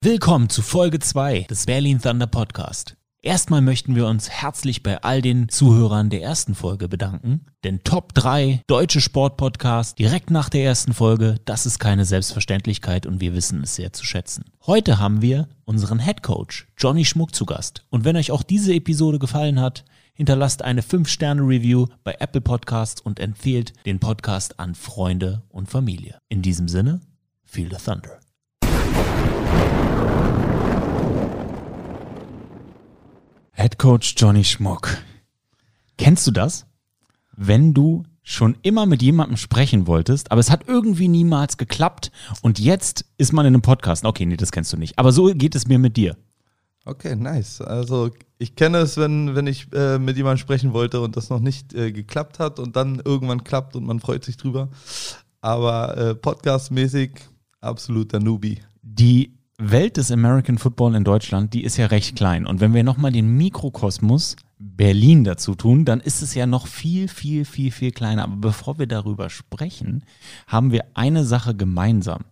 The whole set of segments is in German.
Willkommen zu Folge 2 des Berlin Thunder Podcast. Erstmal möchten wir uns herzlich bei all den Zuhörern der ersten Folge bedanken, denn Top 3 deutsche Sportpodcast direkt nach der ersten Folge, das ist keine Selbstverständlichkeit und wir wissen es sehr zu schätzen. Heute haben wir unseren Head Coach Johnny Schmuck zu Gast und wenn euch auch diese Episode gefallen hat, hinterlasst eine 5-Sterne-Review bei Apple Podcasts und empfehlt den Podcast an Freunde und Familie. In diesem Sinne, feel the thunder. Head Coach Johnny Schmuck. Kennst du das? Wenn du schon immer mit jemandem sprechen wolltest, aber es hat irgendwie niemals geklappt und jetzt ist man in einem Podcast. Okay, nee, das kennst du nicht. Aber so geht es mir mit dir. Okay, nice. Also ich kenne es, wenn, wenn ich äh, mit jemandem sprechen wollte und das noch nicht äh, geklappt hat und dann irgendwann klappt und man freut sich drüber. Aber äh, podcastmäßig absoluter Newbie. Die Welt des American Football in Deutschland, die ist ja recht klein. Und wenn wir nochmal den Mikrokosmos Berlin dazu tun, dann ist es ja noch viel, viel, viel, viel kleiner. Aber bevor wir darüber sprechen, haben wir eine Sache gemeinsam,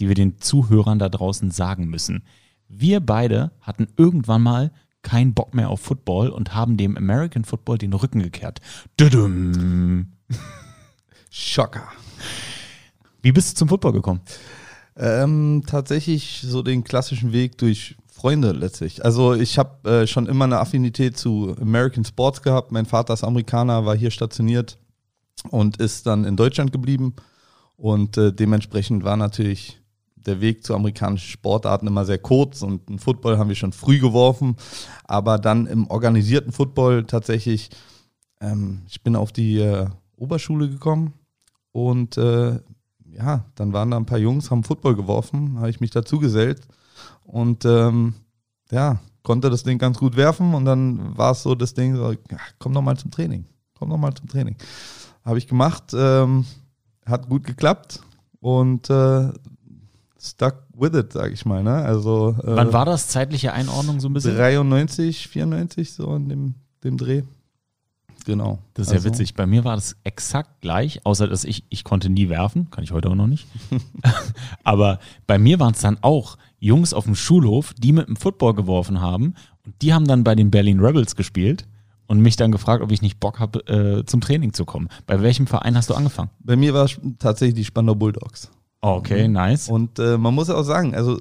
die wir den Zuhörern da draußen sagen müssen. Wir beide hatten irgendwann mal keinen Bock mehr auf Football und haben dem American Football den Rücken gekehrt. Düdüm. Schocker. Wie bist du zum Football gekommen? Ähm, tatsächlich so den klassischen Weg durch Freunde letztlich. Also ich habe äh, schon immer eine Affinität zu American Sports gehabt. Mein Vater ist Amerikaner, war hier stationiert und ist dann in Deutschland geblieben. Und äh, dementsprechend war natürlich der Weg zu amerikanischen Sportarten immer sehr kurz und einen Football haben wir schon früh geworfen. Aber dann im organisierten Football tatsächlich, ähm, ich bin auf die äh, Oberschule gekommen und äh, ja, dann waren da ein paar Jungs, haben Football geworfen, habe ich mich dazu gesellt und ähm, ja, konnte das Ding ganz gut werfen und dann war es so das Ding, so, ja, komm noch mal zum Training, komm noch mal zum Training. Habe ich gemacht, ähm, hat gut geklappt und äh, stuck with it, sag ich mal. Ne? Also, äh, Wann war das zeitliche Einordnung so ein bisschen? 93, 94, so in dem, dem Dreh. Genau. Das ist also. ja witzig. Bei mir war das exakt gleich, außer dass ich, ich konnte nie werfen, kann ich heute auch noch nicht. Aber bei mir waren es dann auch Jungs auf dem Schulhof, die mit dem Football geworfen haben und die haben dann bei den Berlin Rebels gespielt und mich dann gefragt, ob ich nicht Bock habe, äh, zum Training zu kommen. Bei welchem Verein hast du angefangen? Bei mir war es tatsächlich die Spandau Bulldogs. Oh, okay, nice. Und äh, man muss auch sagen, also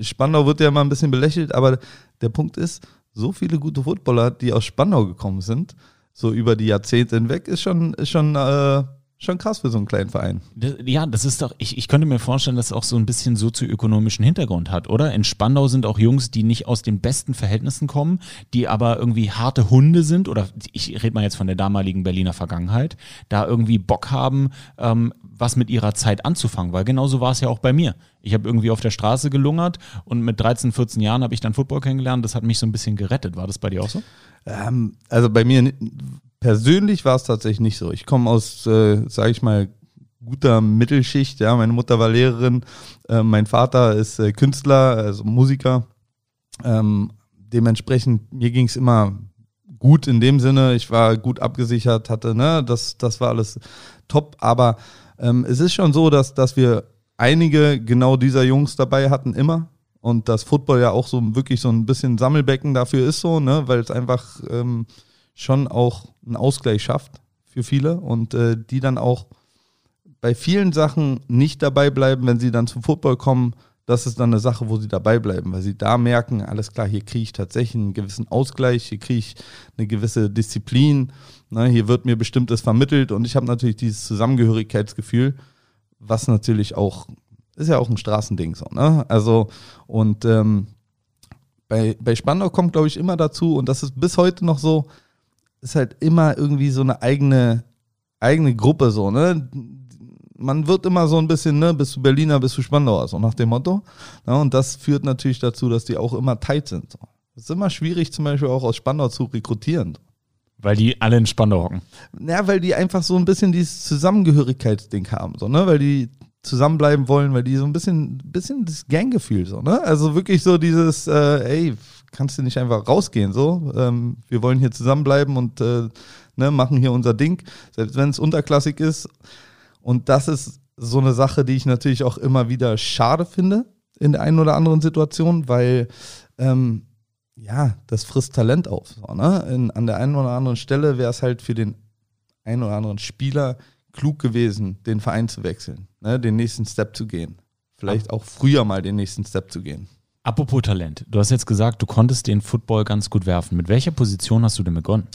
Spandau wird ja immer ein bisschen belächelt, aber der Punkt ist, so viele gute Footballer, die aus Spandau gekommen sind, so über die Jahrzehnte hinweg, ist schon, ist schon, äh, schon krass für so einen kleinen Verein. Ja, das ist doch, ich, ich könnte mir vorstellen, dass es auch so ein bisschen sozioökonomischen Hintergrund hat, oder? In Spandau sind auch Jungs, die nicht aus den besten Verhältnissen kommen, die aber irgendwie harte Hunde sind, oder ich rede mal jetzt von der damaligen Berliner Vergangenheit, da irgendwie Bock haben, ähm, was mit ihrer Zeit anzufangen, weil genauso war es ja auch bei mir. Ich habe irgendwie auf der Straße gelungert und mit 13, 14 Jahren habe ich dann Football kennengelernt. Das hat mich so ein bisschen gerettet. War das bei dir auch so? Ähm, also bei mir persönlich war es tatsächlich nicht so. Ich komme aus, äh, sage ich mal, guter Mittelschicht. Ja, meine Mutter war Lehrerin, äh, mein Vater ist äh, Künstler, also Musiker. Ähm, dementsprechend mir ging es immer gut in dem Sinne. Ich war gut abgesichert, hatte, ne, das, das war alles top. Aber ähm, es ist schon so, dass, dass wir einige genau dieser Jungs dabei hatten immer und das Football ja auch so wirklich so ein bisschen Sammelbecken dafür ist so, ne, weil es einfach ähm, schon auch einen Ausgleich schafft für viele und äh, die dann auch bei vielen Sachen nicht dabei bleiben, wenn sie dann zum Football kommen. Das ist dann eine Sache, wo sie dabei bleiben, weil sie da merken, alles klar, hier kriege ich tatsächlich einen gewissen Ausgleich, hier kriege ich eine gewisse Disziplin, ne, hier wird mir bestimmtes vermittelt und ich habe natürlich dieses Zusammengehörigkeitsgefühl, was natürlich auch ist ja auch ein Straßending so, ne? Also, und ähm, bei, bei Spandau kommt, glaube ich, immer dazu, und das ist bis heute noch so, ist halt immer irgendwie so eine eigene, eigene Gruppe, so, ne? Man wird immer so ein bisschen, ne, bist du Berliner, bist du Spandauer, so nach dem Motto. Ja, und das führt natürlich dazu, dass die auch immer tight sind. So. Es ist immer schwierig, zum Beispiel auch aus Spandau zu rekrutieren. Weil die alle in Spandau hocken. Ja, weil die einfach so ein bisschen dieses Zusammengehörigkeitsding haben, so, ne? Weil die zusammenbleiben wollen, weil die so ein bisschen, bisschen das Ganggefühl so, ne? Also wirklich so dieses, äh, ey, kannst du nicht einfach rausgehen, so? Ähm, wir wollen hier zusammenbleiben und äh, ne, machen hier unser Ding, selbst wenn es unterklassig ist. Und das ist so eine Sache, die ich natürlich auch immer wieder schade finde in der einen oder anderen Situation, weil ähm, ja, das frisst Talent auf. So, ne? In, an der einen oder anderen Stelle wäre es halt für den einen oder anderen Spieler klug gewesen, den Verein zu wechseln, ne? den nächsten Step zu gehen. Vielleicht auch früher mal den nächsten Step zu gehen. Apropos Talent, du hast jetzt gesagt, du konntest den Football ganz gut werfen. Mit welcher Position hast du denn begonnen?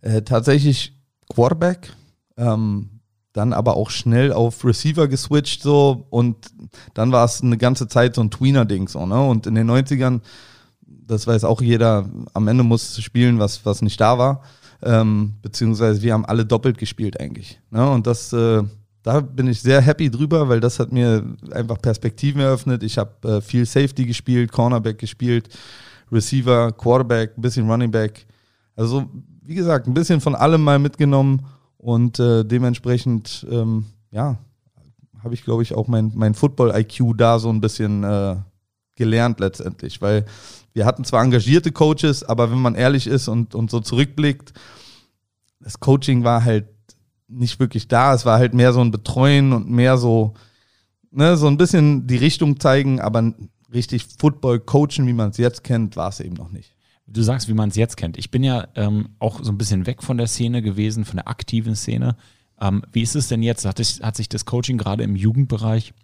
Äh, tatsächlich Quarterback, ähm, dann aber auch schnell auf Receiver geswitcht so und dann war es eine ganze Zeit so ein Tweener-Ding so, ne? Und in den 90ern, das weiß auch jeder, am Ende muss spielen, was, was nicht da war. Ähm, beziehungsweise wir haben alle doppelt gespielt eigentlich. Ne? Und das, äh, da bin ich sehr happy drüber, weil das hat mir einfach Perspektiven eröffnet. Ich habe äh, viel Safety gespielt, Cornerback gespielt, Receiver, Quarterback, ein bisschen Running Back. Also wie gesagt, ein bisschen von allem mal mitgenommen und äh, dementsprechend, ähm, ja, habe ich, glaube ich, auch mein, mein Football-IQ da so ein bisschen äh, gelernt letztendlich, weil wir hatten zwar engagierte Coaches, aber wenn man ehrlich ist und, und so zurückblickt, das Coaching war halt nicht wirklich da. Es war halt mehr so ein Betreuen und mehr so, ne, so ein bisschen die Richtung zeigen, aber richtig Football coachen, wie man es jetzt kennt, war es eben noch nicht du sagst, wie man es jetzt kennt. Ich bin ja ähm, auch so ein bisschen weg von der Szene gewesen, von der aktiven Szene. Ähm, wie ist es denn jetzt? Hat, ich, hat sich das Coaching gerade im Jugendbereich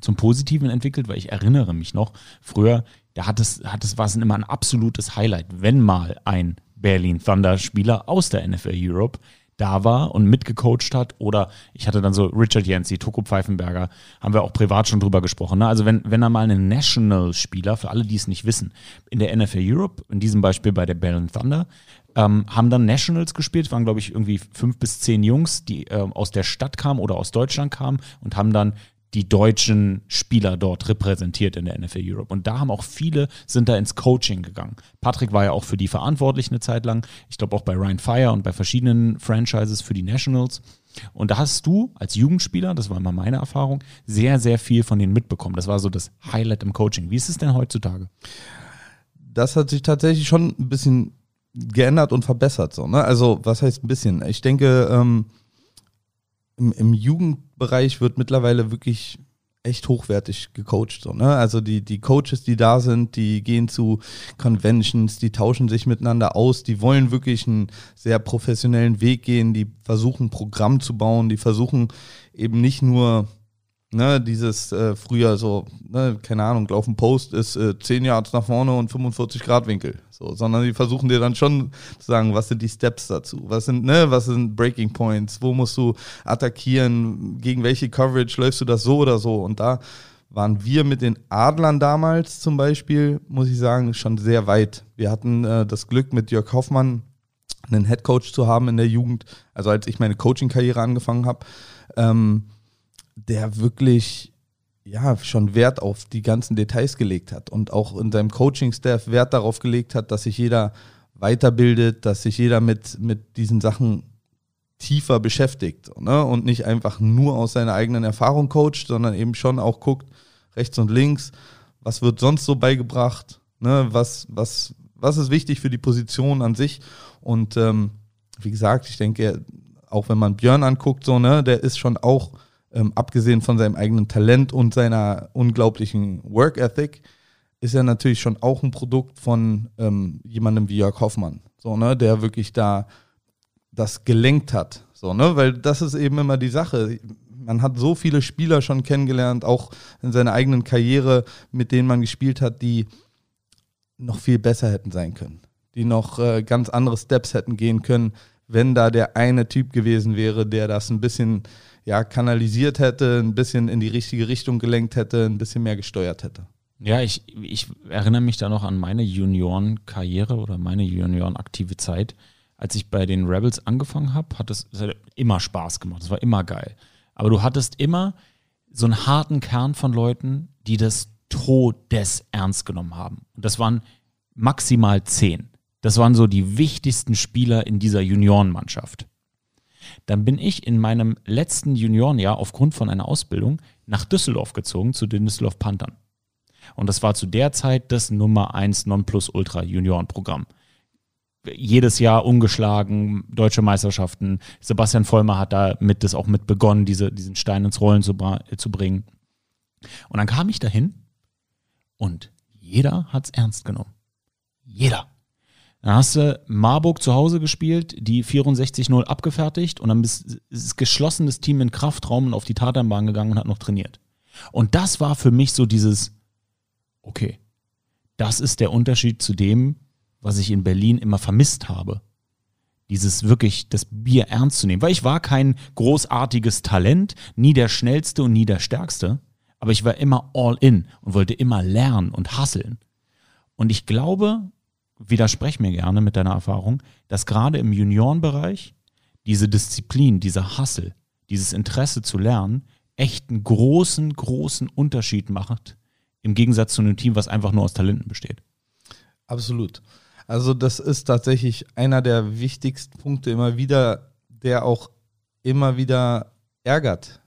zum Positiven entwickelt? Weil ich erinnere mich noch, früher, da hat es, hat es, war es immer ein absolutes Highlight, wenn mal ein Berlin Thunder Spieler aus der NFL Europe da war und mitgecoacht hat. Oder ich hatte dann so Richard Yancey, Toko Pfeifenberger, haben wir auch privat schon drüber gesprochen. Ne? Also wenn, wenn da mal ein National-Spieler, für alle, die es nicht wissen, in der NFL Europe, in diesem Beispiel bei der Berlin Thunder, ähm, haben dann Nationals gespielt, waren glaube ich irgendwie fünf bis zehn Jungs, die äh, aus der Stadt kamen oder aus Deutschland kamen und haben dann die deutschen Spieler dort repräsentiert in der NFL Europe. Und da haben auch viele, sind da ins Coaching gegangen. Patrick war ja auch für die verantwortlich eine Zeit lang. Ich glaube auch bei Ryan Fire und bei verschiedenen Franchises für die Nationals. Und da hast du als Jugendspieler, das war immer meine Erfahrung, sehr, sehr viel von denen mitbekommen. Das war so das Highlight im Coaching. Wie ist es denn heutzutage? Das hat sich tatsächlich schon ein bisschen geändert und verbessert. So, ne? Also, was heißt ein bisschen? Ich denke, ähm, im, im Jugendbereich wird mittlerweile wirklich echt hochwertig gecoacht. So, ne? Also die, die Coaches, die da sind, die gehen zu Conventions, die tauschen sich miteinander aus, die wollen wirklich einen sehr professionellen Weg gehen, die versuchen Programm zu bauen, die versuchen eben nicht nur Ne, dieses äh, früher so, ne, keine Ahnung, laufen Post ist äh, 10 Yards nach vorne und 45 Grad Winkel. So, sondern die versuchen dir dann schon zu sagen, was sind die Steps dazu? Was sind, ne, was sind Breaking Points? Wo musst du attackieren? Gegen welche Coverage läufst du das so oder so? Und da waren wir mit den Adlern damals zum Beispiel, muss ich sagen, schon sehr weit. Wir hatten äh, das Glück, mit Jörg Hoffmann einen Head Coach zu haben in der Jugend, also als ich meine Coaching-Karriere angefangen habe. Ähm, der wirklich ja schon Wert auf die ganzen Details gelegt hat und auch in seinem Coaching-Staff Wert darauf gelegt hat, dass sich jeder weiterbildet, dass sich jeder mit, mit diesen Sachen tiefer beschäftigt ne? und nicht einfach nur aus seiner eigenen Erfahrung coacht, sondern eben schon auch guckt, rechts und links, was wird sonst so beigebracht, ne? was, was, was ist wichtig für die Position an sich. Und ähm, wie gesagt, ich denke, auch wenn man Björn anguckt, so, ne, der ist schon auch ähm, abgesehen von seinem eigenen Talent und seiner unglaublichen Work Ethic, ist er natürlich schon auch ein Produkt von ähm, jemandem wie Jörg Hoffmann, so, ne, der wirklich da das gelenkt hat. So, ne? Weil das ist eben immer die Sache. Man hat so viele Spieler schon kennengelernt, auch in seiner eigenen Karriere, mit denen man gespielt hat, die noch viel besser hätten sein können. Die noch äh, ganz andere Steps hätten gehen können, wenn da der eine Typ gewesen wäre, der das ein bisschen ja, kanalisiert hätte, ein bisschen in die richtige Richtung gelenkt hätte, ein bisschen mehr gesteuert hätte. Ja, ich, ich erinnere mich da noch an meine Junioren-Karriere oder meine Junioren-aktive Zeit. Als ich bei den Rebels angefangen habe, hat es immer Spaß gemacht. Es war immer geil. Aber du hattest immer so einen harten Kern von Leuten, die das Todes ernst genommen haben. Und das waren maximal zehn. Das waren so die wichtigsten Spieler in dieser Juniorenmannschaft. Dann bin ich in meinem letzten Juniorenjahr aufgrund von einer Ausbildung nach Düsseldorf gezogen zu den Düsseldorf Panthern. Und das war zu der Zeit das Nummer 1 Nonplusultra Juniorenprogramm. Jedes Jahr ungeschlagen, deutsche Meisterschaften. Sebastian Vollmer hat da mit das auch mit begonnen, diese, diesen Stein ins Rollen zu, zu bringen. Und dann kam ich dahin Und jeder hat's ernst genommen. Jeder. Dann hast du Marburg zu Hause gespielt, die 64-0 abgefertigt und dann ist, ist geschlossenes Team in Kraftraum und auf die Tatanbahn gegangen und hat noch trainiert. Und das war für mich so dieses, okay, das ist der Unterschied zu dem, was ich in Berlin immer vermisst habe. Dieses wirklich, das Bier ernst zu nehmen. Weil ich war kein großartiges Talent, nie der schnellste und nie der stärkste, aber ich war immer all in und wollte immer lernen und hasseln. Und ich glaube, widersprech mir gerne mit deiner Erfahrung, dass gerade im Juniorenbereich diese Disziplin, dieser Hassel, dieses Interesse zu lernen, echt einen großen, großen Unterschied macht im Gegensatz zu einem Team, was einfach nur aus Talenten besteht. Absolut. Also das ist tatsächlich einer der wichtigsten Punkte immer wieder, der auch immer wieder ärgert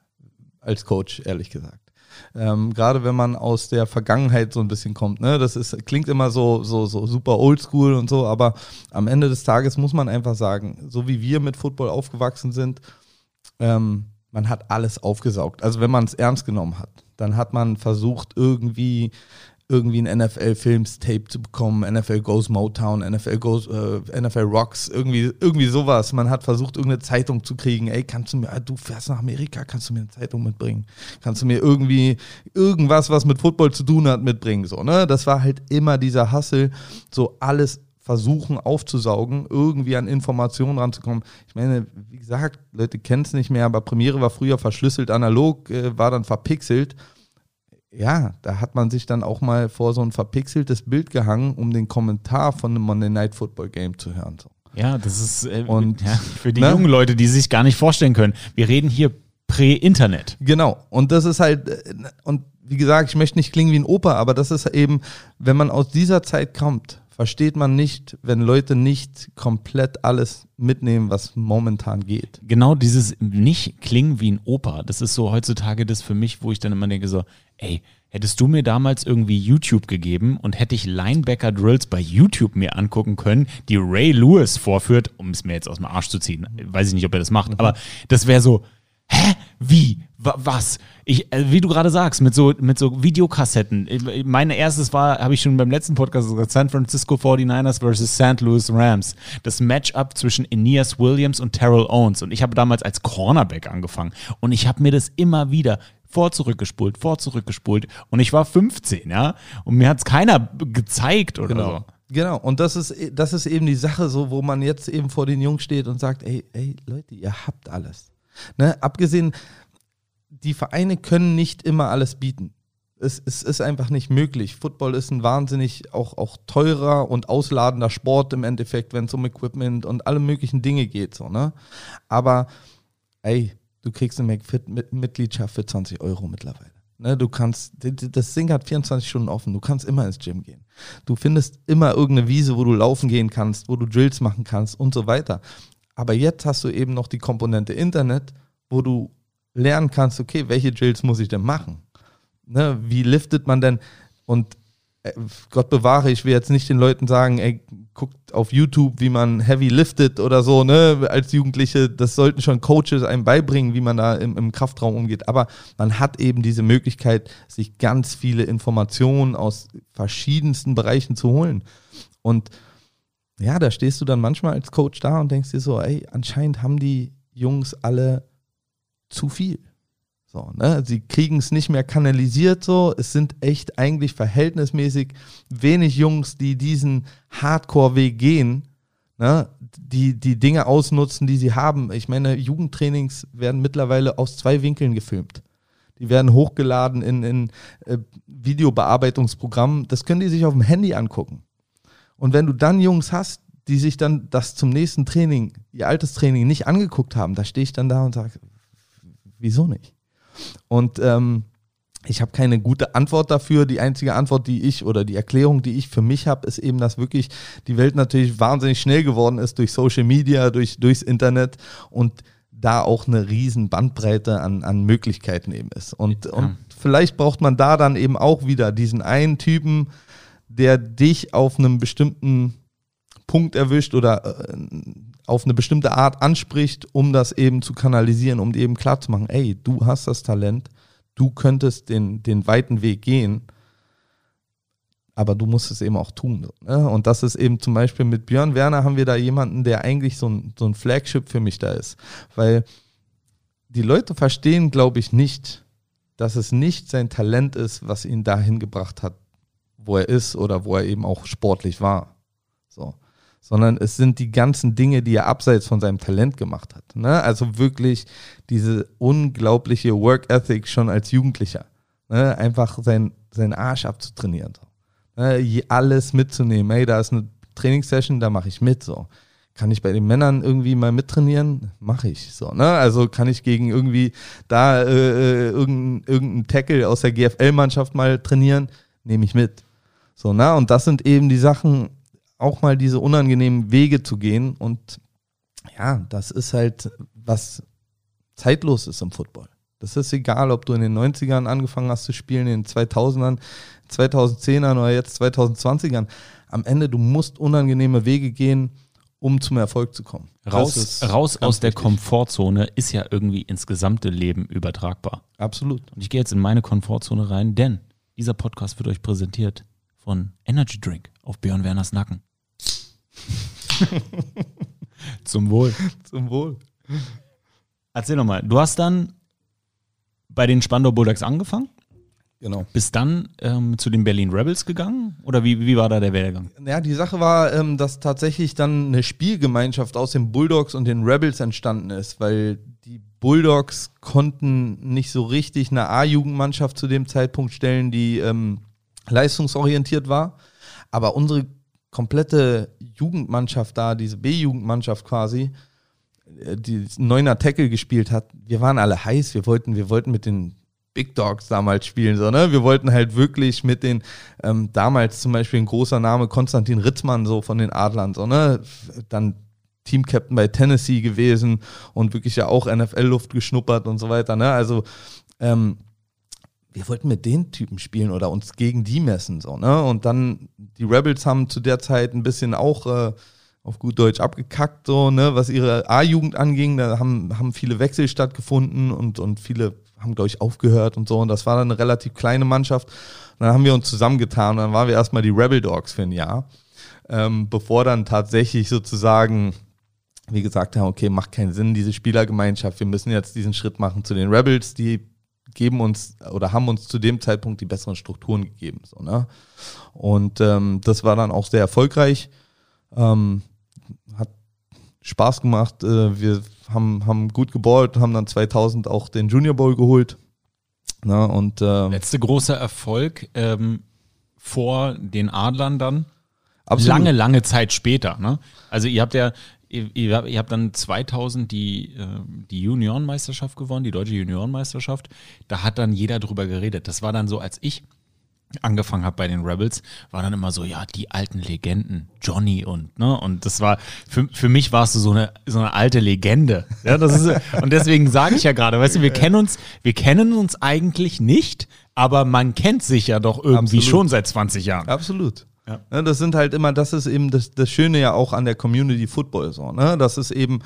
als Coach, ehrlich gesagt. Ähm, Gerade wenn man aus der Vergangenheit so ein bisschen kommt. Ne? Das ist, klingt immer so, so, so super oldschool und so, aber am Ende des Tages muss man einfach sagen, so wie wir mit Football aufgewachsen sind, ähm, man hat alles aufgesaugt. Also wenn man es ernst genommen hat, dann hat man versucht, irgendwie irgendwie ein NFL-Films-Tape zu bekommen, NFL Goes Motown, NFL Goes, äh, NFL Rocks, irgendwie, irgendwie sowas. Man hat versucht, irgendeine Zeitung zu kriegen. Ey, kannst du mir, du fährst nach Amerika, kannst du mir eine Zeitung mitbringen? Kannst du mir irgendwie irgendwas, was mit Football zu tun hat, mitbringen? So, ne? Das war halt immer dieser Hassel, so alles versuchen aufzusaugen, irgendwie an Informationen ranzukommen. Ich meine, wie gesagt, Leute kennen es nicht mehr, aber Premiere war früher verschlüsselt analog, äh, war dann verpixelt ja, da hat man sich dann auch mal vor so ein verpixeltes Bild gehangen, um den Kommentar von einem Monday Night Football Game zu hören. So. Ja, das ist äh, und, ja, für die ne? jungen Leute, die sich gar nicht vorstellen können. Wir reden hier Prä-Internet. Genau. Und das ist halt, äh, und wie gesagt, ich möchte nicht klingen wie ein Opa, aber das ist eben, wenn man aus dieser Zeit kommt, versteht man nicht, wenn Leute nicht komplett alles mitnehmen, was momentan geht. Genau dieses nicht klingen wie ein Opa, das ist so heutzutage das für mich, wo ich dann immer denke so, ey, hättest du mir damals irgendwie YouTube gegeben und hätte ich Linebacker Drills bei YouTube mir angucken können, die Ray Lewis vorführt, um es mir jetzt aus dem Arsch zu ziehen. Weiß ich nicht, ob er das macht, mhm. aber das wäre so, hä? Wie? was? Ich, äh, wie du gerade sagst, mit so, mit so Videokassetten. Meine erstes war, habe ich schon beim letzten Podcast gesagt, San Francisco 49ers versus St. Louis Rams. Das Matchup zwischen Aeneas Williams und Terrell Owens. Und ich habe damals als Cornerback angefangen. Und ich habe mir das immer wieder vor zurückgespult, vor zurückgespult. Und ich war 15, ja. Und mir hat es keiner gezeigt oder genau. so. Genau, und das ist, das ist eben die Sache, so, wo man jetzt eben vor den Jungs steht und sagt, ey, ey, Leute, ihr habt alles. Ne? Abgesehen, die Vereine können nicht immer alles bieten. Es, es, ist einfach nicht möglich. Football ist ein wahnsinnig auch, auch teurer und ausladender Sport im Endeffekt, wenn es um Equipment und alle möglichen Dinge geht. So, ne? Aber ey, du kriegst eine McFit-Mitgliedschaft für 20 Euro mittlerweile. Ne, du kannst, das Ding hat 24 Stunden offen, du kannst immer ins Gym gehen. Du findest immer irgendeine Wiese, wo du laufen gehen kannst, wo du Drills machen kannst und so weiter. Aber jetzt hast du eben noch die Komponente Internet, wo du lernen kannst, okay, welche Drills muss ich denn machen? Ne, wie liftet man denn? Und äh, Gott bewahre, ich will jetzt nicht den Leuten sagen, ey, guckt auf YouTube, wie man heavy liftet oder so, ne, als Jugendliche. Das sollten schon Coaches einem beibringen, wie man da im, im Kraftraum umgeht. Aber man hat eben diese Möglichkeit, sich ganz viele Informationen aus verschiedensten Bereichen zu holen. Und ja, da stehst du dann manchmal als Coach da und denkst dir so, ey, anscheinend haben die Jungs alle zu viel. So, ne? Sie kriegen es nicht mehr kanalisiert so. Es sind echt eigentlich verhältnismäßig wenig Jungs, die diesen Hardcore-Weg gehen, ne? die die Dinge ausnutzen, die sie haben. Ich meine, Jugendtrainings werden mittlerweile aus zwei Winkeln gefilmt. Die werden hochgeladen in, in äh, Videobearbeitungsprogrammen. Das können die sich auf dem Handy angucken. Und wenn du dann Jungs hast, die sich dann das zum nächsten Training, ihr altes Training nicht angeguckt haben, da stehe ich dann da und sage, wieso nicht? Und ähm, ich habe keine gute Antwort dafür. Die einzige Antwort, die ich oder die Erklärung, die ich für mich habe, ist eben, dass wirklich die Welt natürlich wahnsinnig schnell geworden ist durch Social Media, durch, durchs Internet und da auch eine riesen Bandbreite an, an Möglichkeiten eben ist. Und, ja. und vielleicht braucht man da dann eben auch wieder diesen einen Typen, der dich auf einem bestimmten Punkt erwischt oder äh, auf eine bestimmte Art anspricht, um das eben zu kanalisieren, um eben klarzumachen, ey, du hast das Talent, du könntest den, den weiten Weg gehen, aber du musst es eben auch tun. Ne? Und das ist eben zum Beispiel mit Björn Werner haben wir da jemanden, der eigentlich so ein, so ein Flagship für mich da ist. Weil die Leute verstehen, glaube ich, nicht, dass es nicht sein Talent ist, was ihn dahin gebracht hat, wo er ist oder wo er eben auch sportlich war. So. Sondern es sind die ganzen Dinge, die er abseits von seinem Talent gemacht hat. Ne? Also wirklich diese unglaubliche Work Ethic schon als Jugendlicher. Ne? Einfach sein, seinen Arsch abzutrainieren. So. Ne? Alles mitzunehmen. Hey, da ist eine Trainingssession, da mache ich mit. So. Kann ich bei den Männern irgendwie mal mittrainieren? Mache ich so, ne? Also kann ich gegen irgendwie da äh, äh irgendeinen irgendein Tackle aus der GFL-Mannschaft mal trainieren? Nehme ich mit. So, ne? Und das sind eben die Sachen, auch mal diese unangenehmen Wege zu gehen. Und ja, das ist halt was zeitlos ist im Football. Das ist egal, ob du in den 90ern angefangen hast zu spielen, in den 2000ern, 2010ern oder jetzt 2020ern. Am Ende, du musst unangenehme Wege gehen, um zum Erfolg zu kommen. Raus, raus aus der Komfortzone ist ja irgendwie ins gesamte Leben übertragbar. Absolut. Und ich gehe jetzt in meine Komfortzone rein, denn dieser Podcast wird euch präsentiert von Energy Drink auf Björn Werners Nacken. Zum Wohl. Zum Wohl. Erzähl nochmal, du hast dann bei den Spandau Bulldogs angefangen? Genau. Bist dann ähm, zu den Berlin Rebels gegangen? Oder wie, wie war da der Werdegang? Ja, die Sache war, ähm, dass tatsächlich dann eine Spielgemeinschaft aus den Bulldogs und den Rebels entstanden ist, weil die Bulldogs konnten nicht so richtig eine A-Jugendmannschaft zu dem Zeitpunkt stellen, die ähm, leistungsorientiert war. Aber unsere komplette Jugendmannschaft da, diese B-Jugendmannschaft quasi, äh, die neuner Tackle gespielt hat, wir waren alle heiß, wir wollten, wir wollten mit den Big Dogs damals spielen, so, ne? Wir wollten halt wirklich mit den, ähm, damals zum Beispiel ein großer Name, Konstantin Ritzmann, so von den Adlern, so, ne? Dann Teamcaptain bei Tennessee gewesen und wirklich ja auch NFL-Luft geschnuppert und so weiter, ne? Also, ähm, wir wollten mit den Typen spielen oder uns gegen die messen, so, ne? Und dann, die Rebels haben zu der Zeit ein bisschen auch, äh, auf gut Deutsch abgekackt, so, ne, was ihre A-Jugend anging. Da haben, haben viele Wechsel stattgefunden und, und viele haben, glaube ich, aufgehört und so. Und das war dann eine relativ kleine Mannschaft. Und dann haben wir uns zusammengetan dann waren wir erstmal die Rebel Dogs für ein Jahr. Ähm, bevor dann tatsächlich sozusagen, wie gesagt, haben, okay, macht keinen Sinn, diese Spielergemeinschaft. Wir müssen jetzt diesen Schritt machen zu den Rebels, die geben uns oder haben uns zu dem Zeitpunkt die besseren Strukturen gegeben. So, ne? Und ähm, das war dann auch sehr erfolgreich. Ähm, hat Spaß gemacht. Äh, wir haben, haben gut geballt, haben dann 2000 auch den Junior Bowl geholt. Na, und, äh, Letzte große Erfolg ähm, vor den Adlern dann. Absolut. Lange, lange Zeit später. Ne? Also ihr habt ja, ihr, ihr habt dann 2000 die, äh, die Juniorenmeisterschaft gewonnen, die deutsche Juniorenmeisterschaft. Da hat dann jeder drüber geredet. Das war dann so, als ich angefangen habe bei den Rebels, war dann immer so, ja, die alten Legenden, Johnny und, ne, und das war, für, für mich warst du so eine, so eine alte Legende. Ja, das ist, und deswegen sage ich ja gerade, weißt du, wir kennen uns, wir kennen uns eigentlich nicht, aber man kennt sich ja doch irgendwie Absolut. schon seit 20 Jahren. Absolut. Ja. ja. das sind halt immer, das ist eben das, das Schöne ja auch an der Community Football so, ne, dass es eben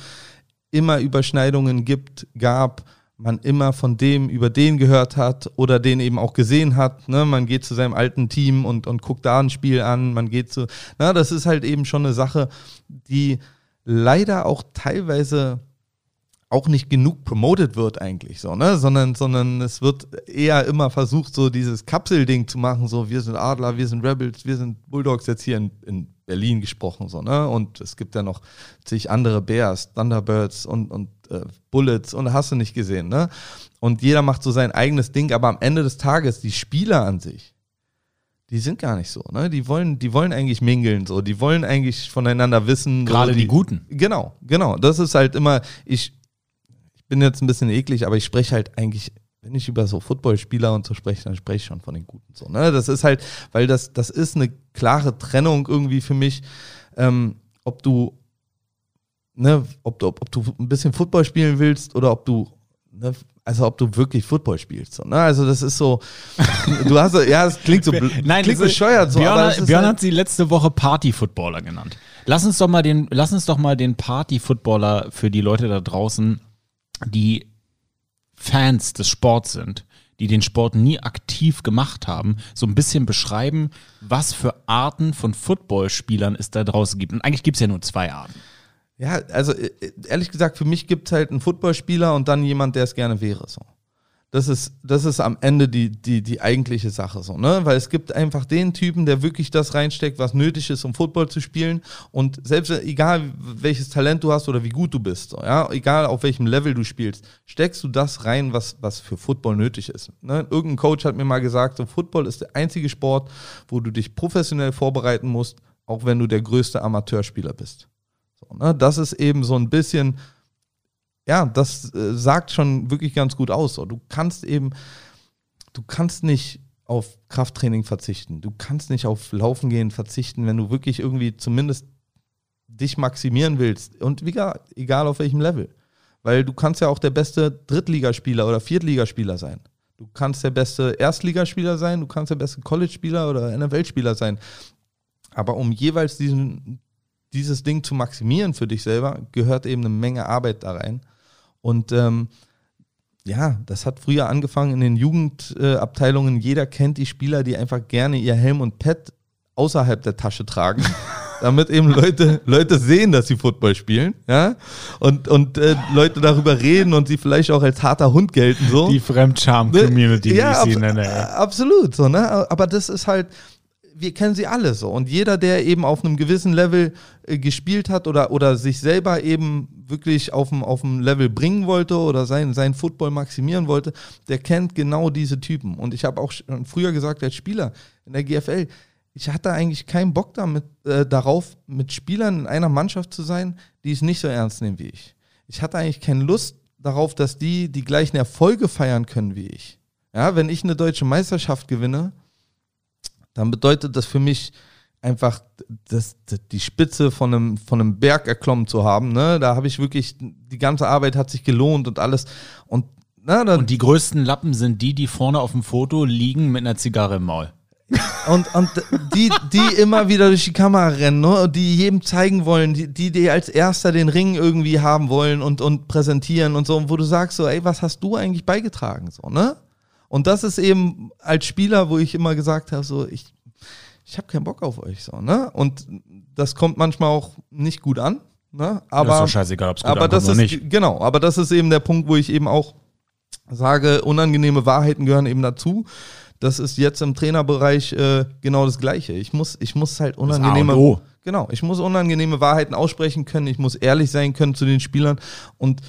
immer Überschneidungen gibt, gab, man immer von dem über den gehört hat oder den eben auch gesehen hat. Ne? Man geht zu seinem alten Team und, und guckt da ein Spiel an, man geht zu. Na, das ist halt eben schon eine Sache, die leider auch teilweise auch nicht genug promoted wird eigentlich so, ne? Sondern, sondern es wird eher immer versucht, so dieses Kapselding zu machen, so wir sind Adler, wir sind Rebels, wir sind Bulldogs jetzt hier in, in Berlin gesprochen, so, ne? Und es gibt ja noch zig andere Bears, Thunderbirds und, und äh, Bullets und hast du nicht gesehen, ne? Und jeder macht so sein eigenes Ding, aber am Ende des Tages, die Spieler an sich, die sind gar nicht so, ne? Die wollen, die wollen eigentlich mingeln, so, die wollen eigentlich voneinander wissen. Gerade so, die, die, Guten. Genau, genau. Das ist halt immer, ich, ich bin jetzt ein bisschen eklig, aber ich spreche halt eigentlich wenn ich über so Footballspieler und so spreche, dann spreche ich schon von den Guten. So, ne? Das ist halt, weil das, das ist eine klare Trennung irgendwie für mich, ähm, ob du, ne, ob du, ob, ob du ein bisschen Football spielen willst oder ob du, ne, also ob du wirklich Football spielst. So, ne? Also das ist so, du hast, ja, es klingt so, Nein, klingt bescheuert. So, Björn, Björn halt hat sie letzte Woche Party-Footballer genannt. Lass uns doch mal den, lass uns doch mal den Party-Footballer für die Leute da draußen, die Fans des Sports sind, die den Sport nie aktiv gemacht haben, so ein bisschen beschreiben, was für Arten von Footballspielern es da draußen gibt. Und eigentlich gibt es ja nur zwei Arten. Ja, also äh, ehrlich gesagt, für mich gibt es halt einen Footballspieler und dann jemand, der es gerne wäre. So. Das ist, das ist am Ende die, die, die eigentliche Sache so, ne? Weil es gibt einfach den Typen, der wirklich das reinsteckt, was nötig ist, um Football zu spielen. Und selbst egal welches Talent du hast oder wie gut du bist, so, ja, egal auf welchem Level du spielst, steckst du das rein, was, was für Football nötig ist. Ne? Irgendein Coach hat mir mal gesagt, so Football ist der einzige Sport, wo du dich professionell vorbereiten musst, auch wenn du der größte Amateurspieler bist. So, ne? Das ist eben so ein bisschen ja, das äh, sagt schon wirklich ganz gut aus. So. Du kannst eben, du kannst nicht auf Krafttraining verzichten. Du kannst nicht auf Laufen gehen verzichten, wenn du wirklich irgendwie zumindest dich maximieren willst. Und egal, egal auf welchem Level. Weil du kannst ja auch der beste Drittligaspieler oder Viertligaspieler sein. Du kannst der beste Erstligaspieler sein, du kannst der beste College-Spieler oder NFL-Spieler sein. Aber um jeweils diesen, dieses Ding zu maximieren für dich selber, gehört eben eine Menge Arbeit da rein. Und ähm, ja, das hat früher angefangen in den Jugendabteilungen. Jeder kennt die Spieler, die einfach gerne ihr Helm und Pad außerhalb der Tasche tragen. damit eben Leute, Leute sehen, dass sie Football spielen, ja, und, und äh, Leute darüber reden und sie vielleicht auch als harter Hund gelten, so. Die Fremdscham-Community, ja, wie ich sie nenne. Ja. Absolut, so, ne, aber das ist halt, wir kennen sie alle so. Und jeder, der eben auf einem gewissen Level äh, gespielt hat oder, oder sich selber eben wirklich auf dem, auf dem Level bringen wollte oder sein, sein Football maximieren wollte, der kennt genau diese Typen. Und ich habe auch schon früher gesagt, als Spieler in der GFL, ich hatte eigentlich keinen Bock damit, äh, darauf, mit Spielern in einer Mannschaft zu sein, die es nicht so ernst nehmen wie ich. Ich hatte eigentlich keine Lust darauf, dass die die gleichen Erfolge feiern können wie ich. Ja, wenn ich eine deutsche Meisterschaft gewinne, dann bedeutet das für mich einfach das, das, die Spitze von einem, von einem Berg erklommen zu haben. Ne? Da habe ich wirklich, die ganze Arbeit hat sich gelohnt und alles. Und, na, und die größten Lappen sind die, die vorne auf dem Foto liegen mit einer Zigarre im Maul. und, und die, die immer wieder durch die Kamera rennen, ne? die jedem zeigen wollen, die, die, die als erster den Ring irgendwie haben wollen und, und präsentieren und so, wo du sagst so, ey, was hast du eigentlich beigetragen? So, ne? Und das ist eben als Spieler, wo ich immer gesagt habe, so, ich, ich habe keinen Bock auf euch, so, ne? Und das kommt manchmal auch nicht gut an, ne? Aber, das ist doch scheißegal, ob es gut aber das ist, oder nicht. Genau, aber das ist eben der Punkt, wo ich eben auch sage, unangenehme Wahrheiten gehören eben dazu. Das ist jetzt im Trainerbereich äh, genau das Gleiche. Ich muss, ich muss halt unangenehme, genau, ich muss unangenehme Wahrheiten aussprechen können. Ich muss ehrlich sein können zu den Spielern und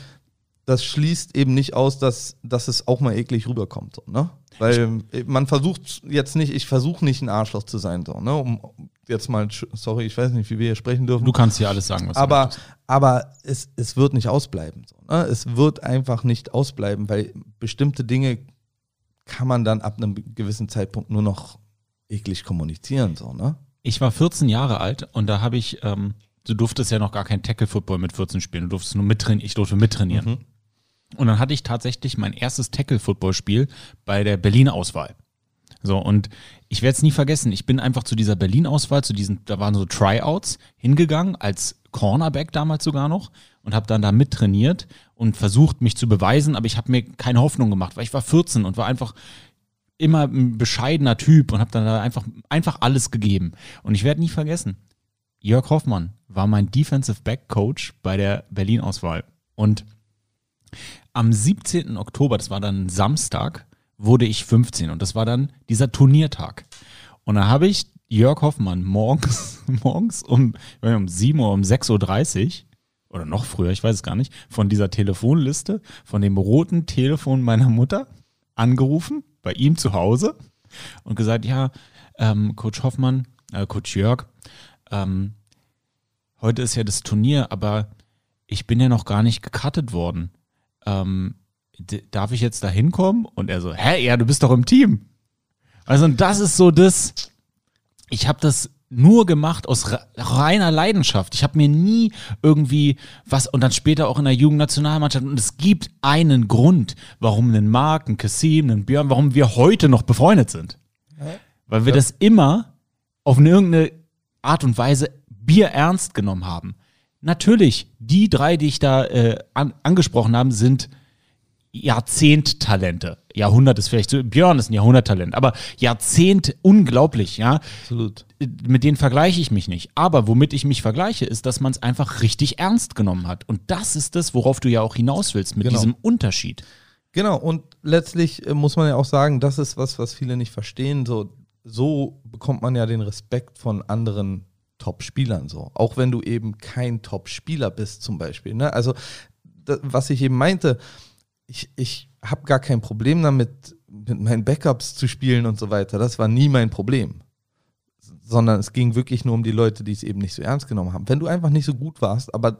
das schließt eben nicht aus, dass, dass es auch mal eklig rüberkommt. So, ne? Weil man versucht jetzt nicht, ich versuche nicht ein Arschloch zu sein, so, ne? Um jetzt mal, sorry, ich weiß nicht, wie wir hier sprechen dürfen. Du kannst hier alles sagen, was aber, du möchtest. Aber es, es wird nicht ausbleiben. So, ne? Es wird einfach nicht ausbleiben, weil bestimmte Dinge kann man dann ab einem gewissen Zeitpunkt nur noch eklig kommunizieren. So, ne? Ich war 14 Jahre alt und da habe ich, ähm, du durftest ja noch gar kein Tackle-Football mit 14 spielen, du durftest nur mittrainieren, ich durfte mittrainieren. Mhm. Und dann hatte ich tatsächlich mein erstes Tackle-Football-Spiel bei der Berlin-Auswahl. So, und ich werde es nie vergessen. Ich bin einfach zu dieser Berlin-Auswahl, zu diesen, da waren so Tryouts hingegangen, als Cornerback damals sogar noch, und habe dann da mittrainiert und versucht, mich zu beweisen, aber ich habe mir keine Hoffnung gemacht, weil ich war 14 und war einfach immer ein bescheidener Typ und habe dann da einfach, einfach alles gegeben. Und ich werde nie vergessen, Jörg Hoffmann war mein Defensive Back Coach bei der Berlin-Auswahl. Und am 17. Oktober, das war dann Samstag, wurde ich 15 und das war dann dieser Turniertag. Und da habe ich Jörg Hoffmann morgens, morgens um, um 7 Uhr, um 6.30 Uhr oder noch früher, ich weiß es gar nicht, von dieser Telefonliste, von dem roten Telefon meiner Mutter angerufen, bei ihm zu Hause und gesagt, ja, ähm, Coach Hoffmann, äh, Coach Jörg, ähm, heute ist ja das Turnier, aber ich bin ja noch gar nicht gekartet worden ähm, darf ich jetzt da hinkommen? Und er so, hä, ja, du bist doch im Team. Also und das ist so das, ich habe das nur gemacht aus reiner Leidenschaft. Ich habe mir nie irgendwie was und dann später auch in der Jugendnationalmannschaft und es gibt einen Grund, warum ein Mark, ein Kassim, ein Björn, warum wir heute noch befreundet sind. Weil wir ja. das immer auf eine irgendeine Art und Weise Bier ernst genommen haben. Natürlich, die drei, die ich da äh, an, angesprochen habe, sind Jahrzehnttalente. Jahrhundert ist vielleicht so, Björn ist ein Jahrhunderttalent, aber Jahrzehnt unglaublich, ja. Absolut. Mit denen vergleiche ich mich nicht. Aber womit ich mich vergleiche, ist, dass man es einfach richtig ernst genommen hat. Und das ist das, worauf du ja auch hinaus willst, mit Genau. diesem Unterschied. Genau, und letztlich äh, muss man ja auch sagen, das ist was, was viele nicht verstehen. So, so bekommt man ja den Respekt von anderen Top-Spielern so. Auch wenn du eben kein Top-Spieler bist, zum Beispiel. Ne? Also, da, was ich eben meinte, ich, ich habe gar kein Problem damit, mit meinen Backups zu spielen und so weiter. Das war nie mein Problem. Sondern es ging wirklich nur um die Leute, die es eben nicht so ernst genommen haben. Wenn du einfach nicht so gut warst, aber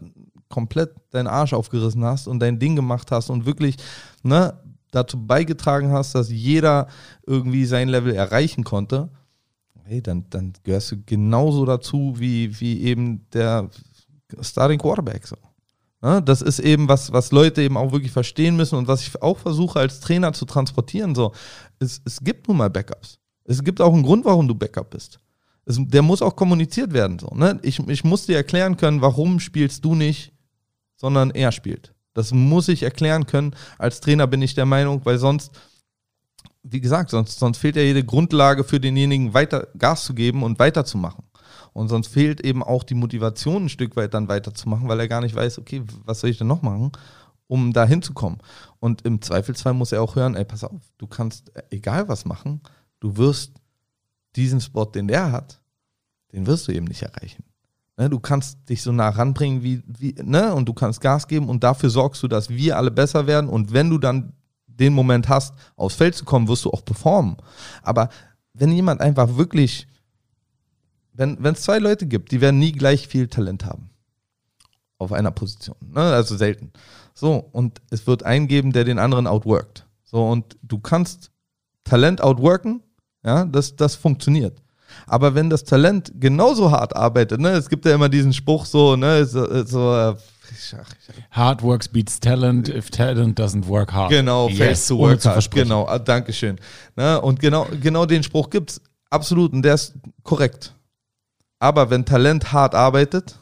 komplett deinen Arsch aufgerissen hast und dein Ding gemacht hast und wirklich ne, dazu beigetragen hast, dass jeder irgendwie sein Level erreichen konnte, hey, dann, dann gehörst du genauso dazu wie, wie eben der Starting Quarterback. So. Ne, das ist eben was, was Leute eben auch wirklich verstehen müssen und was ich auch versuche als Trainer zu transportieren. So. Es, es gibt nun mal Backups. Es gibt auch einen Grund, warum du Backup bist. Es, der muss auch kommuniziert werden. So, ne? ich, ich muss dir erklären können, warum spielst du nicht, sondern er spielt. Das muss ich erklären können. Als Trainer bin ich der Meinung, weil sonst, wie gesagt, sonst, sonst fehlt ja jede Grundlage für denjenigen, weiter Gas zu geben und weiterzumachen. Und sonst fehlt eben auch die Motivation, ein Stück weit dann weiterzumachen, weil er gar nicht weiß, okay, was soll ich denn noch machen, um da hinzukommen. Und im Zweifelsfall muss er auch hören, ey, pass auf, du kannst äh, egal was machen, du wirst diesen Spot, den der hat, den wirst du eben nicht erreichen. Ne, du kannst dich so nah ranbringen, wie, wie, ne, und du kannst Gas geben und dafür sorgst du, dass wir alle besser werden. Und wenn du dann den Moment hast, aufs Feld zu kommen, wirst du auch performen. Aber wenn jemand einfach wirklich, wenn es zwei Leute gibt, die werden nie gleich viel Talent haben. Auf einer Position. Ne? Also selten. So, und es wird einen geben, der den anderen outworkt. So, und du kannst Talent outworken, ja, das, das funktioniert. Aber wenn das Talent genauso hart arbeitet, ne, es gibt ja immer diesen Spruch so, ne, so, so äh, Hard works beats talent if talent doesn't work hard. Genau, yes, to work hard. versprechen. Genau, ah, Dankeschön. Ne, und genau, genau den Spruch gibt's absolut und der ist korrekt. Aber wenn Talent hart arbeitet,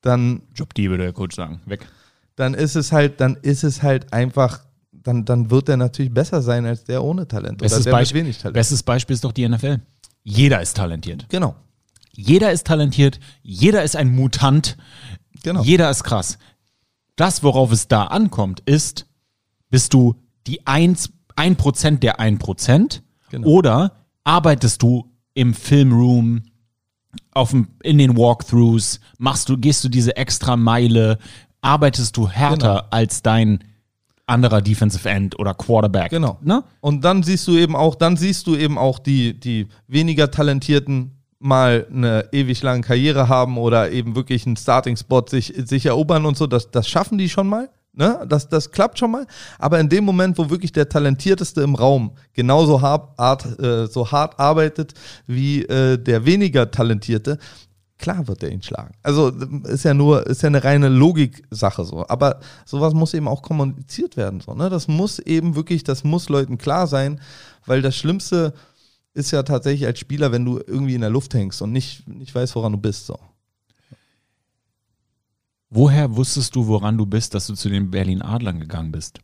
dann, Jobdiebe, würde der Coach sagen. Weg. dann ist es halt, dann ist es halt einfach, dann, dann wird er natürlich besser sein als der ohne Talent oder Bestes der mit Beispiel, wenig Talent. bestes Beispiel ist doch die NFL. Jeder ist talentiert. Genau, Jeder ist talentiert, jeder ist ein Mutant, genau. jeder ist krass. Das, worauf es da ankommt, ist, bist du die 1, 1% der 1% Genau. oder arbeitest du im Filmroom, auf dem, in den Walkthroughs, machst du, gehst du diese extra Meile, arbeitest du härter Genau. als dein anderer Defensive End oder Quarterback. Genau. Ne? Und dann siehst du eben auch, dann siehst du eben auch die, die weniger talentierten mal eine ewig lange Karriere haben oder eben wirklich einen Starting-Spot sich, sich erobern und so. Das, das schaffen die schon mal. Ne? Das, das klappt schon mal. Aber in dem Moment, wo wirklich der Talentierteste im Raum genauso hart, äh, so hart arbeitet wie äh, der weniger Talentierte, klar wird er ihn schlagen. Also ist ja nur, ist ja eine reine Logik-Sache so. Aber sowas muss eben auch kommuniziert werden. So, ne? Das muss eben wirklich, das muss Leuten klar sein, weil das Schlimmste ist ja tatsächlich als Spieler, wenn du irgendwie in der Luft hängst und nicht, nicht weißt, woran du bist. So. Woher wusstest du, woran du bist, dass du zu den Berlin Adlern gegangen bist?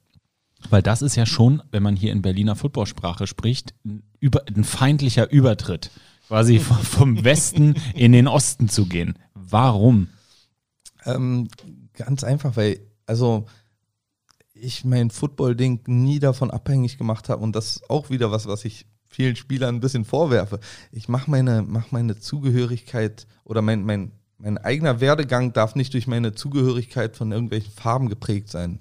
Weil das ist ja schon, wenn man hier in Berliner Footballsprache spricht, ein, über, ein feindlicher Übertritt. Quasi vom- Westen in den Osten zu gehen. Warum? Ähm, ganz einfach, weil, also ich mein Football-Ding nie davon abhängig gemacht habe und das ist auch wieder was, was ich vielen Spielern ein bisschen vorwerfe. Ich mache meine, mach meine Zugehörigkeit oder mein, mein, mein eigener Werdegang darf nicht durch meine Zugehörigkeit von irgendwelchen Farben geprägt sein.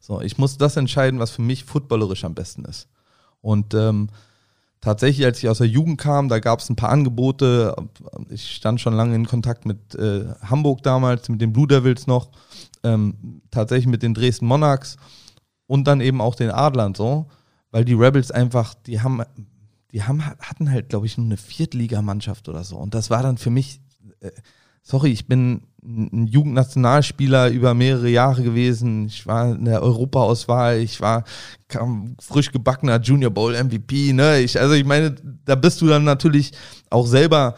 So, ich muss das entscheiden, was für mich footballerisch am besten ist. Und ähm, tatsächlich, als ich aus der Jugend kam, da gab es ein paar Angebote. Ich stand schon lange in Kontakt mit äh, Hamburg damals, mit den Blue Devils noch, ähm, tatsächlich mit den Dresden Monarchs und dann eben auch den Adlern so, weil die Rebels einfach, die haben, die haben, hatten halt, glaube ich, nur eine Viertligamannschaft oder so. Und das war dann für mich, äh, sorry, ich bin ein Jugendnationalspieler über mehrere Jahre gewesen. Ich war in der Europaauswahl, ich war kam frisch gebackener Junior Bowl MVP. Ne? Ich, also ich meine, da bist du dann natürlich auch selber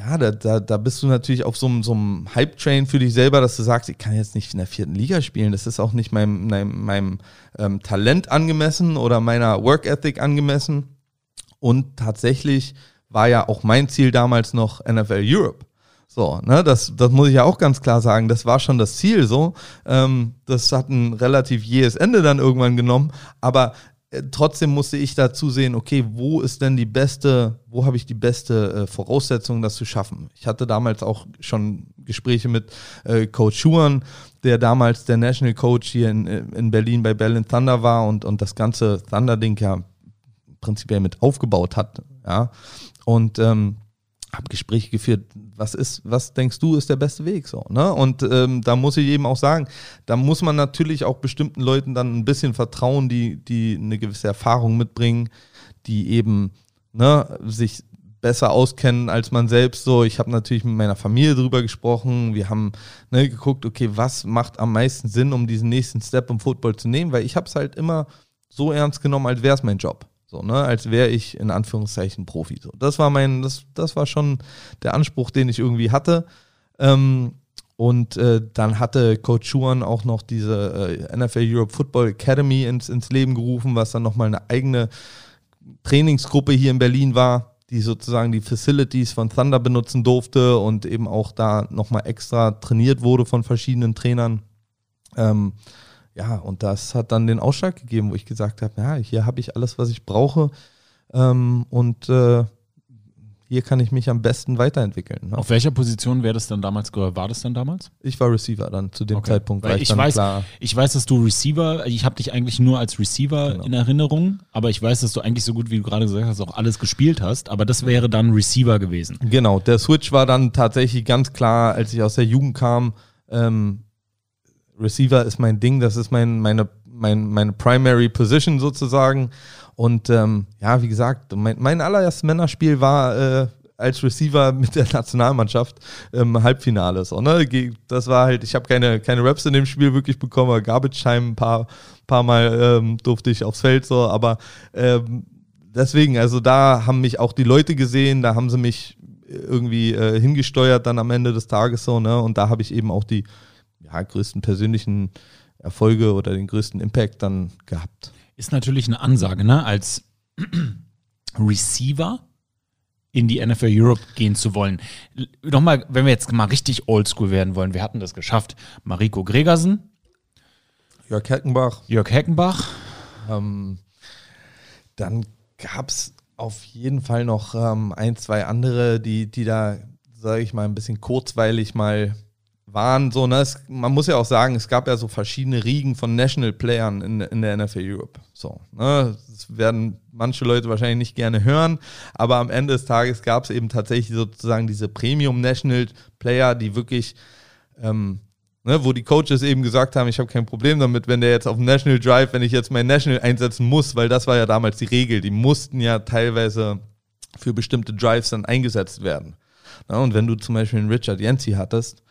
ja, da, da, da bist du natürlich auf so einem, so einem Hype-Train für dich selber, dass du sagst, ich kann jetzt nicht in der vierten Liga spielen. Das ist auch nicht meinem, meinem, meinem ähm, Talent angemessen oder meiner Work Ethic angemessen. Und tatsächlich war ja auch mein Ziel damals noch NFL Europe. So, ne, das, das muss ich ja auch ganz klar sagen. Das war schon das Ziel so. Ähm, das hat ein relativ jähes Ende dann irgendwann genommen. Aber trotzdem musste ich dazu sehen, okay, wo ist denn die beste, wo habe ich die beste äh, Voraussetzung, das zu schaffen? Ich hatte damals auch schon Gespräche mit äh, Coach Schuhan, der damals der National Coach hier in, in Berlin bei Berlin Thunder war und, und das ganze Thunder-Ding ja prinzipiell mit aufgebaut hat. Ja. Und ähm, habe Gespräche geführt, was ist, was denkst du, ist der beste Weg so, ne? Und ähm, da muss ich eben auch sagen, da muss man natürlich auch bestimmten Leuten dann ein bisschen vertrauen, die, die eine gewisse Erfahrung mitbringen, die eben ne, sich besser auskennen als man selbst so. Ich habe natürlich mit meiner Familie drüber gesprochen. Wir haben ne, geguckt, okay, was macht am meisten Sinn, um diesen nächsten Step im Football zu nehmen, weil ich habe es halt immer so ernst genommen, als wäre es mein Job. So, ne, als wäre ich in Anführungszeichen Profi. So, das war mein, das, das war schon der Anspruch, den ich irgendwie hatte. Ähm, und äh, dann hatte Coach Schuan auch noch diese äh, NFL Europe Football Academy ins, ins Leben gerufen, was dann nochmal eine eigene Trainingsgruppe hier in Berlin war, die sozusagen die Facilities von Thunder benutzen durfte und eben auch da nochmal extra trainiert wurde von verschiedenen Trainern. Ähm, ja, und das hat dann den Ausschlag gegeben, wo ich gesagt habe, ja, hier habe ich alles, was ich brauche ähm, und äh, hier kann ich mich am besten weiterentwickeln. Ne? Auf welcher Position wäre das dann damals, war das dann damals? Ich war Receiver dann zu dem okay. Zeitpunkt. Weil ich, weiß, klar ich weiß, dass du Receiver, ich habe dich eigentlich nur als Receiver genau. in Erinnerung, aber ich weiß, dass du eigentlich so gut, wie du gerade gesagt hast, auch alles gespielt hast, aber das wäre dann Receiver gewesen. Genau, der Switch war dann tatsächlich ganz klar, als ich aus der Jugend kam, ähm, Receiver ist mein Ding, das ist mein, meine, mein, meine Primary Position sozusagen. Und ähm, ja, wie gesagt, mein, mein allererstes Männerspiel war äh, als Receiver mit der Nationalmannschaft im ähm, Halbfinale. So, ne? Das war halt, ich habe keine, keine Raps in dem Spiel wirklich bekommen, Garbage Time ein paar, paar Mal ähm, durfte ich aufs Feld so, aber ähm, deswegen, also da haben mich auch die Leute gesehen, da haben sie mich irgendwie äh, hingesteuert dann am Ende des Tages so, ne? Und da habe ich eben auch die, ja, größten persönlichen Erfolge oder den größten Impact dann gehabt. Ist natürlich eine Ansage, ne? Als Receiver in die NFL Europe gehen zu wollen. Nochmal, wenn wir jetzt mal richtig oldschool werden wollen, wir hatten das geschafft. Mariko Gregersen. Jörg Heckenbach. Jörg Heckenbach. Ähm, dann gab es auf jeden Fall noch ähm, ein, zwei andere, die, die da, sage ich mal, ein bisschen kurzweilig mal waren so, ne, es, man muss ja auch sagen, es gab ja so verschiedene Riegen von National Playern in, in der NFL Europe. So, ne, das werden manche Leute wahrscheinlich nicht gerne hören, aber am Ende des Tages gab es eben tatsächlich sozusagen diese Premium National Player, die wirklich, ähm, ne, wo die Coaches eben gesagt haben, ich habe kein Problem damit, wenn der jetzt auf National Drive, wenn ich jetzt mein National einsetzen muss, weil das war ja damals die Regel, die mussten ja teilweise für bestimmte Drives dann eingesetzt werden. Ne, und wenn du zum Beispiel einen Richard Yancey hattest,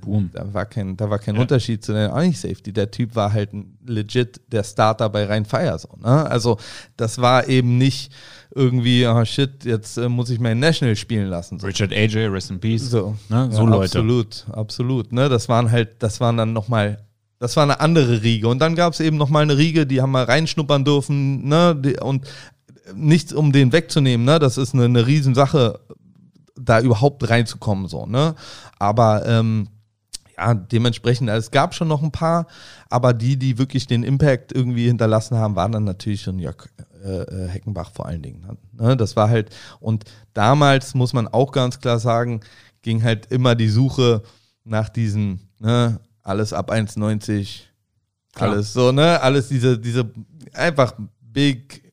Boom. Da war kein, da war kein ja. Unterschied zu den eigentlich Safety. Der Typ war halt legit der Starter bei Rhein Fire. So, ne? Also das war eben nicht irgendwie, oh shit, jetzt äh, muss ich mein National spielen lassen. So. Richard AJ, Rest in Peace. So, ne? so ja, Leute. Absolut, absolut. Ne? Das waren halt, das waren dann nochmal das war eine andere Riege. Und dann gab es eben nochmal eine Riege, die haben mal reinschnuppern dürfen, ne? Und nichts, um den wegzunehmen, ne? Das ist eine, eine Riesensache, da überhaupt reinzukommen, so, ne? Aber ähm, ja, dementsprechend, also es gab schon noch ein paar, aber die, die wirklich den Impact irgendwie hinterlassen haben, waren dann natürlich schon Jörg äh, äh Heckenbach vor allen Dingen. Ne? Das war halt, und damals muss man auch ganz klar sagen, ging halt immer die Suche nach diesen, ne, alles ab 1,90, alles so, ne, alles diese, diese einfach big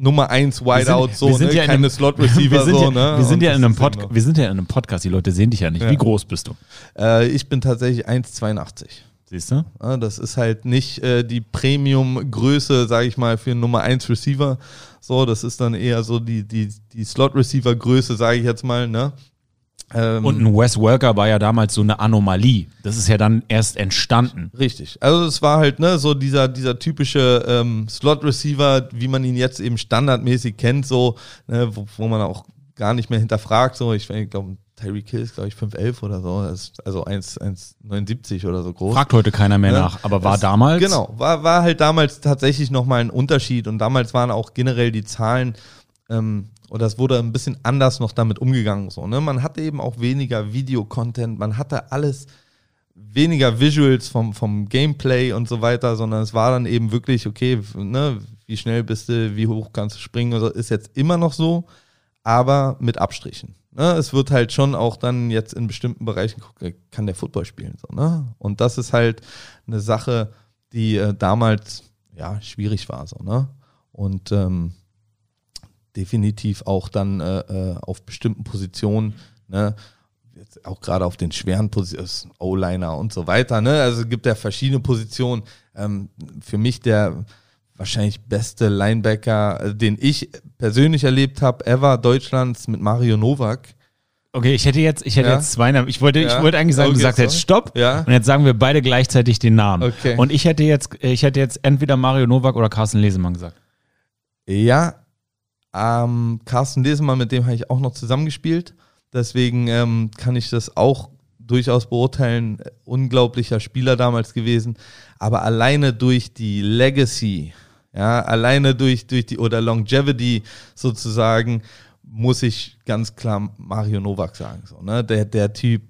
Nummer 1 Wideout, so, ne? Ja keine Slot Receiver, so, ja, ne? Wir sind, ja in einem Pod wir sind ja in einem Podcast, die Leute sehen dich ja nicht. Ja. Wie groß bist du? Äh, ich bin tatsächlich 1,82. Siehst du? Das ist halt nicht äh, die Premium-Größe, sage ich mal, für einen Nummer 1 Receiver. So, das ist dann eher so die, die, die Slot-Receiver-Größe, sage ich jetzt mal, ne? Ähm, und ein Wes Welker war ja damals so eine Anomalie. Das ist ja dann erst entstanden. Richtig. Also es war halt ne so dieser dieser typische ähm, Slot Receiver, wie man ihn jetzt eben standardmäßig kennt, so ne, wo, wo man auch gar nicht mehr hinterfragt. So, ich, ich glaube, Tyreek Hill ist, glaube ich, 5'11 oder so, also 1,79 oder so groß. Fragt heute keiner mehr ja, nach, aber war das, damals? Genau, war, war halt damals tatsächlich nochmal ein Unterschied und damals waren auch generell die Zahlen, ähm, oder es wurde ein bisschen anders noch damit umgegangen. So, ne? Man hatte eben auch weniger Videocontent, man hatte alles weniger Visuals vom, vom Gameplay und so weiter, sondern es war dann eben wirklich, okay, ne, wie schnell bist du, wie hoch kannst du springen, also ist jetzt immer noch so, aber mit Abstrichen. Ne? Es wird halt schon auch dann jetzt in bestimmten Bereichen gucken, kann der Football spielen. So, ne? Und das ist halt eine Sache, die äh, damals ja schwierig war. So, ne? Und ähm, definitiv auch dann äh, äh auf bestimmten Positionen, ne? Jetzt auch gerade auf den schweren Positionen, O-Liner und so weiter. Ne? Also es gibt ja verschiedene Positionen. Ähm, für mich der wahrscheinlich beste Linebacker, äh, den ich persönlich erlebt habe, ever Deutschlands mit Mario Novak. Okay, ich hätte jetzt, ich hätte ja. jetzt zwei Namen. Ich wollte, ja. ich wollte eigentlich sagen, okay, du sagst jetzt Stopp. Ja. Und jetzt sagen wir beide gleichzeitig den Namen. Okay. Und ich hätte jetzt, ich hätte jetzt entweder Mario Novak oder Carsten Lesemann gesagt. Ja, ähm, Carsten Lesemann, mit dem habe ich auch noch zusammengespielt. Deswegen ähm, kann ich das auch durchaus beurteilen. Unglaublicher Spieler damals gewesen. Aber alleine durch die Legacy, ja, alleine durch, durch die oder Longevity sozusagen, muss ich ganz klar Mario Novak sagen. So, ne? der, der Typ,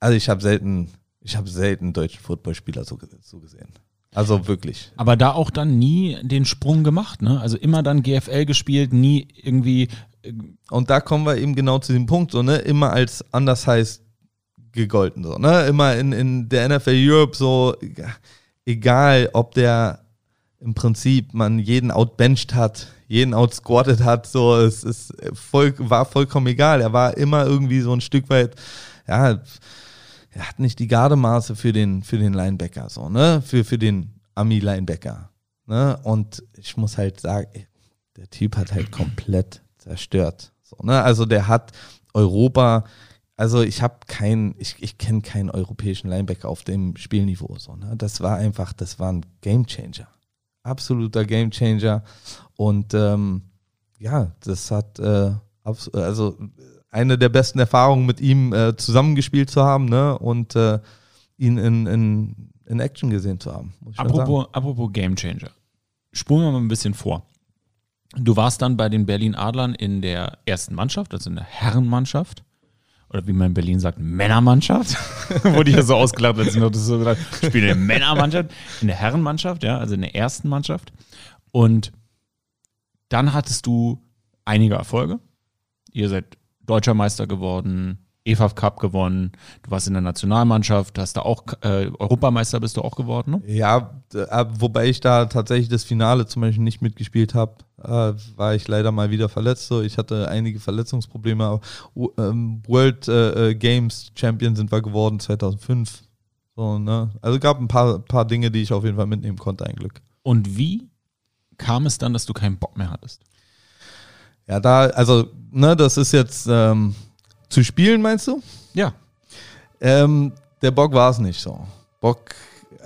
also ich habe selten, ich habe selten deutschen Footballspieler so, so gesehen. Also wirklich. Aber da auch dann nie den Sprung gemacht, ne? Also immer dann GFL gespielt, nie irgendwie. Äh, Und da kommen wir eben genau zu dem Punkt, so, ne? Immer als anders heißt gegolten, so, ne? Immer in, in der NFL Europe so, egal ob der im Prinzip man jeden outbenched hat, jeden outsquatted hat, so, es ist voll, war vollkommen egal. Er war immer irgendwie so ein Stück weit, ja, er hat nicht die Gardemaße für den, für den Linebacker, so, ne, für, für den Ami-Linebacker, ne, und ich muss halt sagen, der Typ hat halt komplett zerstört, so, ne, also der hat Europa, also ich habe keinen, ich, ich kenne keinen europäischen Linebacker auf dem Spielniveau, so, ne, das war einfach, das war ein Gamechanger absoluter Gamechanger. Und ähm, ja, das hat äh, also eine der besten Erfahrungen mit ihm äh, zusammengespielt zu haben ne? und äh, ihn in, in, in Action gesehen zu haben. apropos, apropos Gamechanger. Spulen wir mal ein bisschen vor. Du warst dann bei den Berlin Adlern in der ersten Mannschaft, also in der Herrenmannschaft oder wie man in Berlin sagt, Männermannschaft. Wurde ich ja so ausgelacht, als ich noch das so gesagt ich spiele in der Männermannschaft, in der Herrenmannschaft, ja, also in der ersten Mannschaft. Und dann hattest du einige Erfolge. Ihr seid deutscher Meister geworden, EFAF Cup gewonnen, du warst in der Nationalmannschaft, hast da auch äh, Europameister bist du auch geworden, ne? Ja, äh, wobei ich da tatsächlich das Finale zum Beispiel nicht mitgespielt habe, äh, war ich leider mal wieder verletzt. So, ich hatte einige Verletzungsprobleme. Ähm, World äh, äh, Games Champion sind wir geworden 2005. So, ne? Also gab ein paar, paar Dinge, die ich auf jeden Fall mitnehmen konnte, ein Glück. Und wie kam es dann, dass du keinen Bock mehr hattest? Ja, da, also, ne, das ist jetzt ähm, zu spielen, meinst du? Ja. Ähm, der Bock war es nicht so. Bock,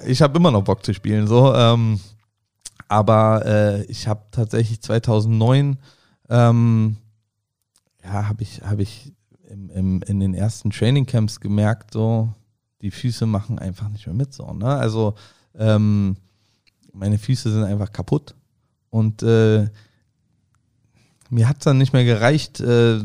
ich habe immer noch Bock zu spielen, so. Ähm, aber äh, ich habe tatsächlich 2009, ähm, ja, habe ich, hab ich im, im, in den ersten Trainingcamps gemerkt, so, die Füße machen einfach nicht mehr mit, so. Ne? Also, ähm, meine Füße sind einfach kaputt. Und äh, mir hat es dann nicht mehr gereicht. Äh,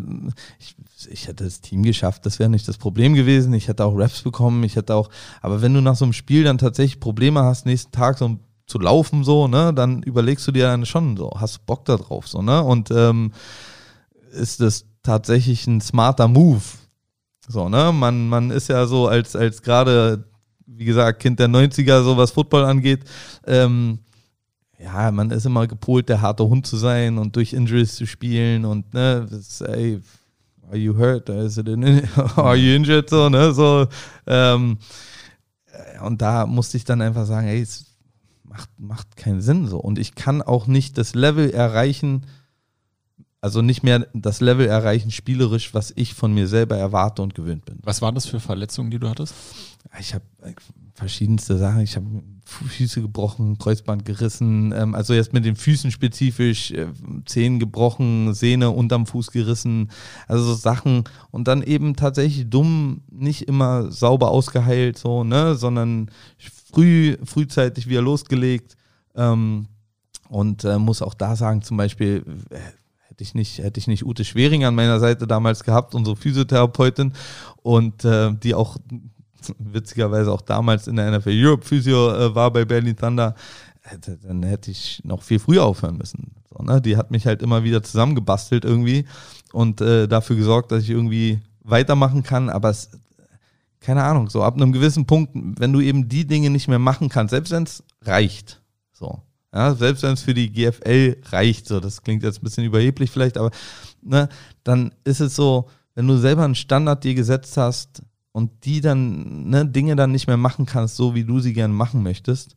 ich, ich hätte das Team geschafft, das wäre nicht das Problem gewesen. Ich hätte auch Raps bekommen, ich hätte auch, aber wenn du nach so einem Spiel dann tatsächlich Probleme hast, nächsten Tag so zu laufen, so, ne, dann überlegst du dir dann schon so, hast du Bock da drauf, so, ne? Und ähm, ist das tatsächlich ein smarter Move. So, ne? Man, man ist ja so als, als gerade, wie gesagt, Kind der 90er, so was Football angeht, ähm, ja, man ist immer gepolt, der harte Hund zu sein und durch Injuries zu spielen und ne, das, ey, are you hurt? Are you injured? So, ne, so, ähm, und da musste ich dann einfach sagen, ey, es macht, macht keinen Sinn so. Und ich kann auch nicht das Level erreichen, also nicht mehr das Level erreichen, spielerisch, was ich von mir selber erwarte und gewöhnt bin. Was waren das für Verletzungen, die du hattest? Ich habe verschiedenste Sachen. Ich habe Füße gebrochen, Kreuzband gerissen, ähm, also jetzt mit den Füßen spezifisch, äh, Zehen gebrochen, Sehne unterm Fuß gerissen, also so Sachen und dann eben tatsächlich dumm, nicht immer sauber ausgeheilt, so, ne, sondern früh, frühzeitig wieder losgelegt. Ähm, und äh, muss auch da sagen, zum Beispiel, äh, hätte ich nicht, hätte ich nicht Ute Schwering an meiner Seite damals gehabt, unsere Physiotherapeutin, und äh, die auch witzigerweise auch damals in der NFL Europe Physio äh, war bei Berlin Thunder, hätte, dann hätte ich noch viel früher aufhören müssen. So, ne? Die hat mich halt immer wieder zusammengebastelt irgendwie und äh, dafür gesorgt, dass ich irgendwie weitermachen kann, aber es, keine Ahnung, so ab einem gewissen Punkt, wenn du eben die Dinge nicht mehr machen kannst, selbst wenn es reicht, so, ja, selbst wenn es für die GFL reicht, so, das klingt jetzt ein bisschen überheblich vielleicht, aber ne, dann ist es so, wenn du selber einen Standard dir gesetzt hast, und die dann, ne, Dinge dann nicht mehr machen kannst, so wie du sie gerne machen möchtest,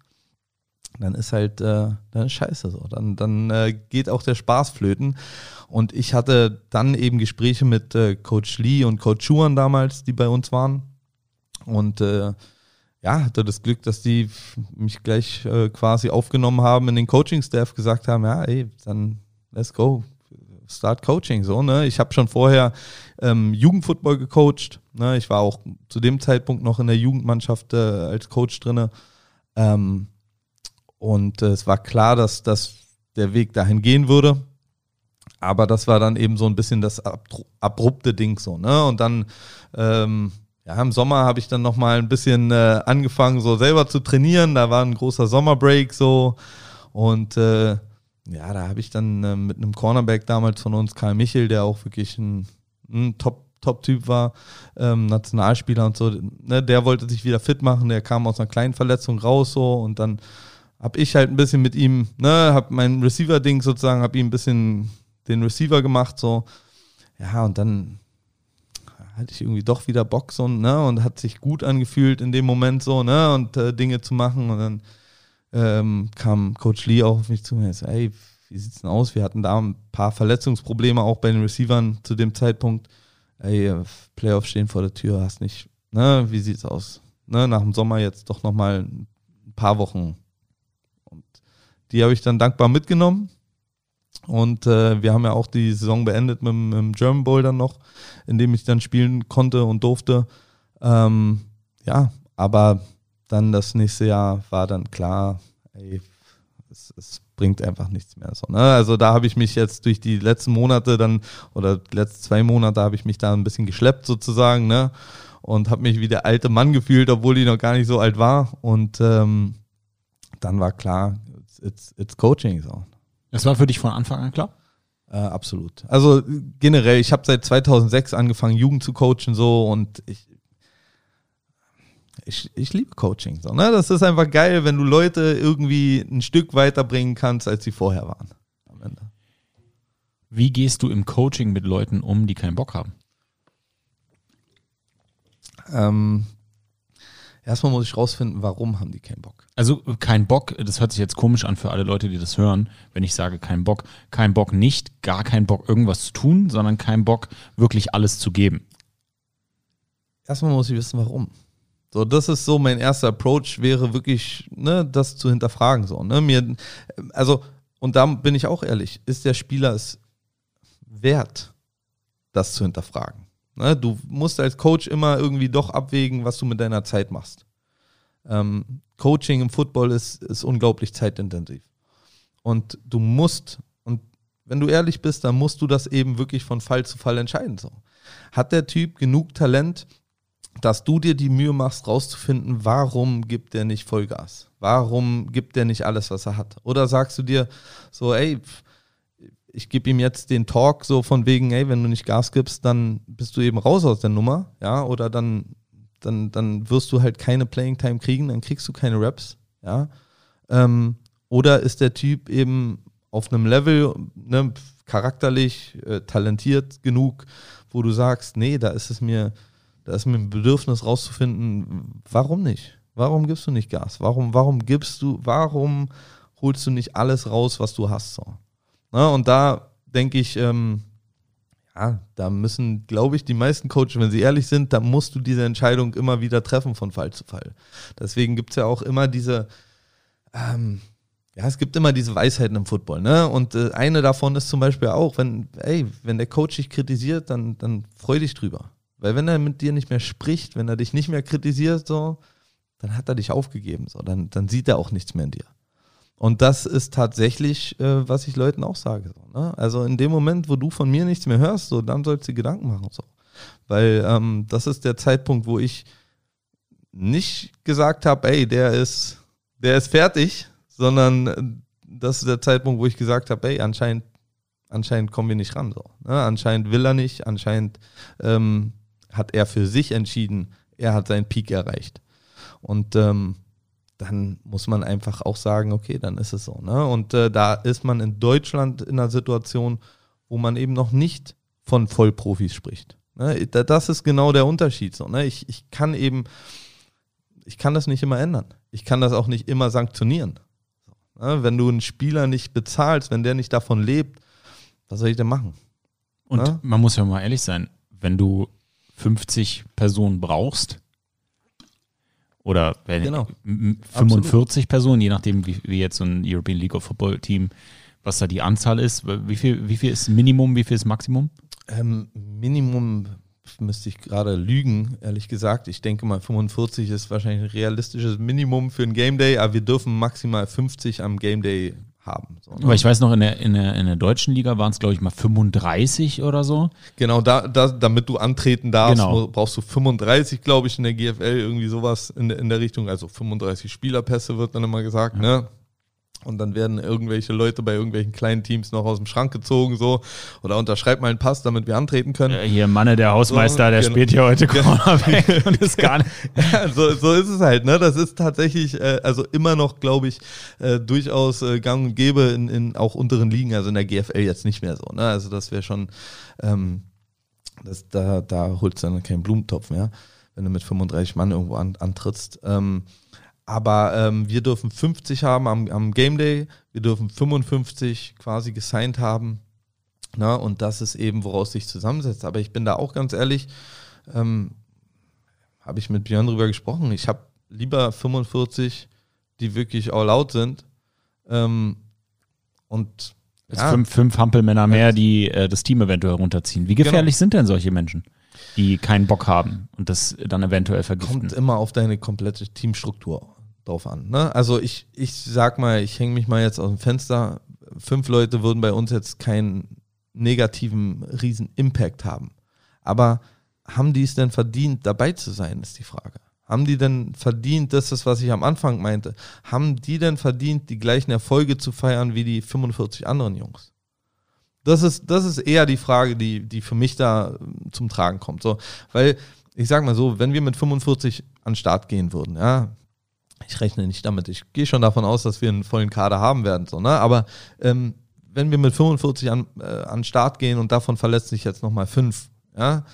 dann ist halt, äh, dann ist scheiße so. Dann, dann äh, geht auch der Spaß flöten. Und ich hatte dann eben Gespräche mit äh, Coach Lee und Coach Chuan damals, die bei uns waren. Und äh, ja, hatte das Glück, dass die mich gleich äh, quasi aufgenommen haben in den Coaching-Staff, gesagt haben, ja, ey, dann let's go, start Coaching. So, ne? Ich habe schon vorher ähm, Jugendfootball gecoacht, Ne, ich war auch zu dem Zeitpunkt noch in der Jugendmannschaft äh, als Coach drinne. Ähm, und äh, es war klar, dass, dass der Weg dahin gehen würde. Aber das war dann eben so ein bisschen das abrupte Ding so. Ne? Und dann, ähm, ja, im Sommer habe ich dann nochmal ein bisschen äh, angefangen, so selber zu trainieren. Da war ein großer Sommerbreak so. Und äh, ja, da habe ich dann äh, mit einem Cornerback damals von uns, Karl Michel, der auch wirklich ein, ein Top Top-Typ war, ähm, Nationalspieler und so, ne, der wollte sich wieder fit machen, der kam aus einer kleinen Verletzung raus so und dann habe ich halt ein bisschen mit ihm, ne, habe mein Receiver-Ding sozusagen, habe ihm ein bisschen den Receiver gemacht so, ja und dann hatte ich irgendwie doch wieder Bock so, ne, und hat sich gut angefühlt in dem Moment so, ne, und äh, Dinge zu machen und dann ähm, kam Coach Lee auch auf mich zu und so, ey, wie sieht's denn aus? Wir hatten da ein paar Verletzungsprobleme auch bei den Receivern zu dem Zeitpunkt ey, Playoffs stehen vor der Tür, hast nicht, ne, wie sieht's aus? Ne, nach dem Sommer jetzt doch nochmal ein paar Wochen. Und die habe ich dann dankbar mitgenommen. Und äh, wir haben ja auch die Saison beendet mit, mit dem German Bowl dann noch, in dem ich dann spielen konnte und durfte. Ähm, ja, aber dann das nächste Jahr war dann klar, ey, es, es bringt einfach nichts mehr. So, ne? Also da habe ich mich jetzt durch die letzten Monate dann, oder die letzten zwei Monate habe ich mich da ein bisschen geschleppt sozusagen, ne? Und habe mich wie der alte Mann gefühlt, obwohl ich noch gar nicht so alt war. Und ähm, dann war klar, it's, it's, it's Coaching. So. Das war für dich von Anfang an klar? Äh, absolut. Also generell, ich habe seit 2006 angefangen, Jugend zu coachen so und ich, ich, ich liebe Coaching. So, ne? Das ist einfach geil, wenn du Leute irgendwie ein Stück weiterbringen kannst, als sie vorher waren. Am Ende. Wie gehst du im Coaching mit Leuten um, die keinen Bock haben? Ähm, erstmal muss ich rausfinden, warum haben die keinen Bock. Also kein Bock, das hört sich jetzt komisch an für alle Leute, die das hören, wenn ich sage kein Bock. Kein Bock nicht, gar kein Bock irgendwas zu tun, sondern kein Bock wirklich alles zu geben. Erstmal muss ich wissen, warum. So, das ist so mein erster Approach, wäre wirklich, ne, das zu hinterfragen. So, ne? Mir, also, und da bin ich auch ehrlich, ist der Spieler es wert, das zu hinterfragen? Ne? Du musst als Coach immer irgendwie doch abwägen, was du mit deiner Zeit machst. Ähm, Coaching im Football ist, ist unglaublich zeitintensiv. Und du musst, und wenn du ehrlich bist, dann musst du das eben wirklich von Fall zu Fall entscheiden. So. Hat der Typ genug Talent, dass du dir die Mühe machst, rauszufinden, warum gibt der nicht Vollgas? Warum gibt der nicht alles, was er hat? Oder sagst du dir so, ey, ich gebe ihm jetzt den Talk so von wegen, ey, wenn du nicht Gas gibst, dann bist du eben raus aus der Nummer, ja, oder dann, dann, dann wirst du halt keine Playing Time kriegen, dann kriegst du keine Raps, ja. Ähm, oder ist der Typ eben auf einem Level, ne, charakterlich, äh, talentiert genug, wo du sagst, nee, da ist es mir, da ist mir ein Bedürfnis rauszufinden, warum nicht? Warum gibst du nicht Gas? Warum, warum gibst du, warum holst du nicht alles raus, was du hast? So? Na, und da, denke ich, ähm, ja, da müssen, glaube ich, die meisten Coaches, wenn sie ehrlich sind, da musst du diese Entscheidung immer wieder treffen von Fall zu Fall. Deswegen gibt es ja auch immer diese, ähm, ja, es gibt immer diese Weisheiten im Football, ne? Und äh, eine davon ist zum Beispiel auch, wenn, ey, wenn der Coach dich kritisiert, dann, dann freu dich drüber. Weil wenn er mit dir nicht mehr spricht, wenn er dich nicht mehr kritisiert, so, dann hat er dich aufgegeben, so, dann, dann sieht er auch nichts mehr in dir. Und das ist tatsächlich, äh, was ich Leuten auch sage. So, ne? Also in dem Moment, wo du von mir nichts mehr hörst, so, dann sollst du dir Gedanken machen. So. Weil ähm, das ist der Zeitpunkt, wo ich nicht gesagt habe, ey, der ist, der ist fertig, sondern äh, das ist der Zeitpunkt, wo ich gesagt habe, ey, anscheinend, anscheinend kommen wir nicht ran. So, ne? Anscheinend will er nicht, anscheinend ähm, hat er für sich entschieden, er hat seinen Peak erreicht. Und ähm, dann muss man einfach auch sagen, okay, dann ist es so. Ne? Und äh, da ist man in Deutschland in einer Situation, wo man eben noch nicht von Vollprofis spricht. Ne? Das ist genau der Unterschied. So, ne? ich, ich kann eben, ich kann das nicht immer ändern. Ich kann das auch nicht immer sanktionieren. Ne? Wenn du einen Spieler nicht bezahlst, wenn der nicht davon lebt, was soll ich denn machen? Und ne? man muss ja mal ehrlich sein, wenn du 50 Personen brauchst, oder wenn genau. 45 Absolut. Personen, je nachdem, wie, wie, jetzt so ein European League of Football Team, was da die Anzahl ist. Wie viel, wie viel ist Minimum, wie viel ist Maximum? Ähm, Minimum müsste ich gerade lügen, ehrlich gesagt. Ich denke mal, 45 ist wahrscheinlich ein realistisches Minimum für ein Game Day, aber wir dürfen maximal 50 am Game Day haben. So, ne? Aber ich weiß noch, in der, in der, in der deutschen Liga waren es, glaube ich, mal 35 oder so. Genau, da, da, damit du antreten darfst, genau. brauchst du 35, glaube ich, in der GFL, irgendwie sowas in, in der Richtung. Also 35 Spielerpässe wird dann immer gesagt, ja. ne? Und dann werden irgendwelche Leute bei irgendwelchen kleinen Teams noch aus dem Schrank gezogen, so. Oder unterschreibt mal einen Pass, damit wir antreten können. Äh, hier, Manne, der Hausmeister, so, der genau. spielt hier heute Cornerback und ist gar nicht. Ja, so, so ist es halt, ne? Das ist tatsächlich, äh, also immer noch, glaube ich, äh, durchaus äh, gang und gäbe in, in auch unteren Ligen, also in der GFL jetzt nicht mehr so, ne? Also das wäre schon, ähm, das, da, da holst du dann keinen Blumentopf mehr, wenn du mit 35 Mann irgendwo an, antrittst. Ähm, aber ähm, wir dürfen 50 haben am, am Game Day, wir dürfen 55 quasi gesigned haben. Na, und das ist eben, woraus sich zusammensetzt. Aber ich bin da auch ganz ehrlich, ähm, habe ich mit Björn drüber gesprochen. Ich habe lieber 45, die wirklich all out sind. Ähm, und ja, fünf, fünf Hampelmänner mehr, die äh, das Team eventuell runterziehen. Wie gefährlich genau. sind denn solche Menschen, die keinen Bock haben und das dann eventuell vergiften? Kommt immer auf deine komplette Teamstruktur drauf an. Ne? Also ich, ich sag mal, ich hänge mich mal jetzt aus dem Fenster. Fünf Leute würden bei uns jetzt keinen negativen riesen Impact haben. Aber haben die es denn verdient, dabei zu sein, ist die Frage. Haben die denn verdient, das ist, was ich am Anfang meinte, haben die denn verdient, die gleichen Erfolge zu feiern wie die 45 anderen Jungs? Das ist, das ist eher die Frage, die, die für mich da zum Tragen kommt. So, weil, ich sag mal so, wenn wir mit 45 an den Start gehen würden, ja, ich rechne nicht damit. Ich gehe schon davon aus, dass wir einen vollen Kader haben werden. So, ne? Aber ähm, wenn wir mit 45 an, äh, an Start gehen und davon verletzt sich jetzt nochmal fünf, ja,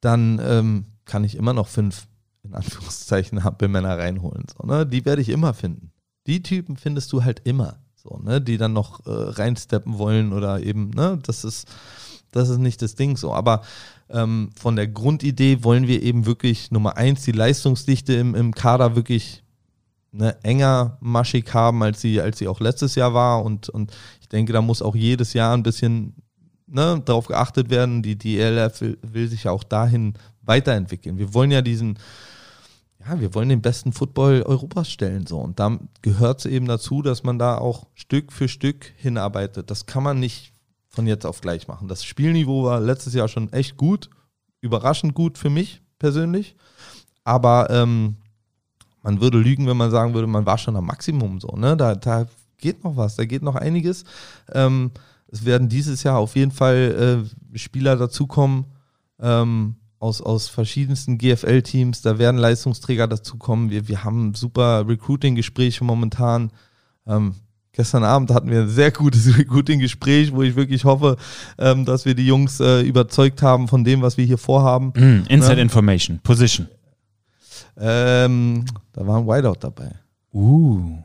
dann ähm, kann ich immer noch fünf, in Anführungszeichen, Hampelmänner reinholen. So, ne? Die werde ich immer finden. Die Typen findest du halt immer. So, ne? Die dann noch äh, reinsteppen wollen oder eben, ne, das ist, das ist nicht das Ding so. Aber ähm, von der Grundidee wollen wir eben wirklich Nummer eins, die Leistungsdichte im, im Kader wirklich ne, enger maschig haben, als sie, als sie auch letztes Jahr war. Und, und ich denke, da muss auch jedes Jahr ein bisschen ne, darauf geachtet werden. Die, die ELF will, will sich ja auch dahin weiterentwickeln. Wir wollen ja diesen, ja, wir wollen den besten Football Europas stellen. So. Und da gehört es eben dazu, dass man da auch Stück für Stück hinarbeitet. Das kann man nicht von jetzt auf gleich machen. Das Spielniveau war letztes Jahr schon echt gut, überraschend gut für mich persönlich. Aber ähm, man würde lügen, wenn man sagen würde, man war schon am Maximum so. Ne? Da, da geht noch was, da geht noch einiges. Ähm, es werden dieses Jahr auf jeden Fall äh, Spieler dazukommen ähm, aus, aus verschiedensten GFL-Teams. Da werden Leistungsträger dazukommen. Wir, wir haben super Recruiting-Gespräche momentan. Ähm, gestern Abend hatten wir ein sehr gutes Recruiting-Gespräch, wo ich wirklich hoffe, ähm, dass wir die Jungs äh, überzeugt haben von dem, was wir hier vorhaben. Mm, Inside ne? Information, Position. Ähm, da war ein Whiteout dabei. Uh.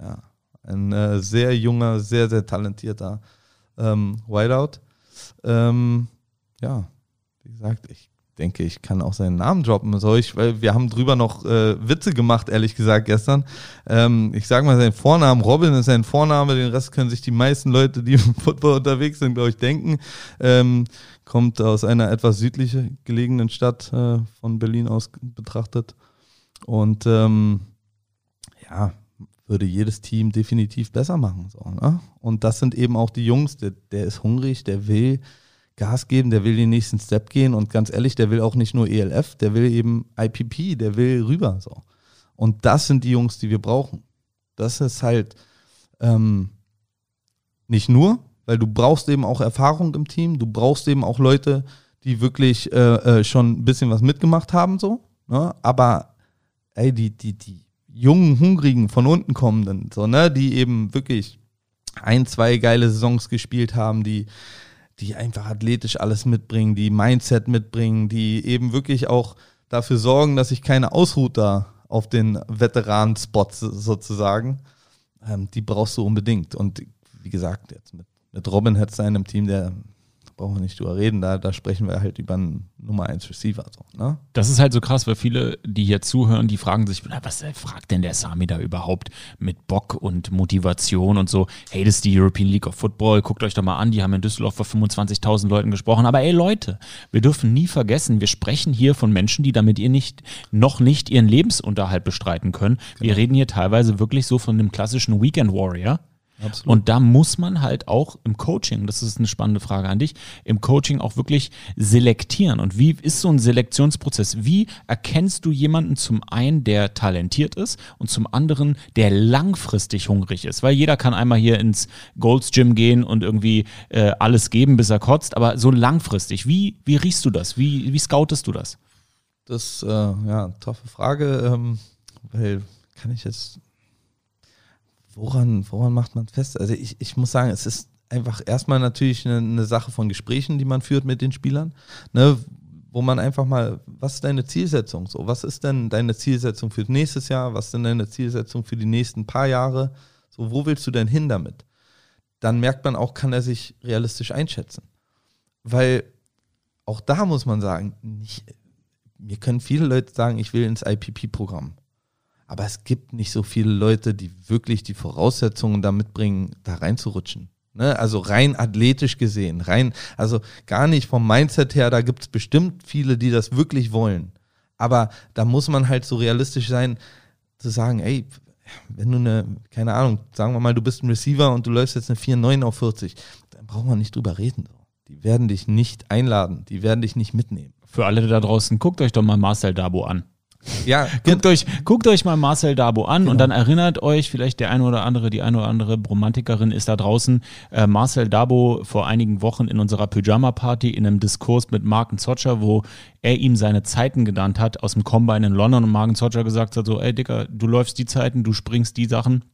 Ja. Ein äh, sehr junger, sehr, sehr talentierter ähm, Whiteout. Ähm, ja, wie gesagt, ich denke, ich kann auch seinen Namen droppen. Soll ich, weil wir haben drüber noch äh, Witze gemacht, ehrlich gesagt, gestern. Ähm, ich sage mal seinen Vornamen. Robin ist sein Vorname, den Rest können sich die meisten Leute, die im Football unterwegs sind, glaube ich, denken. Ähm, kommt aus einer etwas südlich gelegenen Stadt äh, von Berlin aus betrachtet. Und ähm, ja, würde jedes Team definitiv besser machen. So, ne? Und das sind eben auch die Jungs, der, der ist hungrig, der will Gas geben, der will den nächsten Step gehen und ganz ehrlich, der will auch nicht nur ELF, der will eben IPP, der will rüber. So. Und das sind die Jungs, die wir brauchen. Das ist halt ähm, nicht nur, weil du brauchst eben auch Erfahrung im Team, du brauchst eben auch Leute, die wirklich äh, äh, schon ein bisschen was mitgemacht haben, so. Ne? Aber ey, die, die, die jungen, hungrigen, von unten kommenden, so, ne, die eben wirklich ein, zwei geile Saisons gespielt haben, die die einfach athletisch alles mitbringen, die Mindset mitbringen, die eben wirklich auch dafür sorgen, dass sich keine ausruht da auf den Veteranen-Spots sozusagen. Ähm, die brauchst du unbedingt. Und wie gesagt, jetzt mit, mit Robin hat es einem Team, der brauchen wir nicht drüber reden, da, da sprechen wir halt über einen Nummer 1 Receiver. So, ne? Das ist halt so krass, weil viele, die hier zuhören, die fragen sich, was fragt denn der Sami da überhaupt mit Bock und Motivation und so? Hey, das ist die European League of Football, guckt euch doch mal an, die haben in Düsseldorf vor 25.000 Leuten gesprochen. Aber ey Leute, wir dürfen nie vergessen, wir sprechen hier von Menschen, die damit ihr nicht, noch nicht ihren Lebensunterhalt bestreiten können. Genau. Wir reden hier teilweise wirklich so von einem klassischen Weekend Warrior Absolut. Und da muss man halt auch im Coaching, das ist eine spannende Frage an dich, im Coaching auch wirklich selektieren. Und wie ist so ein Selektionsprozess? Wie erkennst du jemanden zum einen, der talentiert ist und zum anderen, der langfristig hungrig ist? Weil jeder kann einmal hier ins Golds Gym gehen und irgendwie äh, alles geben, bis er kotzt, aber so langfristig, wie, wie riechst du das? Wie, wie scoutest du das? Das, äh, ja, toffe Frage, ähm, weil kann ich jetzt Woran, woran macht man fest? Also ich, ich muss sagen, es ist einfach erstmal natürlich eine, eine Sache von Gesprächen, die man führt mit den Spielern, ne, wo man einfach mal, was ist deine Zielsetzung? So, was ist denn deine Zielsetzung für nächstes Jahr? Was ist denn deine Zielsetzung für die nächsten paar Jahre? So, wo willst du denn hin damit? Dann merkt man auch, kann er sich realistisch einschätzen. Weil auch da muss man sagen, nicht, mir können viele Leute sagen, ich will ins IPP-Programm. Aber es gibt nicht so viele Leute, die wirklich die Voraussetzungen da mitbringen, da reinzurutschen. Ne? Also rein athletisch gesehen, rein, also gar nicht vom Mindset her, da gibt es bestimmt viele, die das wirklich wollen. Aber da muss man halt so realistisch sein, zu sagen, ey, wenn du eine, keine Ahnung, sagen wir mal, du bist ein Receiver und du läufst jetzt eine 4,9 auf 40, dann braucht man nicht drüber reden. Die werden dich nicht einladen, die werden dich nicht mitnehmen. Für alle da draußen, guckt euch doch mal Marcel Dabo an. Ja, guckt euch, guckt euch mal Marcel Dabo an genau. und dann erinnert euch, vielleicht der eine oder andere, die eine oder andere Romantikerin ist da draußen, äh, Marcel Dabo vor einigen Wochen in unserer Pyjama-Party in einem Diskurs mit Marken Zotscher, wo er ihm seine Zeiten genannt hat aus dem Combine in London und Marken Zotscher gesagt hat so, ey Dicker, du läufst die Zeiten, du springst die Sachen,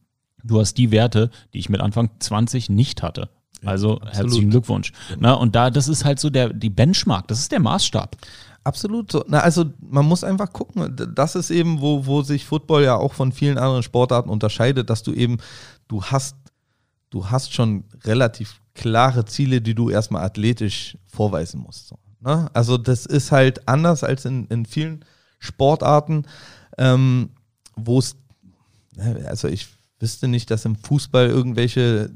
du hast die Werte, die ich mit Anfang 20 nicht hatte. Also ja, herzlichen Glückwunsch. Na, und da, das ist halt so der, die Benchmark, das ist der Maßstab. Absolut so. Na, also man muss einfach gucken. Das ist eben, wo, wo sich Football ja auch von vielen anderen Sportarten unterscheidet, dass du eben, du hast, du hast schon relativ klare Ziele, die du erstmal athletisch vorweisen musst. So, ne? Also das ist halt anders als in, in vielen Sportarten, ähm, wo es, ne, also ich wüsste nicht, dass im Fußball irgendwelche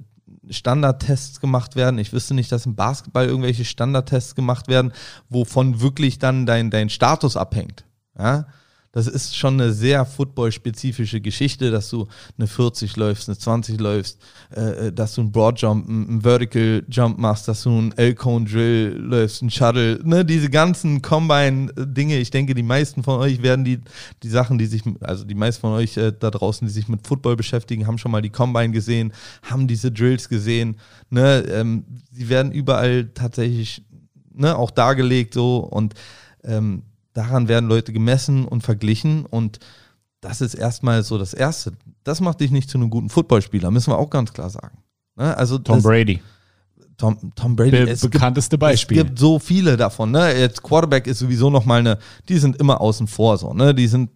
Standardtests gemacht werden. Ich wüsste nicht, dass im Basketball irgendwelche Standardtests gemacht werden, wovon wirklich dann dein, dein Status abhängt. Ja? Das ist schon eine sehr football-spezifische Geschichte, dass du eine 40 läufst, eine 20 läufst, äh, äh, dass du einen Broad-Jump, einen Vertical Jump machst, dass du einen L-Cone-Drill läufst, einen Shuttle, ne, diese ganzen Combine-Dinge. Ich denke, die meisten von euch werden die, die Sachen, die sich, also die meisten von euch äh, da draußen, die sich mit Football beschäftigen, haben schon mal die Combine gesehen, haben diese Drills gesehen, ne, ähm, sie werden überall tatsächlich, ne, auch dargelegt so und ähm, daran werden Leute gemessen und verglichen und das ist erstmal so das Erste. Das macht dich nicht zu einem guten Footballspieler, müssen wir auch ganz klar sagen. Ne? Also Tom das, Brady. Tom, Tom Brady. Der bekannteste gibt, Beispiel. Es gibt so viele davon. Ne? Jetzt Quarterback ist sowieso noch mal eine, die sind immer außen vor so. Ne? Die sind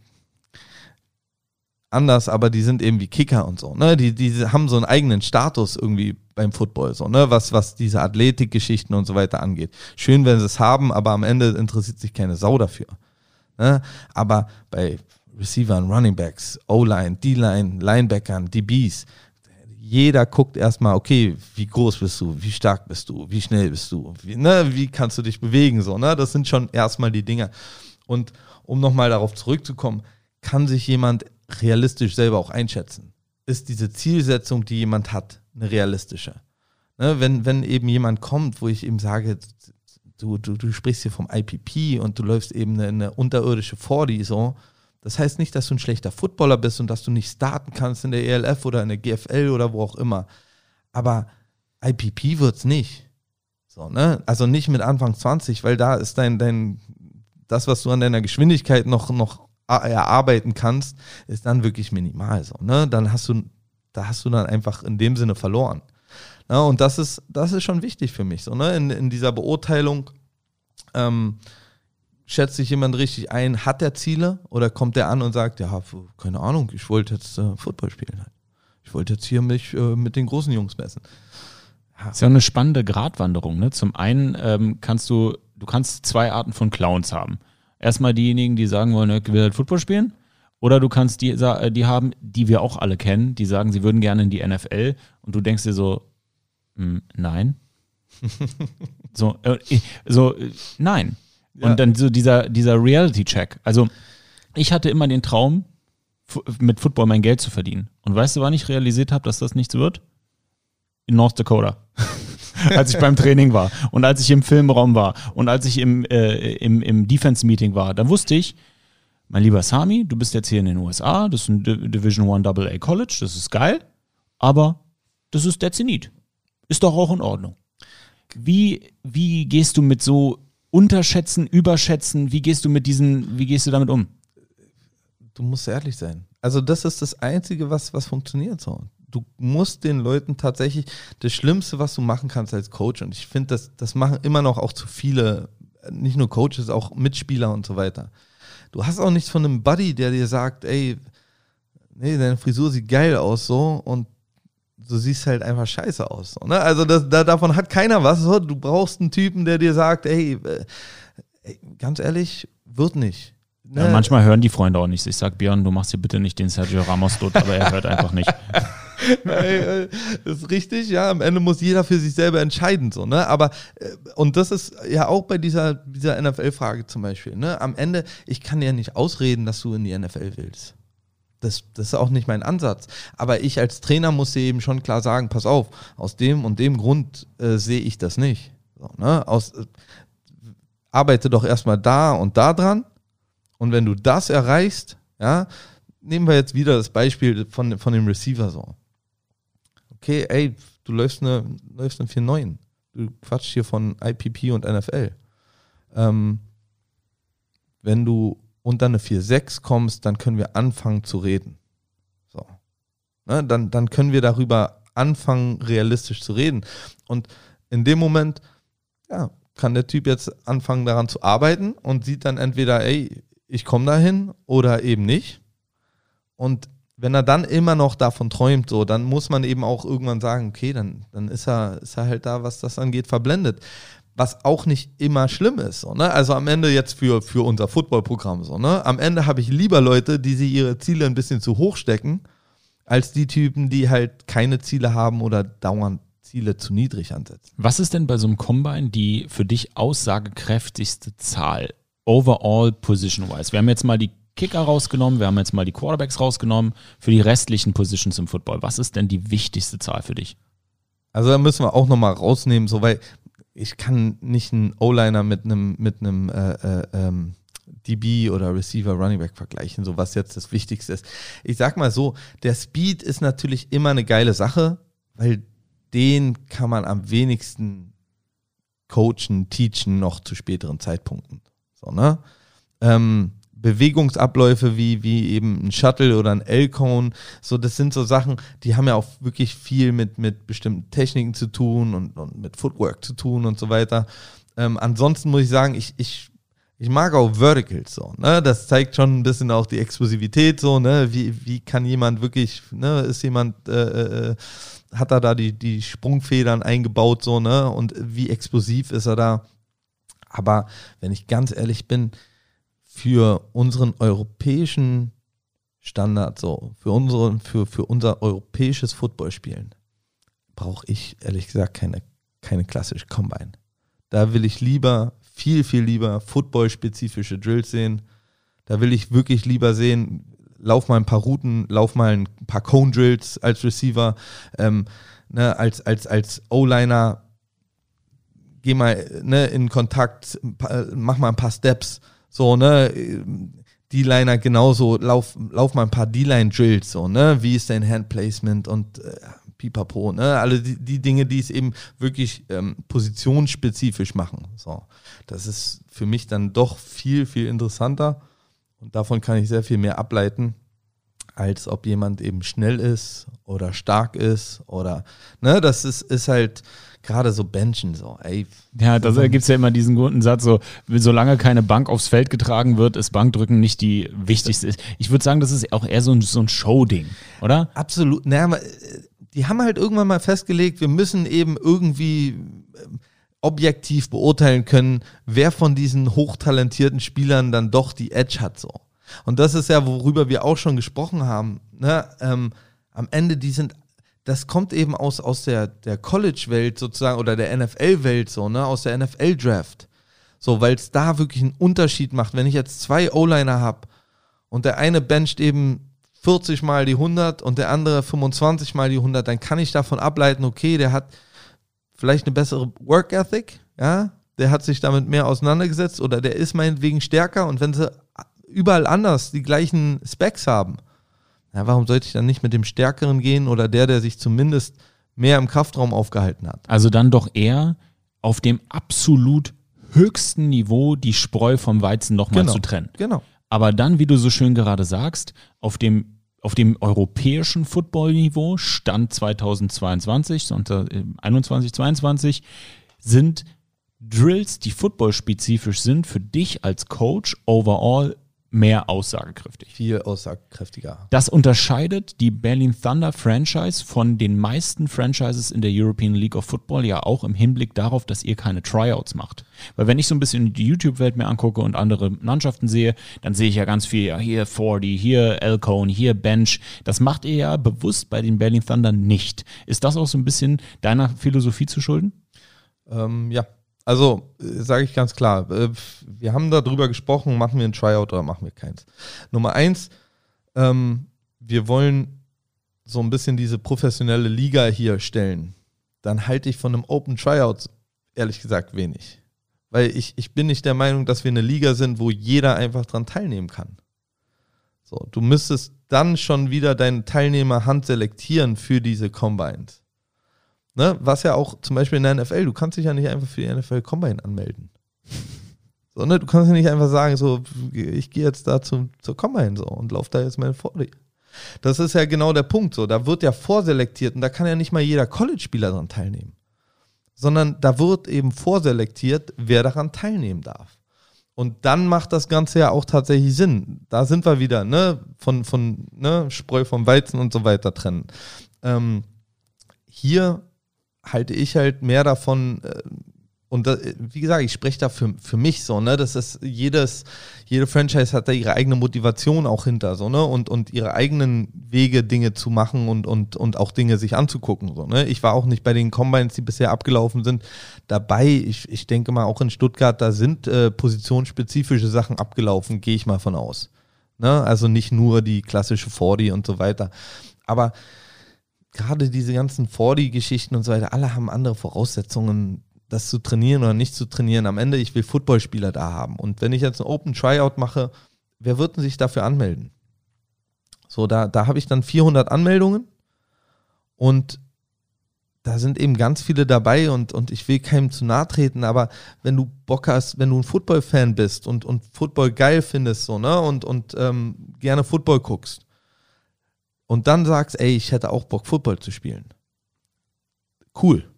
anders, aber die sind eben wie Kicker und so, ne? Die, die haben so einen eigenen Status irgendwie beim Football, so, ne? Was, was diese Athletikgeschichten und so weiter angeht. Schön, wenn sie es haben, aber am Ende interessiert sich keine Sau dafür. Ne? Aber bei Receivern, Running Backs, O-Line, D-Line, Linebackern, DBs, jeder guckt erstmal, okay, wie groß bist du, wie stark bist du, wie schnell bist du, wie, ne, wie kannst du dich bewegen, so, ne? Das sind schon erstmal die Dinge. Und um nochmal darauf zurückzukommen, kann sich jemand realistisch selber auch einschätzen? Ist diese Zielsetzung, die jemand hat, eine realistische? Ne, wenn, wenn eben jemand kommt, wo ich eben sage, du, du, du sprichst hier vom IPP und du läufst eben eine, eine unterirdische 40 so, das heißt nicht, dass du ein schlechter Footballer bist und dass du nicht starten kannst in der ELF oder in der GFL oder wo auch immer. Aber IPP wird es nicht. So, ne? Also nicht mit Anfang 20, weil da ist dein, dein, das, was du an deiner Geschwindigkeit noch, noch erarbeiten kannst, ist dann wirklich minimal so. Ne? Dann hast du, da hast du dann einfach in dem Sinne verloren. Ja, und das ist, das ist schon wichtig für mich. So, ne? in, in dieser Beurteilung, ähm, schätzt sich jemand richtig ein, hat er Ziele oder kommt er an und sagt, ja, keine Ahnung, ich wollte jetzt äh, Football spielen. Halt. Ich wollte jetzt hier mich äh, mit den großen Jungs messen. Das ist ja eine spannende Gratwanderung. Ne? Zum einen ähm, kannst du, du kannst zwei Arten von Clowns haben. Erstmal diejenigen, die sagen wollen, ich will halt Football spielen. Oder du kannst die, äh, die haben, die wir auch alle kennen, die sagen, sie würden gerne in die NFL und du denkst dir so, hm, nein. so, äh, so, äh, nein. Und dann so dieser, dieser Reality-Check. Also ich hatte immer den Traum, mit Football mein Geld zu verdienen. Und weißt du, wann ich realisiert habe, dass das nichts wird? In North Dakota. als ich beim Training war und als ich im Filmraum war und als ich im, äh, im, im Defense-Meeting war, da wusste ich, mein lieber Sami, du bist jetzt hier in den USA, das ist ein Division One AA College, das ist geil, aber das ist der Zenit. Ist doch auch in Ordnung. Wie, wie gehst du mit so unterschätzen, überschätzen? Wie gehst du mit diesen, wie gehst du damit um? Du musst ehrlich sein. Also das ist das Einzige, was, was funktioniert so. Du musst den Leuten tatsächlich das Schlimmste, was du machen kannst als Coach, und ich finde, das, das machen immer noch auch zu viele, nicht nur Coaches, auch Mitspieler und so weiter. Du hast auch nichts von einem Buddy, der dir sagt, ey, nee, deine Frisur sieht geil aus so und du siehst halt einfach scheiße aus. So, ne? Also das, da, davon hat keiner was. So. Du brauchst einen Typen, der dir sagt, ey, äh, ganz ehrlich, wird nicht. Ne? Ja, manchmal hören die Freunde auch nicht. Ich sag, Björn, du machst hier bitte nicht den Sergio Ramos dort, aber er hört einfach nicht. Nein, äh, das ist richtig, ja. Am Ende muss jeder für sich selber entscheiden, so, ne? Aber, äh, und das ist ja auch bei dieser, dieser NFL-Frage zum Beispiel, ne? Am Ende, ich kann ja nicht ausreden, dass du in die NFL willst. Das, das ist auch nicht mein Ansatz. Aber ich als Trainer muss dir eben schon klar sagen, pass auf, aus dem und dem Grund äh, sehe ich das nicht. So, ne? aus, äh, arbeite doch erstmal da und da dran. Und wenn du das erreichst, ja, nehmen wir jetzt wieder das Beispiel von, von dem Receiver so. Okay, ey, du läufst eine, läufst eine 4-9. Du quatschst hier von IPP und NFL. Ähm, wenn du unter eine 4-6 kommst, dann können wir anfangen zu reden. So. Ne, dann, dann können wir darüber anfangen, realistisch zu reden. Und in dem Moment, ja, kann der Typ jetzt anfangen daran zu arbeiten und sieht dann entweder, ey, ich komme dahin oder eben nicht. Und wenn er dann immer noch davon träumt, so, dann muss man eben auch irgendwann sagen, okay, dann, dann ist er, ist er halt da, was das angeht, verblendet was auch nicht immer schlimm ist. So, ne? Also am Ende jetzt für, für unser Footballprogramm so, ne? Am Ende habe ich lieber Leute, die sich ihre Ziele ein bisschen zu hoch stecken, als die Typen, die halt keine Ziele haben oder dauernd Ziele zu niedrig ansetzen. Was ist denn bei so einem Combine die für dich aussagekräftigste Zahl? Overall position-wise. Wir haben jetzt mal die Kicker rausgenommen, wir haben jetzt mal die Quarterbacks rausgenommen. Für die restlichen Positions im Football, was ist denn die wichtigste Zahl für dich? Also da müssen wir auch nochmal rausnehmen, so weil ich kann nicht einen O-Liner mit einem mit einem äh, äh, ähm, DB oder Receiver Running Back vergleichen, so was jetzt das Wichtigste ist. Ich sag mal so, der Speed ist natürlich immer eine geile Sache, weil den kann man am wenigsten coachen, teachen noch zu späteren Zeitpunkten. So, ne? Ähm, Bewegungsabläufe wie, wie eben ein Shuttle oder ein L-Cone. So, das sind so Sachen, die haben ja auch wirklich viel mit, mit bestimmten Techniken zu tun und, und mit Footwork zu tun und so weiter. Ähm, ansonsten muss ich sagen, ich, ich, ich mag auch Verticals so, ne? Das zeigt schon ein bisschen auch die Explosivität so, ne? Wie, wie kann jemand wirklich, ne, ist jemand, äh, äh, hat er da die, die Sprungfedern eingebaut, so, ne? Und wie explosiv ist er da? Aber wenn ich ganz ehrlich bin, für unseren europäischen Standard, so, für, unsere, für, für unser europäisches Footballspielen, brauche ich ehrlich gesagt keine, keine klassische Combine. Da will ich lieber, viel, viel lieber football-spezifische Drills sehen. Da will ich wirklich lieber sehen, lauf mal ein paar Routen, lauf mal ein paar Cone-Drills als Receiver, ähm, ne, als, als, als O-Liner, geh mal ne, in Kontakt, mach mal ein paar Steps, so, ne, D-Liner genauso, lauf, lauf mal ein paar D-Line-Drills, so, ne, wie ist dein Hand-Placement und äh, pipapo, ne, alle die, die Dinge, die es eben wirklich ähm, positionsspezifisch machen, so. Das ist für mich dann doch viel, viel interessanter und davon kann ich sehr viel mehr ableiten, als ob jemand eben schnell ist oder stark ist oder, ne, das ist, ist halt gerade so Benchen so, ey. Ja, da gibt es ja immer diesen guten Satz, so, solange keine Bank aufs Feld getragen wird, ist Bankdrücken nicht die wichtigste. Ich würde sagen, das ist auch eher so ein, so ein Show-Ding, oder? Absolut. Naja, die haben halt irgendwann mal festgelegt, wir müssen eben irgendwie ähm, objektiv beurteilen können, wer von diesen hochtalentierten Spielern dann doch die Edge hat so. Und das ist ja, worüber wir auch schon gesprochen haben. Ne? Ähm, am Ende, die sind, das kommt eben aus, aus der, der College-Welt sozusagen oder der NFL-Welt so, ne? aus der NFL-Draft. So, weil es da wirklich einen Unterschied macht. Wenn ich jetzt zwei O-Liner habe und der eine bencht eben 40 mal die 100 und der andere 25 mal die 100, dann kann ich davon ableiten, okay, der hat vielleicht eine bessere Work Ethic, ja, der hat sich damit mehr auseinandergesetzt oder der ist meinetwegen stärker und wenn sie überall anders die gleichen Specs haben, ja, warum sollte ich dann nicht mit dem Stärkeren gehen oder der, der sich zumindest mehr im Kraftraum aufgehalten hat? Also dann doch eher auf dem absolut höchsten Niveau die Spreu vom Weizen nochmal genau, zu trennen. Genau. Aber dann, wie du so schön gerade sagst, auf dem auf dem europäischen Football-Niveau, Stand 2022, unter 21, 22, sind Drills, die footballspezifisch sind, für dich als Coach overall mehr aussagekräftig. Viel aussagekräftiger. Das unterscheidet die Berlin Thunder Franchise von den meisten Franchises in der European League of Football ja auch im Hinblick darauf, dass ihr keine Tryouts macht. Weil wenn ich so ein bisschen die YouTube-Welt mir angucke und andere Mannschaften sehe, dann sehe ich ja ganz viel, ja, hier 40, hier Elcone, hier Bench. Das macht ihr ja bewusst bei den Berlin Thunder nicht. Ist das auch so ein bisschen deiner Philosophie zu schulden? Ähm, ja, also, äh, sage ich ganz klar, äh, wir haben darüber gesprochen, machen wir ein Tryout oder machen wir keins. Nummer eins, ähm, wir wollen so ein bisschen diese professionelle Liga hier stellen. Dann halte ich von einem Open Tryout ehrlich gesagt wenig. Weil ich, ich bin nicht der Meinung, dass wir eine Liga sind, wo jeder einfach dran teilnehmen kann. So, du müsstest dann schon wieder deine Teilnehmer handselektieren für diese Combines. Ne? Was ja auch zum Beispiel in der NFL, du kannst dich ja nicht einfach für die NFL Combine anmelden. So, ne? Du kannst ja nicht einfach sagen, so, ich gehe jetzt da zum, zur Combine so und laufe da jetzt meine Vorlieb. Das ist ja genau der Punkt so. Da wird ja vorselektiert und da kann ja nicht mal jeder College-Spieler daran teilnehmen. Sondern da wird eben vorselektiert, wer daran teilnehmen darf. Und dann macht das Ganze ja auch tatsächlich Sinn. Da sind wir wieder, ne, von, von ne, Spreu vom Weizen und so weiter trennen. Ähm, hier halte ich halt mehr davon, äh, und da, wie gesagt, ich spreche da für, für mich so, ne? Das ist jedes, jede Franchise hat da ihre eigene Motivation auch hinter, so, ne? Und, und ihre eigenen Wege, Dinge zu machen und, und, und auch Dinge sich anzugucken. So, ne? Ich war auch nicht bei den Combines, die bisher abgelaufen sind, dabei. Ich, ich denke mal, auch in Stuttgart, da sind äh, positionsspezifische Sachen abgelaufen, gehe ich mal von aus. Ne? Also nicht nur die klassische 40 und so weiter. Aber gerade diese ganzen 40-Geschichten und so weiter, alle haben andere Voraussetzungen, das zu trainieren oder nicht zu trainieren. Am Ende, ich will Footballspieler da haben. Und wenn ich jetzt ein Open Tryout mache, wer wird denn sich dafür anmelden? So, da, da habe ich dann 400 Anmeldungen und da sind eben ganz viele dabei und, und ich will keinem zu nahe treten, aber wenn du Bock hast, wenn du ein Football-Fan bist und, und Football geil findest, so, ne, und, und ähm, gerne Football guckst, und dann sagst, ey, ich hätte auch Bock, Football zu spielen. Cool.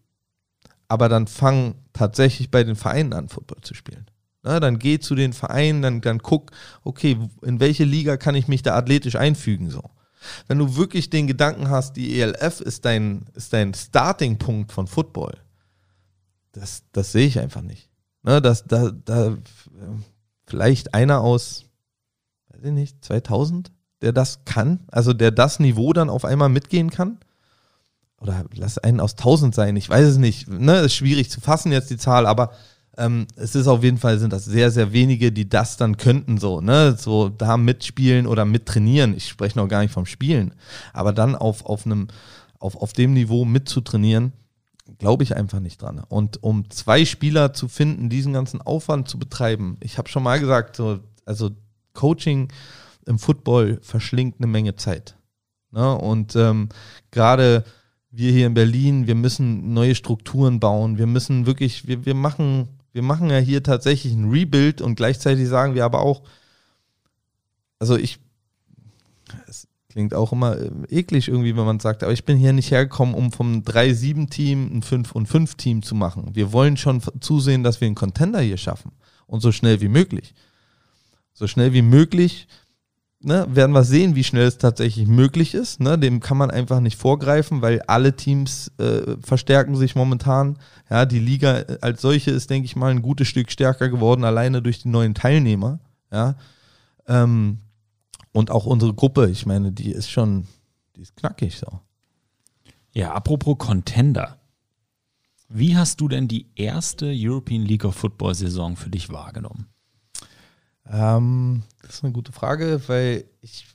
Aber dann fang tatsächlich bei den Vereinen an, Football zu spielen. Na, dann geh zu den Vereinen, dann, dann guck, okay, in welche Liga kann ich mich da athletisch einfügen, so. Wenn du wirklich den Gedanken hast, die ELF ist dein, ist dein Starting-Punkt von Football, das, das sehe ich einfach nicht. Ne, das, da, da, vielleicht einer aus, weiß ich nicht, 2000, der das kann, also der das Niveau dann auf einmal mitgehen kann. Oder lass einen aus 1000 sein, ich weiß es nicht. Ne, ist schwierig zu fassen jetzt die Zahl, aber ähm, es ist auf jeden Fall, sind das sehr, sehr wenige, die das dann könnten, so, ne, so da mitspielen oder mittrainieren. Ich spreche noch gar nicht vom Spielen. Aber dann auf, auf einem, auf, auf dem Niveau mitzutrainieren, glaube ich einfach nicht dran. Und um zwei Spieler zu finden, diesen ganzen Aufwand zu betreiben, ich habe schon mal gesagt, so, also Coaching im Football verschlingt eine Menge Zeit. Ne? Und ähm, gerade wir hier in Berlin, wir müssen neue Strukturen bauen. Wir müssen wirklich, wir, wir machen wir machen ja hier tatsächlich ein Rebuild und gleichzeitig sagen wir aber auch, also ich, es klingt auch immer äh, eklig irgendwie, wenn man sagt, aber ich bin hier nicht hergekommen, um vom 3-7-Team ein 5-5-Team zu machen. Wir wollen schon zusehen, dass wir einen Contender hier schaffen und so schnell wie möglich. So schnell wie möglich ne, werden wir sehen, wie schnell es tatsächlich möglich ist. Ne? Dem kann man einfach nicht vorgreifen, weil alle Teams äh, verstärken sich momentan. Ja, die Liga äh, als solche ist, denke ich mal, ein gutes Stück stärker geworden, alleine durch die neuen Teilnehmer. Ja. Ähm, und auch unsere Gruppe, ich meine, die ist schon, die ist knackig so. Ja, apropos Contender. Wie hast du denn die erste European League of Football Saison für dich wahrgenommen? Ähm, das ist eine gute Frage, weil ich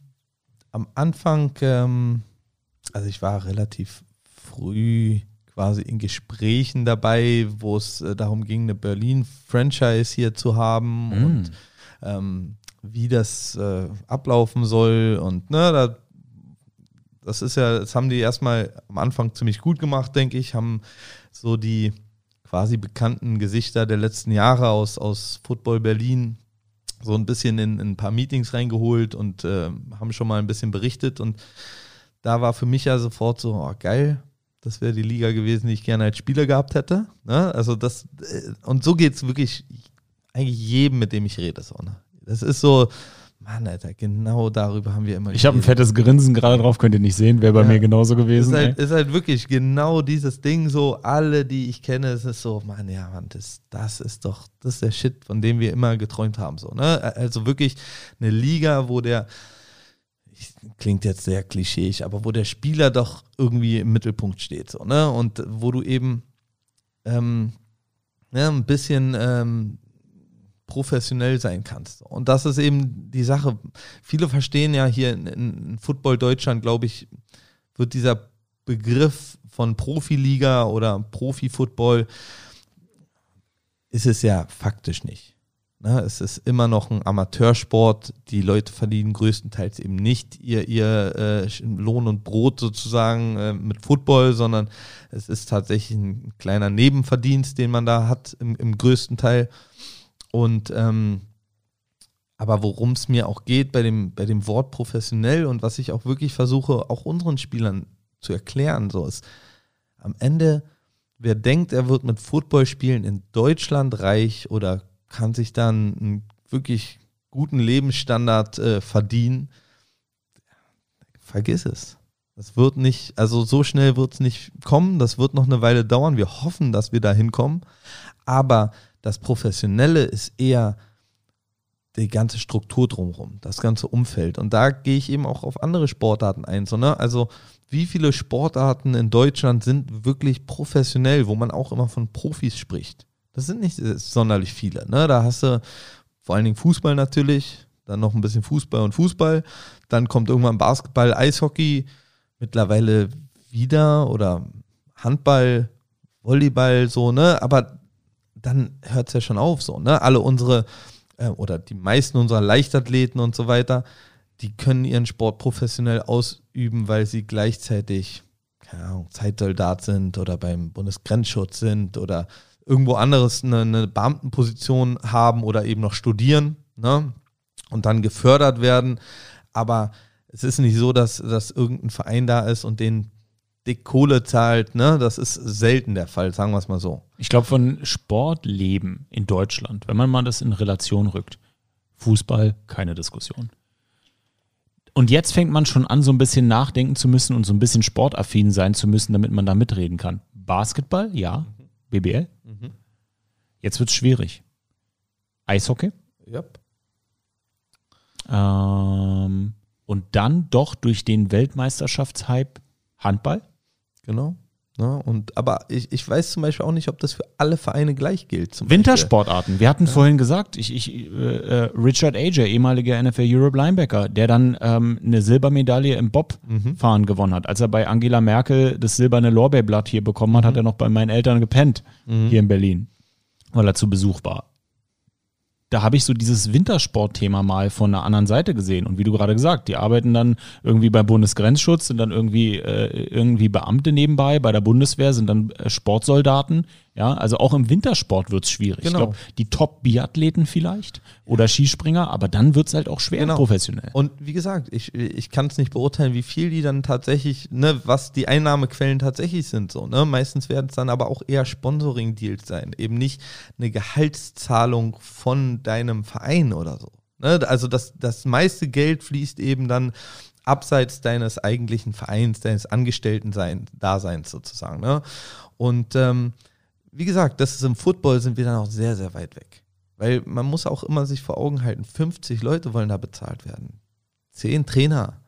am Anfang, ähm, also ich war relativ früh quasi in Gesprächen dabei, wo es äh, darum ging, eine Berlin-Franchise hier zu haben mm. und ähm, wie das äh, ablaufen soll. Und ne, da, das ist ja, das haben die erstmal am Anfang ziemlich gut gemacht, denke ich, haben so die quasi bekannten Gesichter der letzten Jahre aus, aus Football Berlin so ein bisschen in, in ein paar Meetings reingeholt und äh, haben schon mal ein bisschen berichtet. Und da war für mich ja sofort so, oh, geil, das wäre die Liga gewesen, die ich gerne als Spieler gehabt hätte. Ne? Also das, äh, und so geht es wirklich eigentlich jedem, mit dem ich rede. So, ne? Das ist so, Mann, Alter, genau darüber haben wir immer Ich habe ein fettes Grinsen gerade drauf, könnt ihr nicht sehen, wäre bei ja. mir genauso gewesen. Ist halt, ist halt, wirklich genau dieses Ding, so alle, die ich kenne, es ist so, Mann, ja, Mann, das, das ist doch, das ist der Shit, von dem wir immer geträumt haben. So, ne? Also wirklich eine Liga, wo der, klingt jetzt sehr klischeeig, aber wo der Spieler doch irgendwie im Mittelpunkt steht. So, ne? Und wo du eben ähm, ja, ein bisschen ähm, professionell sein kannst. Und das ist eben die Sache. Viele verstehen ja hier in, in Football Deutschland, glaube ich, wird dieser Begriff von Profiliga oder Profi-Football ist es ja faktisch nicht. Ne, es ist immer noch ein Amateursport. Die Leute verdienen größtenteils eben nicht ihr, ihr äh, Lohn und Brot sozusagen äh, mit Football, sondern es ist tatsächlich ein kleiner Nebenverdienst, den man da hat im, im größten Teil. Und ähm, aber worum es mir auch geht bei dem, bei dem Wort professionell und was ich auch wirklich versuche, auch unseren Spielern zu erklären, so ist am Ende, wer denkt, er wird mit Football spielen in Deutschland reich oder kann sich dann einen wirklich guten Lebensstandard äh, verdienen, vergiss es. Das wird nicht, also so schnell wird es nicht kommen, das wird noch eine Weile dauern. Wir hoffen, dass wir da hinkommen. Aber das Professionelle ist eher die ganze Struktur drumherum, das ganze Umfeld. Und da gehe ich eben auch auf andere Sportarten ein. So, ne? Also wie viele Sportarten in Deutschland sind wirklich professionell, wo man auch immer von Profis spricht? Das sind nicht sonderlich viele. Ne? Da hast du vor allen Dingen Fußball natürlich, dann noch ein bisschen Fußball und Fußball. Dann kommt irgendwann Basketball, Eishockey, mittlerweile wieder oder Handball, Volleyball, so, ne? Aber dann hört es ja schon auf so. Ne? Alle unsere äh, oder die meisten unserer Leichtathleten und so weiter, die können ihren Sport professionell ausüben, weil sie gleichzeitig keine Ahnung, Zeitsoldat sind oder beim Bundesgrenzschutz sind oder irgendwo anderes eine, eine Beamtenposition haben oder eben noch studieren ne? und dann gefördert werden. Aber es ist nicht so, dass, dass irgendein Verein da ist und den dick Kohle zahlt, ne? Das ist selten der Fall, sagen wir es mal so. Ich glaube, von Sportleben in Deutschland, wenn man mal das in Relation rückt, Fußball, keine Diskussion. Und jetzt fängt man schon an, so ein bisschen nachdenken zu müssen und so ein bisschen sportaffin sein zu müssen, damit man da mitreden kann. Basketball, ja. BBL. Mhm. Jetzt wird es schwierig. Eishockey. Yep. Ähm, und dann doch durch den Weltmeisterschaftshype Handball. Genau. Ja, und, aber ich, ich weiß zum Beispiel auch nicht, ob das für alle Vereine gleich gilt. Wintersportarten. Wir hatten vorhin gesagt, ich, ich, äh, äh Richard Ager, ehemaliger NFL Europe Linebacker, der dann ähm, eine Silbermedaille im Bobfahren gewonnen hat. Als er bei Angela Merkel das silberne Lorbeerblatt hier bekommen hat, hat er noch bei meinen Eltern gepennt, hier in Berlin, weil er zu Besuch war. Da habe ich so dieses Wintersportthema mal von einer anderen Seite gesehen. Und wie du gerade gesagt, die arbeiten dann irgendwie beim Bundesgrenzschutz, sind dann irgendwie, äh, irgendwie Beamte nebenbei, bei der Bundeswehr sind dann äh, Sportsoldaten. Ja, also auch im Wintersport wird es schwierig. Ich Genau. glaube, die Top-Biathleten vielleicht oder Skispringer, aber dann wird es halt auch schwer Genau. professionell. Und wie gesagt, ich, ich kann es nicht beurteilen, wie viel die dann tatsächlich, ne, was die Einnahmequellen tatsächlich sind. So, ne? Meistens werden es dann aber auch eher Sponsoring-Deals sein, eben nicht eine Gehaltszahlung von deinem Verein oder so. Ne? Also das, das meiste Geld fließt eben dann abseits deines eigentlichen Vereins, deines Angestellten-Daseins sozusagen. Ne? Und ähm, wie gesagt, das ist im Football sind wir dann auch sehr, sehr weit weg. Weil man muss auch immer sich vor Augen halten, 50 Leute wollen da bezahlt werden. Zehn Trainer,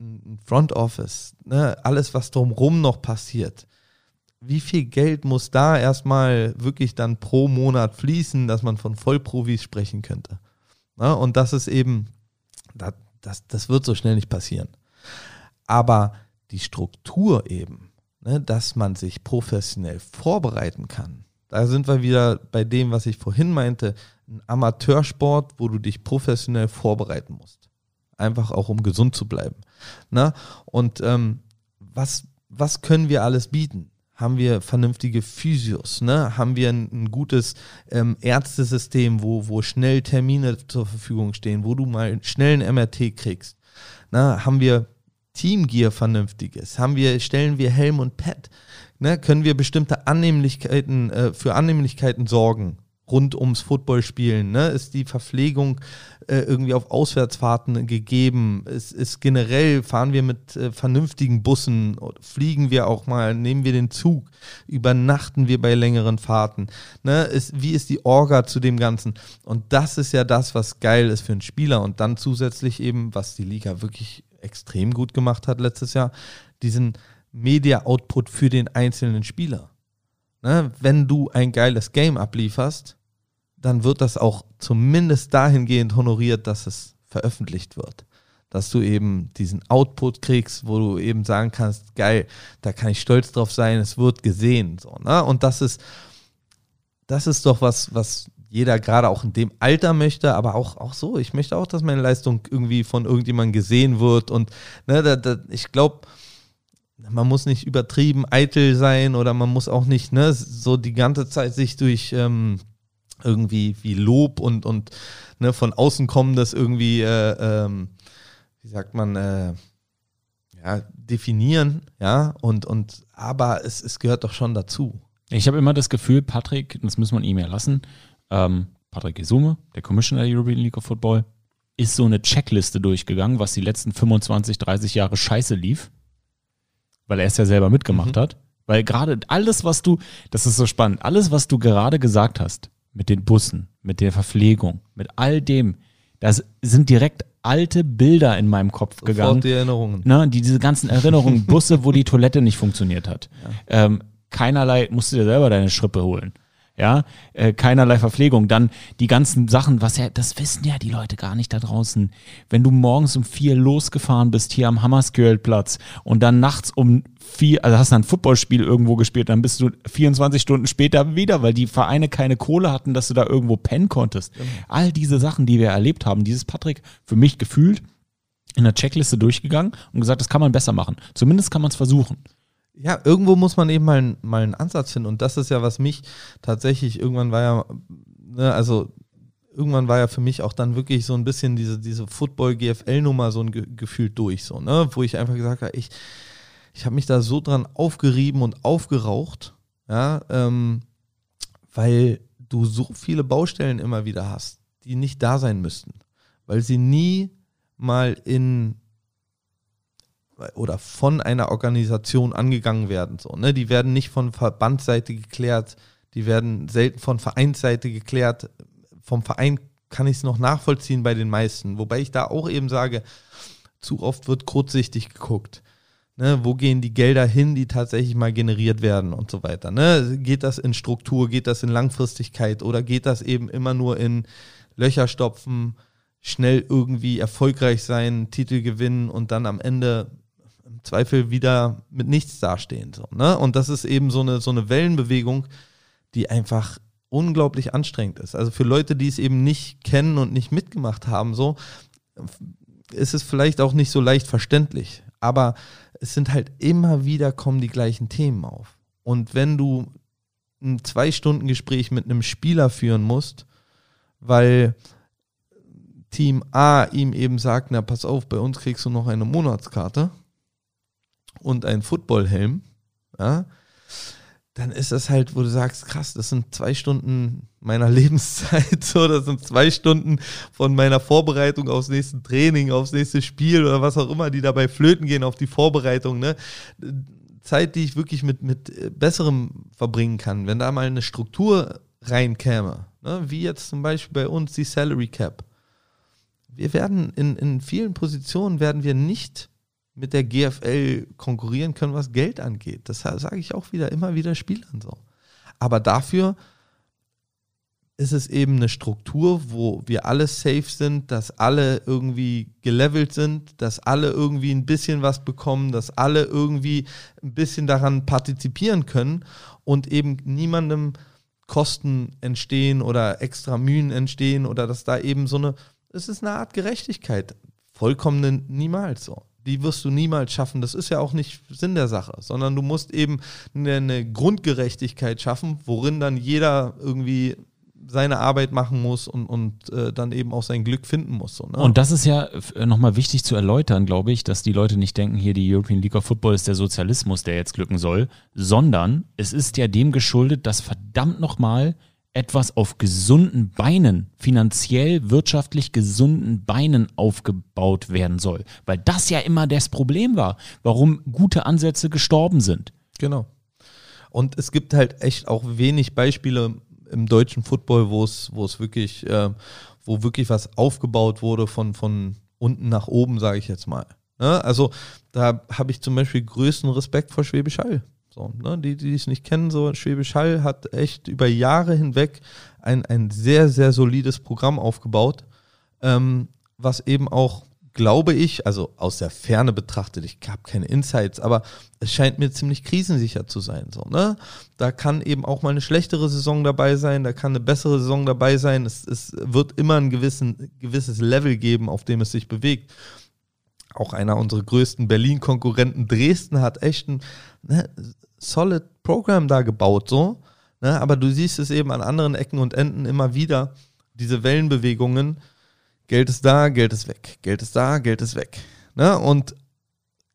ein Front Office, ne, alles, was drumherum noch passiert. Wie viel Geld muss da erstmal wirklich dann pro Monat fließen, dass man von Vollprofis sprechen könnte? Ne, und das ist eben, das, das, das wird so schnell nicht passieren. Aber die Struktur eben, ne, dass man sich professionell vorbereiten kann, da sind wir wieder bei dem, was ich vorhin meinte, ein Amateursport, wo du dich professionell vorbereiten musst. Einfach auch, um gesund zu bleiben. Ne? Und ähm, was, was können wir alles bieten? Haben wir vernünftige Physios? Ne? Haben wir ein, ein gutes ähm, Ärztesystem, wo, wo schnell Termine zur Verfügung stehen, wo du mal schnell ein MRT kriegst? Ne? Haben wir Teamgear vernünftiges? Haben wir, stellen wir Helm und Pad? Ne? Können wir bestimmte Annehmlichkeiten, äh, für Annehmlichkeiten sorgen? Rund ums Footballspielen, ne? Ist die Verpflegung äh, irgendwie auf Auswärtsfahrten gegeben? Ist, ist generell, fahren wir mit äh, vernünftigen Bussen, fliegen wir auch mal, nehmen wir den Zug, übernachten wir bei längeren Fahrten? Ne? Ist, wie ist die Orga zu dem Ganzen? Und das ist ja das, was geil ist für einen Spieler. Und dann zusätzlich eben, was die Liga wirklich extrem gut gemacht hat letztes Jahr, diesen Media-Output für den einzelnen Spieler. Ne? Wenn du ein geiles Game ablieferst, dann wird das auch zumindest dahingehend honoriert, dass es veröffentlicht wird. Dass du eben diesen Output kriegst, wo du eben sagen kannst, geil, da kann ich stolz drauf sein, es wird gesehen. So, ne? Und das ist, das ist doch was, was jeder gerade auch in dem Alter möchte, aber auch, auch so. Ich möchte auch, dass meine Leistung irgendwie von irgendjemandem gesehen wird. Und ne, da, da, ich glaube, man muss nicht übertrieben eitel sein oder man muss auch nicht ne, so die ganze Zeit sich durch ähm, irgendwie wie Lob und, und ne, von außen kommendes irgendwie, äh, ähm, wie sagt man, äh, ja, definieren, ja, und, und aber es, es gehört doch schon dazu. Ich habe immer das Gefühl, Patrick, das muss man ihm ja lassen, ähm, Patrick Gesume, der Commissioner der European League of Football, ist so eine Checkliste durchgegangen, was die letzten 25, 30 Jahre scheiße lief, weil er es ja selber mitgemacht hat. Weil gerade alles, was du, das ist so spannend, alles, was du gerade gesagt hast, mit den Bussen, mit der Verpflegung, mit all dem, das sind direkt alte Bilder in meinem Kopf gegangen. Sofort die Erinnerungen. Ne, die, diese ganzen Erinnerungen, Busse, wo die Toilette nicht funktioniert hat. Ähm, keinerlei, musst du dir selber deine Schrippe holen. Ja, äh, keinerlei Verpflegung. Dann die ganzen Sachen, was ja, das wissen ja die Leute gar nicht da draußen. Wenn du morgens um vier losgefahren bist hier am Hammerskjöld-Platz und dann nachts um vier, also hast du ein Footballspiel irgendwo gespielt, dann bist du 24 Stunden später wieder, weil die Vereine keine Kohle hatten, dass du da irgendwo pennen konntest. All diese Sachen, die wir erlebt haben, dieses Patrick für mich gefühlt in der Checkliste durchgegangen und gesagt, das kann man besser machen. Zumindest kann man es versuchen. Ja, irgendwo muss man eben mal, mal einen Ansatz finden. Und das ist ja, was mich tatsächlich, irgendwann war ja, ne, also irgendwann war ja für mich auch dann wirklich so ein bisschen diese, diese Football-GFL-Nummer so ein Ge Gefühl durch, so, ne, wo ich einfach gesagt habe, ich, ich habe mich da so dran aufgerieben und aufgeraucht, ja, ähm, weil du so viele Baustellen immer wieder hast, die nicht da sein müssten, weil sie nie mal in oder von einer Organisation angegangen werden. So, ne? Die werden nicht von Verbandsseite geklärt, die werden selten von Vereinsseite geklärt. Vom Verein kann ich es noch nachvollziehen bei den meisten. Wobei ich da auch eben sage, zu oft wird kurzsichtig geguckt. Ne, wo gehen die Gelder hin, die tatsächlich mal generiert werden und so weiter. Ne? Geht das in Struktur, geht das in Langfristigkeit oder geht das eben immer nur in Löcher stopfen, schnell irgendwie erfolgreich sein, Titel gewinnen und dann am Ende im Zweifel wieder mit nichts dastehen. So, ne? Und das ist eben so eine, so eine Wellenbewegung, die einfach unglaublich anstrengend ist. Also für Leute, die es eben nicht kennen und nicht mitgemacht haben, so ist es vielleicht auch nicht so leicht verständlich. Aber es sind halt immer wieder kommen die gleichen Themen auf. Und wenn du ein zwei Stunden Gespräch mit einem Spieler führen musst, weil Team A ihm eben sagt, na pass auf, bei uns kriegst du noch eine Monatskarte, und ein Footballhelm, ja, dann ist das halt, wo du sagst, krass, das sind zwei Stunden meiner Lebenszeit, so, das sind zwei Stunden von meiner Vorbereitung aufs nächste Training, aufs nächste Spiel oder was auch immer, die dabei flöten gehen auf die Vorbereitung, ne? Zeit, die ich wirklich mit, mit Besserem verbringen kann, wenn da mal eine Struktur reinkäme, ne? wie jetzt zum Beispiel bei uns die Salary Cap. Wir werden in, in vielen Positionen werden wir nicht mit der GFL konkurrieren können, was Geld angeht. Das sage ich auch wieder, immer wieder Spielern so. Aber dafür ist es eben eine Struktur, wo wir alle safe sind, dass alle irgendwie gelevelt sind, dass alle irgendwie ein bisschen was bekommen, dass alle irgendwie ein bisschen daran partizipieren können und eben niemandem Kosten entstehen oder extra Mühen entstehen oder dass da eben so eine, es ist eine Art Gerechtigkeit. Vollkommene niemals so die wirst du niemals schaffen. Das ist ja auch nicht Sinn der Sache, sondern du musst eben eine, Grundgerechtigkeit schaffen, worin dann jeder irgendwie seine Arbeit machen muss und, und äh, dann eben auch sein Glück finden muss. So, ne? Und das ist ja äh, nochmal wichtig zu erläutern, glaube ich, dass die Leute nicht denken, hier die European League of Football ist der Sozialismus, der jetzt glücken soll, sondern es ist ja dem geschuldet, dass verdammt nochmal etwas auf gesunden Beinen, finanziell, wirtschaftlich gesunden Beinen aufgebaut werden soll. Weil das ja immer das Problem war, warum gute Ansätze gestorben sind. Genau. Und es gibt halt echt auch wenig Beispiele im deutschen Football, wo es, wo es wirklich, äh, wo wirklich was aufgebaut wurde von, von unten nach oben, sage ich jetzt mal. Ne? Also da habe ich zum Beispiel größten Respekt vor Schwäbisch Hall. So, ne? Die, die es nicht kennen, so Schwäbisch Hall hat echt über Jahre hinweg ein, ein sehr, sehr solides Programm aufgebaut, ähm, was eben auch, glaube ich, also aus der Ferne betrachtet, ich habe keine Insights, aber es scheint mir ziemlich krisensicher zu sein. So, ne? Da kann eben auch mal eine schlechtere Saison dabei sein, da kann eine bessere Saison dabei sein. Es, es wird immer ein gewissen, gewisses Level geben, auf dem es sich bewegt auch einer unserer größten Berlin-Konkurrenten Dresden hat echt ein ne, solid Programm da gebaut, so. Ne? Aber du siehst es eben an anderen Ecken und Enden immer wieder, diese Wellenbewegungen. Geld ist da, Geld ist weg. Geld ist da, Geld ist weg. Ne? Und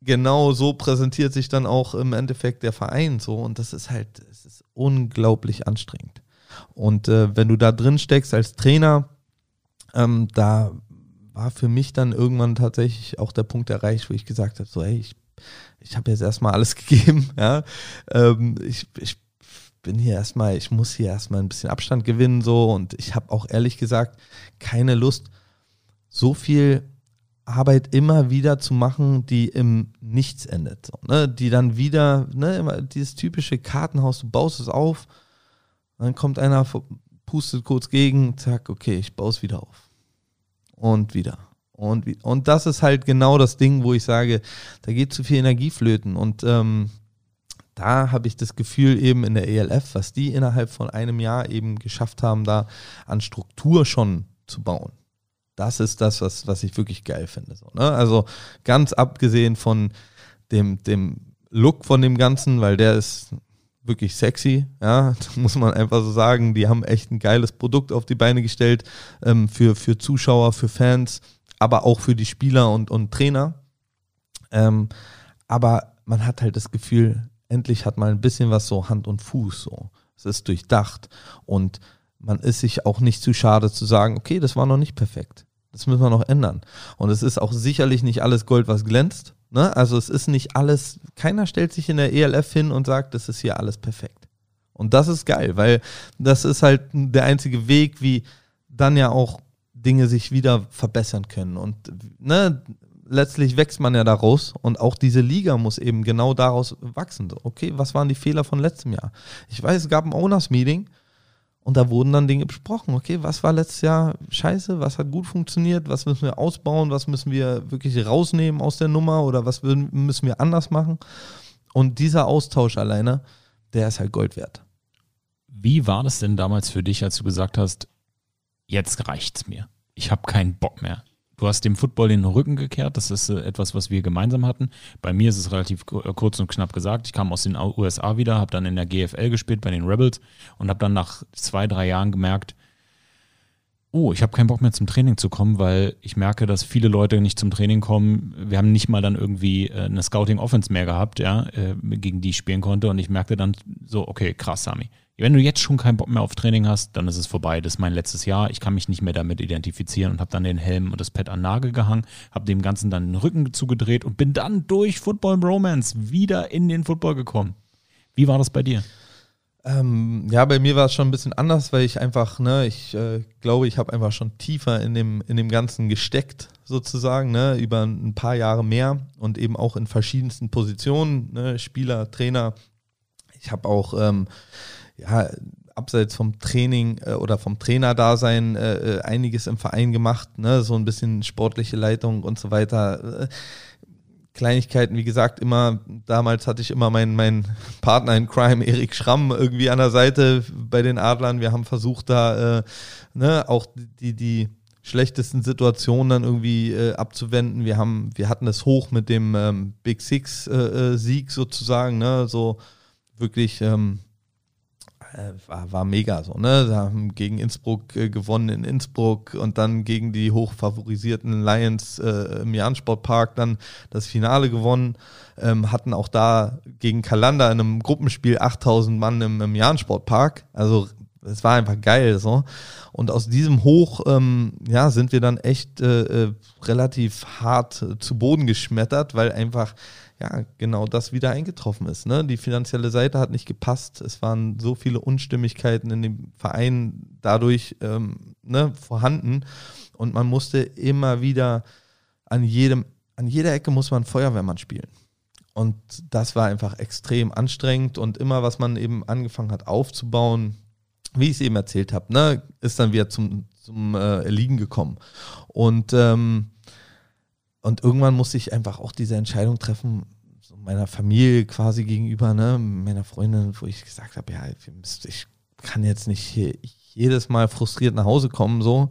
genau so präsentiert sich dann auch im Endeffekt der Verein so. Und das ist halt, es ist unglaublich anstrengend. Und äh, wenn du da drin steckst als Trainer, ähm, da war für mich dann irgendwann tatsächlich auch der Punkt erreicht, wo ich gesagt habe, so, hey, ich ich habe jetzt erstmal alles gegeben, ja. Ähm, ich, ich bin hier erstmal, ich muss hier erstmal ein bisschen Abstand gewinnen, so und ich habe auch ehrlich gesagt keine Lust, so viel Arbeit immer wieder zu machen, die im Nichts endet. So, ne? Die dann wieder, ne, immer dieses typische Kartenhaus, du baust es auf, dann kommt einer, pustet kurz gegen, zack, okay, ich baue es wieder auf. Und wieder. Und, und das ist halt genau das Ding, wo ich sage, da geht zu viel Energie flöten. Und ähm, da habe ich das Gefühl eben in der ELF, was die innerhalb von einem Jahr eben geschafft haben, da an Struktur schon zu bauen. Das ist das, was, was ich wirklich geil finde. So, ne? Also ganz abgesehen von dem, dem Look von dem Ganzen, weil der ist wirklich sexy, ja, muss man einfach so sagen. Die haben echt ein geiles Produkt auf die Beine gestellt ähm, für, für Zuschauer, für Fans aber auch für die Spieler und, und Trainer. Ähm, aber man hat halt das Gefühl, endlich hat mal ein bisschen was so Hand und Fuß so. Es ist durchdacht und man ist sich auch nicht zu schade zu sagen, okay, das war noch nicht perfekt. Das müssen wir noch ändern. Und es ist auch sicherlich nicht alles Gold, was glänzt. Ne? Also es ist nicht alles, keiner stellt sich in der ELF hin und sagt, das ist hier alles perfekt. Und das ist geil, weil das ist halt der einzige Weg, wie dann ja auch Dinge sich wieder verbessern können. Und ne, letztlich wächst man ja daraus und auch diese Liga muss eben genau daraus wachsen. Okay, was waren die Fehler von letztem Jahr? Ich weiß, es gab ein Owners-Meeting und da wurden dann Dinge besprochen. Okay, was war letztes Jahr scheiße? Was hat gut funktioniert? Was müssen wir ausbauen? Was müssen wir wirklich rausnehmen aus der Nummer? Oder was müssen wir anders machen? Und dieser Austausch alleine, der ist halt Gold wert. Wie war das denn damals für dich, als du gesagt hast, jetzt reicht's mir? Ich habe keinen Bock mehr. Du hast dem Football den Rücken gekehrt. Das ist äh, etwas, was wir gemeinsam hatten. Bei mir ist es relativ äh, kurz und knapp gesagt. Ich kam aus den USA wieder, habe dann in der GFL gespielt bei den Rebels und habe dann nach zwei, drei Jahren gemerkt, oh, ich habe keinen Bock mehr zum Training zu kommen, weil ich merke, dass viele Leute nicht zum Training kommen. Wir haben nicht mal dann irgendwie äh, eine Scouting Offense mehr gehabt, ja, gegen die ich spielen konnte. Und ich merkte dann so, okay, krass, Sami. Wenn du jetzt schon keinen Bock mehr auf Training hast, dann ist es vorbei. Das ist mein letztes Jahr. Ich kann mich nicht mehr damit identifizieren und habe dann den Helm und das Pad an Nagel gehangen, habe dem Ganzen dann den Rücken zugedreht und bin dann durch Football Romance wieder in den Football gekommen. Wie war das bei dir? Ähm, ja, bei mir war es schon ein bisschen anders, weil ich einfach, ne, ich äh, glaube, ich habe einfach schon tiefer in dem, in dem Ganzen gesteckt, sozusagen, ne, über ein paar Jahre mehr und eben auch in verschiedensten Positionen, ne, Spieler, Trainer. Ich habe auch ähm, ja, abseits vom Training äh, oder vom Trainerdasein äh, äh, einiges im Verein gemacht, ne? so ein bisschen sportliche Leitung und so weiter. Äh, Kleinigkeiten, wie gesagt, immer, damals hatte ich immer meinen mein Partner in Crime, Erik Schramm, irgendwie an der Seite bei den Adlern. Wir haben versucht, da äh, ne, auch die, die schlechtesten Situationen dann irgendwie äh, abzuwenden. Wir haben, wir hatten es hoch mit dem ähm, Big Six äh, Sieg sozusagen, ne, so wirklich ähm, äh, war, war mega so, ne? Sie haben gegen Innsbruck äh, gewonnen in Innsbruck und dann gegen die hochfavorisierten Lions äh, im Jahn-Sportpark dann das Finale gewonnen. Ähm, hatten auch da gegen Kalanda in einem Gruppenspiel 8000 Mann im, im Jahn-Sportpark. Also es war einfach geil so. Und aus diesem Hoch ähm, ja, sind wir dann echt äh, äh relativ hart äh, zu Boden geschmettert, weil einfach ja, genau das wieder eingetroffen ist. Ne? Die finanzielle Seite hat nicht gepasst. Es waren so viele Unstimmigkeiten in dem Verein dadurch ähm, ne, vorhanden. Und man musste immer wieder an jedem, an jeder Ecke muss man Feuerwehrmann spielen. Und das war einfach extrem anstrengend und immer, was man eben angefangen hat aufzubauen, wie ich es eben erzählt habe, ne, ist dann wieder zum, zum äh, Erliegen gekommen. Und ähm, und irgendwann musste ich einfach auch diese Entscheidung treffen, so meiner Familie quasi gegenüber, ne, meiner Freundin, wo ich gesagt habe, ja, ich kann jetzt nicht jedes Mal frustriert nach Hause kommen, so,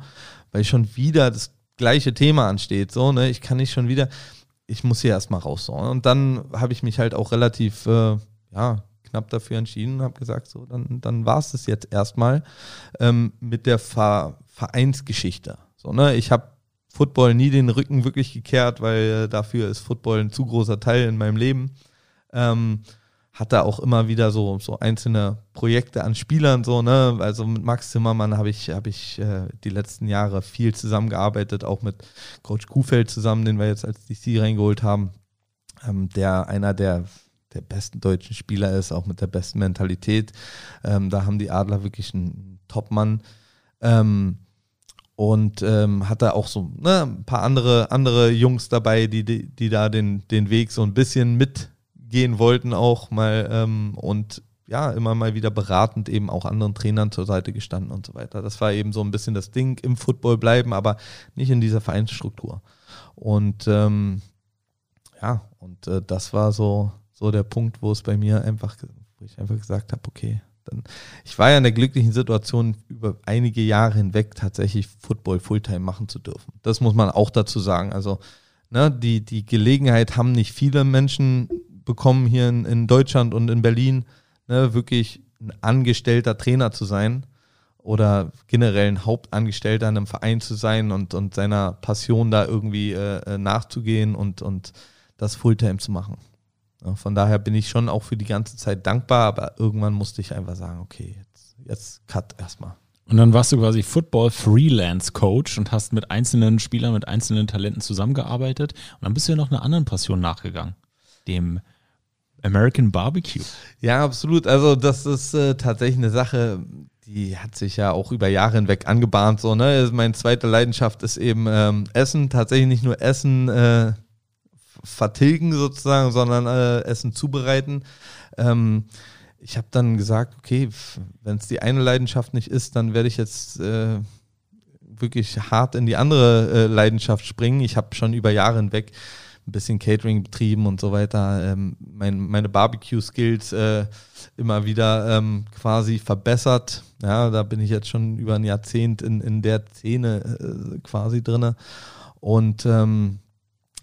weil schon wieder das gleiche Thema ansteht, so, ne, ich kann nicht schon wieder, ich muss hier erstmal raus, so. Und dann habe ich mich halt auch relativ, äh, ja, knapp dafür entschieden und habe gesagt, so, dann, dann war es das jetzt erstmal ähm, mit der Vereinsgeschichte. So, ne, ich habe Football nie den Rücken wirklich gekehrt, weil äh, dafür ist Football ein zu großer Teil in meinem Leben. Ähm, hatte auch immer wieder so, so einzelne Projekte an Spielern, so, ne? Also mit Max Zimmermann habe ich, hab ich äh, die letzten Jahre viel zusammengearbeitet, auch mit Coach Kuhfeld zusammen, den wir jetzt als DC reingeholt haben, ähm, der einer der, der besten deutschen Spieler ist, auch mit der besten Mentalität. Ähm, da haben die Adler wirklich einen Top-Mann. Ähm, und ähm, hat da auch so ne, ein paar andere, andere Jungs dabei, die, die, die da den, den Weg so ein bisschen mitgehen wollten auch mal ähm, und ja, immer mal wieder beratend eben auch anderen Trainern zur Seite gestanden und so weiter. Das war eben so ein bisschen das Ding, im Football bleiben, aber nicht in dieser Vereinsstruktur. Und ähm, ja, und äh, das war so, so der Punkt, wo es bei mir einfach, wo ich einfach gesagt habe, okay, dann, ich war ja in der glücklichen Situation, über einige Jahre hinweg tatsächlich Football Fulltime machen zu dürfen. Das muss man auch dazu sagen. Also, ne, die, die Gelegenheit haben nicht viele Menschen bekommen hier in, in Deutschland und in Berlin, ne, wirklich ein angestellter Trainer zu sein oder generell ein Hauptangestellter in einem Verein zu sein und, und seiner Passion da irgendwie äh, äh nachzugehen und, und das Fulltime zu machen. Von daher bin ich schon auch für die ganze Zeit dankbar, aber irgendwann musste ich einfach sagen, okay, jetzt, jetzt cut erstmal. Und dann warst du quasi Football Freelance Coach und hast mit einzelnen Spielern, mit einzelnen Talenten zusammengearbeitet. Und dann bist du ja noch einer anderen Passion nachgegangen, dem American Barbecue. Ja, absolut. Also das ist äh, tatsächlich eine Sache, die hat sich ja auch über Jahre hinweg angebahnt. So, ne? Also meine zweite Leidenschaft ist eben ähm, Essen. Tatsächlich nicht nur Essen äh, vertilgen sozusagen, sondern äh, Essen zubereiten. Ähm, ich habe dann gesagt, okay, wenn es die eine Leidenschaft nicht ist, dann werde ich jetzt äh, wirklich hart in die andere äh, Leidenschaft springen. Ich habe schon über Jahre hinweg ein bisschen Catering betrieben und so weiter, ähm, mein, meine Barbecue-Skills äh, immer wieder ähm, quasi verbessert. Ja, da bin ich jetzt schon über ein Jahrzehnt in, in der Szene äh, quasi drin. Und ähm,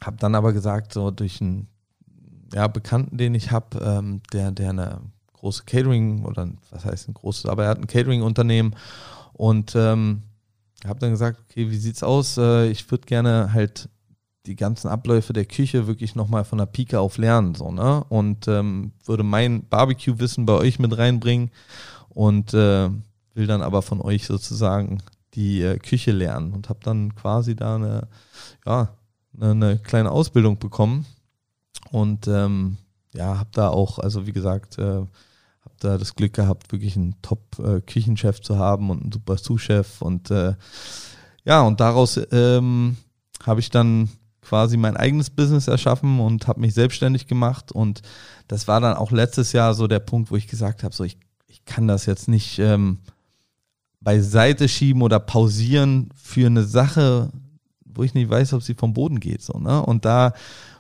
habe dann aber gesagt, so durch einen ja, Bekannten, den ich habe, ähm, der, der eine große Catering oder was heißt ein großes, aber er hat ein Catering-Unternehmen und ähm, habe dann gesagt, okay, wie sieht's aus? Äh, ich würde gerne halt die ganzen Abläufe der Küche wirklich nochmal von der Pike auf lernen, so, ne? Und ähm, würde mein Barbecue-Wissen bei euch mit reinbringen und äh, will dann aber von euch sozusagen die äh, Küche lernen und habe dann quasi da eine, ja, eine, eine kleine Ausbildung bekommen und ähm, ja, habe da auch, also wie gesagt, äh, habe da das Glück gehabt, wirklich einen Top-Küchenchef äh, zu haben und einen super Sous-Chef und äh, ja, und daraus ähm, habe ich dann quasi mein eigenes Business erschaffen und habe mich selbstständig gemacht. Und das war dann auch letztes Jahr so der Punkt, wo ich gesagt habe, so ich, ich kann das jetzt nicht ähm, beiseite schieben oder pausieren für eine Sache, wo ich nicht weiß, ob sie vom Boden geht. So, ne? Und da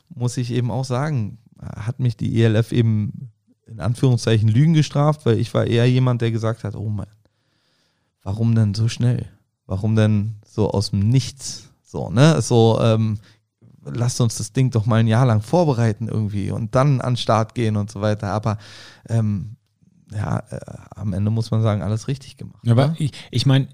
muss ich eben auch sagen, hat mich die ELF eben in Anführungszeichen Lügen gestraft, weil ich war eher jemand, der gesagt hat, oh mein, warum denn so schnell? Warum denn so aus dem Nichts? So, ne? So, ähm, lasst uns das Ding doch mal ein Jahr lang vorbereiten irgendwie und dann an den Start gehen und so weiter. Aber ähm, ja, äh, am Ende muss man sagen, alles richtig gemacht. Aber ne? ich, ich meine,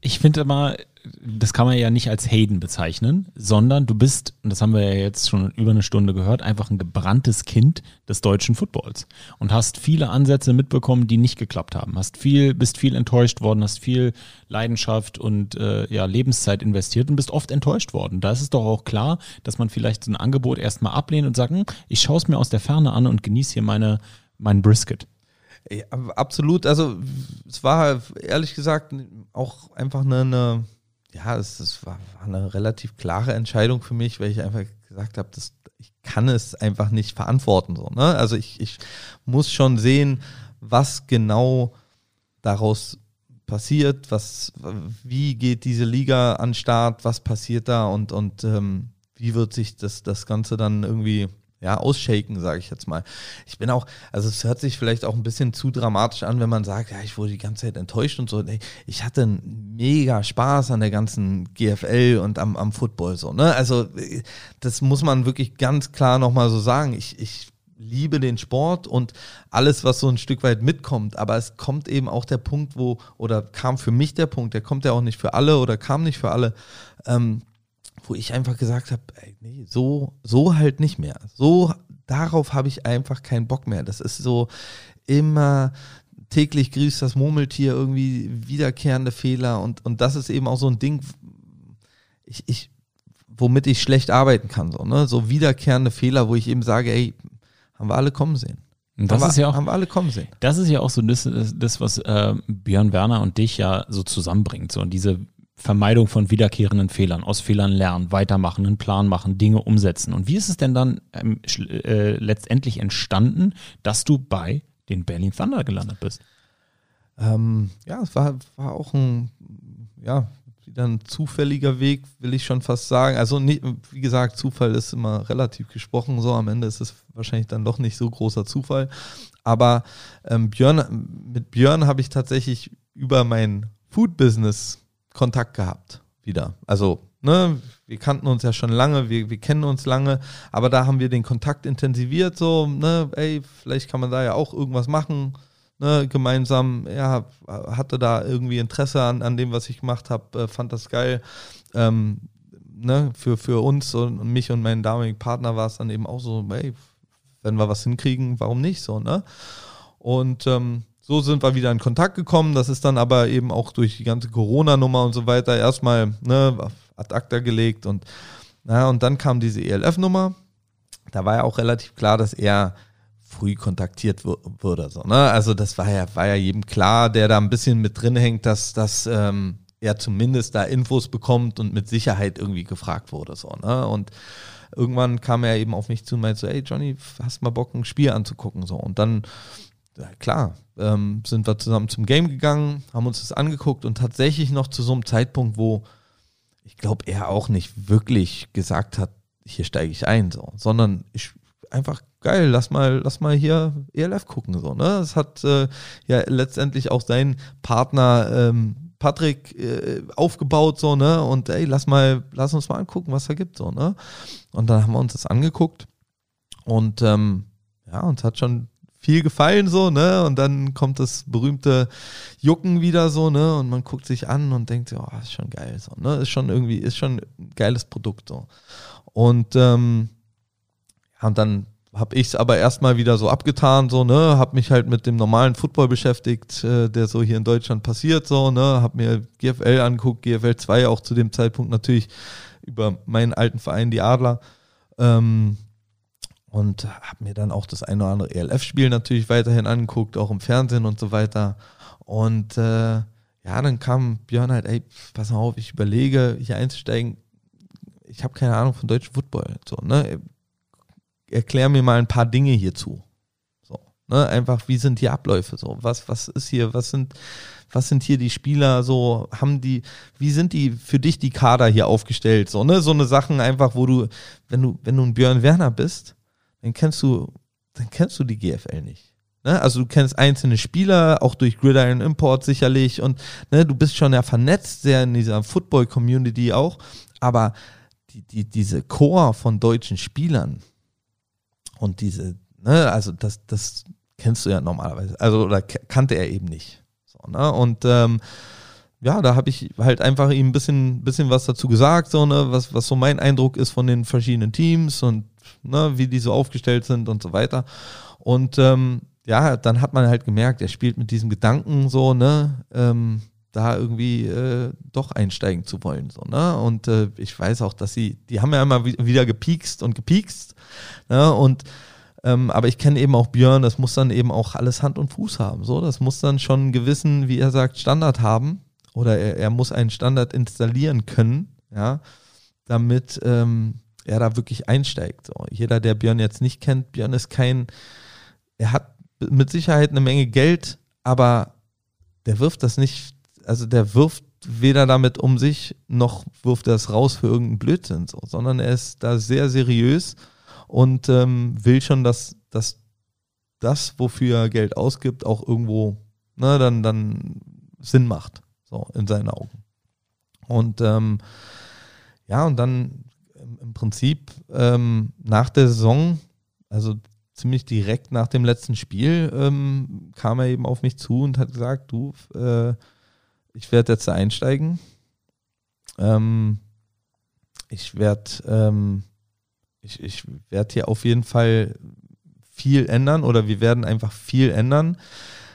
ich finde immer, das kann man ja nicht als Hayden bezeichnen, sondern du bist, und das haben wir ja jetzt schon über eine Stunde gehört, einfach ein gebranntes Kind des deutschen Footballs und hast viele Ansätze mitbekommen, die nicht geklappt haben. Hast viel, bist viel enttäuscht worden, hast viel Leidenschaft und äh, ja, Lebenszeit investiert und bist oft enttäuscht worden. Da ist es doch auch klar, dass man vielleicht so ein Angebot erstmal ablehnt und sagt, hm, ich schaue es mir aus der Ferne an und genieße hier meine, mein Brisket. Ja, absolut. Also es war ehrlich gesagt auch einfach eine, eine ja, es, es war, war, eine relativ klare Entscheidung für mich, weil ich einfach gesagt habe, dass ich kann es einfach nicht verantworten. So, ne? Also ich, ich muss schon sehen, was genau daraus passiert, was, wie geht diese Liga an Start, was passiert da und, und ähm, wie wird sich das, das Ganze dann irgendwie ja, ausshaken, sage ich jetzt mal. Ich bin auch, also es hört sich vielleicht auch ein bisschen zu dramatisch an, wenn man sagt, ja, ich wurde die ganze Zeit enttäuscht und so. Ich hatte mega Spaß an der ganzen GFL und am, am Football so, ne? Also das muss man wirklich ganz klar nochmal so sagen. Ich, ich liebe den Sport und alles, was so ein Stück weit mitkommt. Aber es kommt eben auch der Punkt, wo, oder kam für mich der Punkt, der kommt ja auch nicht für alle oder kam nicht für alle, ähm, wo ich einfach gesagt habe, nee, so, so halt nicht mehr. So, darauf habe ich einfach keinen Bock mehr. Das ist so immer täglich grüßt das Murmeltier irgendwie wiederkehrende Fehler und, und das ist eben auch so ein Ding, ich, ich, womit ich schlecht arbeiten kann, so, ne? So wiederkehrende Fehler, wo ich eben sage, ey, haben wir alle kommen sehen. Und das haben ist ja auch, haben wir alle kommen sehen. Das ist ja auch so das, das was äh, Björn Werner und dich ja so zusammenbringt. So diese Vermeidung von wiederkehrenden Fehlern, aus Fehlern lernen, weitermachen, einen Plan machen, Dinge umsetzen. Und wie ist es denn dann ähm, äh, letztendlich entstanden, dass du bei den Berlin Thunder gelandet bist? Ähm, ja, es war, war auch ein, ja, wieder ein zufälliger Weg, will ich schon fast sagen. Also, nicht, wie gesagt, Zufall ist immer relativ gesprochen. So, am Ende ist es wahrscheinlich dann doch nicht so großer Zufall. Aber ähm, Björn, mit Björn habe ich tatsächlich über mein Food-Business Kontakt gehabt wieder. Also, ne, wir kannten uns ja schon lange, wir, wir kennen uns lange, aber da haben wir den Kontakt intensiviert, so, ne, ey, vielleicht kann man da ja auch irgendwas machen, ne, gemeinsam, ja, hatte da irgendwie Interesse an, an dem, was ich gemacht habe, äh, fand das geil. Ähm, ne, für, für uns und mich und meinen damaligen Partner war es dann eben auch so, ey, wenn wir was hinkriegen, warum nicht so, ne? Und ähm, so sind wir wieder in Kontakt gekommen. Das ist dann aber eben auch durch die ganze Corona-Nummer und so weiter erstmal ne, ad acta gelegt und na, und dann kam diese ELF-Nummer. Da war ja auch relativ klar, dass er früh kontaktiert würde. So, ne? Also das war ja, war ja jedem klar, der da ein bisschen mit drin hängt, dass, dass ähm, er zumindest da Infos bekommt und mit Sicherheit irgendwie gefragt wurde. So, ne? Und irgendwann kam er eben auf mich zu und meinte so, ey Johnny, hast mal Bock, ein Spiel anzugucken? So. Und dann, klar, ähm, sind wir zusammen zum Game gegangen, haben uns das angeguckt und tatsächlich noch zu so einem Zeitpunkt, wo ich glaube, er auch nicht wirklich gesagt hat, hier steige ich ein, so, sondern ich einfach geil, lass mal, lass mal hier ELF gucken, so, ne? Das hat äh, ja letztendlich auch sein Partner ähm, Patrick äh, aufgebaut, so, ne? Und ey, lass mal, lass uns mal angucken, was da gibt, so, ne? Und dann haben wir uns das angeguckt und ähm, ja, uns hat schon viel gefallen, so, ne? Und dann kommt das berühmte Jucken wieder so, ne? Und man guckt sich an und denkt, oh, ist schon geil, so, ne? Ist schon irgendwie, ist schon ein geiles Produkt, so. Und, ähm, und dann habe ich es aber erstmal wieder so abgetan, so, ne, habe mich halt mit dem normalen Football beschäftigt, äh, der so hier in Deutschland passiert, so, ne, habe mir GFL anguckt, GFL 2 auch zu dem Zeitpunkt natürlich über meinen alten Verein, die Adler, ähm, und habe mir dann auch das eine oder andere ELF-Spiel natürlich weiterhin angeguckt, auch im Fernsehen und so weiter. Und äh, ja, dann kam Björn halt, ey, pass mal auf, ich überlege, hier einzusteigen. Ich habe keine Ahnung von deutschem Football. So, ne? erklär mir mal ein paar Dinge hierzu. So, ne, einfach, wie sind die Abläufe so? Was, was ist hier, was sind, was sind hier die Spieler so, haben die, wie sind die für dich die Kader hier aufgestellt? So, ne, so eine Sachen einfach, wo du, wenn du, wenn du ein Björn Werner bist, dann kennst du, dann kennst du die GFL nicht. Ne? Also du kennst einzelne Spieler, auch durch Gridiron Import sicherlich und ne, du bist schon ja vernetzt, sehr in dieser Football-Community auch, aber die, die, diese Core von deutschen Spielern, und diese, ne, also das, das kennst du ja normalerweise, also oder kannte er eben nicht. So, ne? Und ähm, ja, da habe ich halt einfach ihm ein bisschen, bisschen was dazu gesagt, so, ne, was, was so mein Eindruck ist von den verschiedenen Teams und ne, wie die so aufgestellt sind und so weiter. Und ähm, ja, dann hat man halt gemerkt, er spielt mit diesem Gedanken so, ne, ähm, da irgendwie äh, doch einsteigen zu wollen. So, ne? Und äh, ich weiß auch, dass sie, die haben ja immer wieder gepiekst und gepiekst. Ne? Und ähm, aber ich kenne eben auch Björn, das muss dann eben auch alles Hand und Fuß haben. So, das muss dann schon einen gewissen, wie er sagt, Standard haben. Oder er, er muss einen Standard installieren können, ja, damit ähm, er da wirklich einsteigt. So, jeder, der Björn jetzt nicht kennt, Björn ist kein, er hat mit Sicherheit eine Menge Geld, aber der wirft das nicht also der wirft weder damit um sich, noch wirft er es raus für irgendeinen Blödsinn, so, sondern er ist da sehr seriös und ähm, will schon, dass, dass das, wofür er Geld ausgibt, auch irgendwo ne, dann, dann Sinn macht, so in seinen Augen. Und ähm, ja, und dann Prinzip ähm, nach der Saison, also ziemlich direkt nach dem letzten Spiel, ähm, kam er eben auf mich zu und hat gesagt, du, äh, ich werde jetzt einsteigen. Ähm, ich werde ähm, ich, ich werd hier auf jeden Fall viel ändern oder wir werden einfach viel ändern.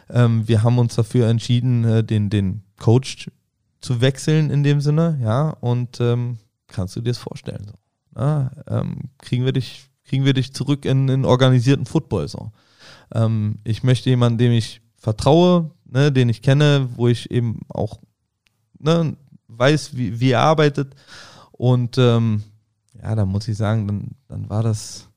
Ähm, wir haben uns dafür entschieden, äh, den, den Coach zu wechseln in dem Sinne, ja, und ähm, kannst du dir das vorstellen? So. Na, ähm, kriegen, wir dich, kriegen wir dich zurück in, in organisierten Football so. Ähm, ich möchte jemanden, dem ich vertraue, ne, den ich kenne, wo ich eben auch ne, weiß, wie, wie er arbeitet. Und ähm, ja, da muss ich sagen, dann, dann war das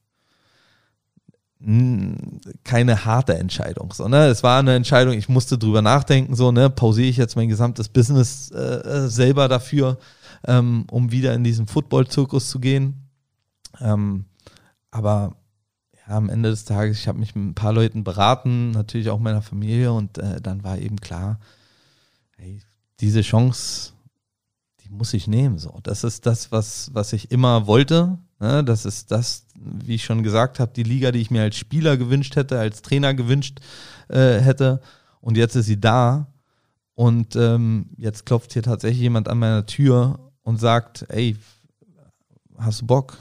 keine harte Entscheidung. So, ne? Es war eine Entscheidung, ich musste drüber nachdenken, so, ne, pausiere ich jetzt mein gesamtes Business äh, äh, selber dafür, ähm, um wieder in diesen Football-Zirkus zu gehen. Ähm, aber ja, am Ende des Tages, ich habe mich mit ein paar Leuten beraten, natürlich auch meiner Familie, und äh, dann war eben klar, hey, diese Chance, die muss ich nehmen. So, das ist das, was, was ich immer wollte. Ne? Das ist das, wie ich schon gesagt habe, die Liga, die ich mir als Spieler gewünscht hätte, als Trainer gewünscht äh, hätte. Und jetzt ist sie da. Und ähm, jetzt klopft hier tatsächlich jemand an meiner Tür und sagt, ey, hast du Bock?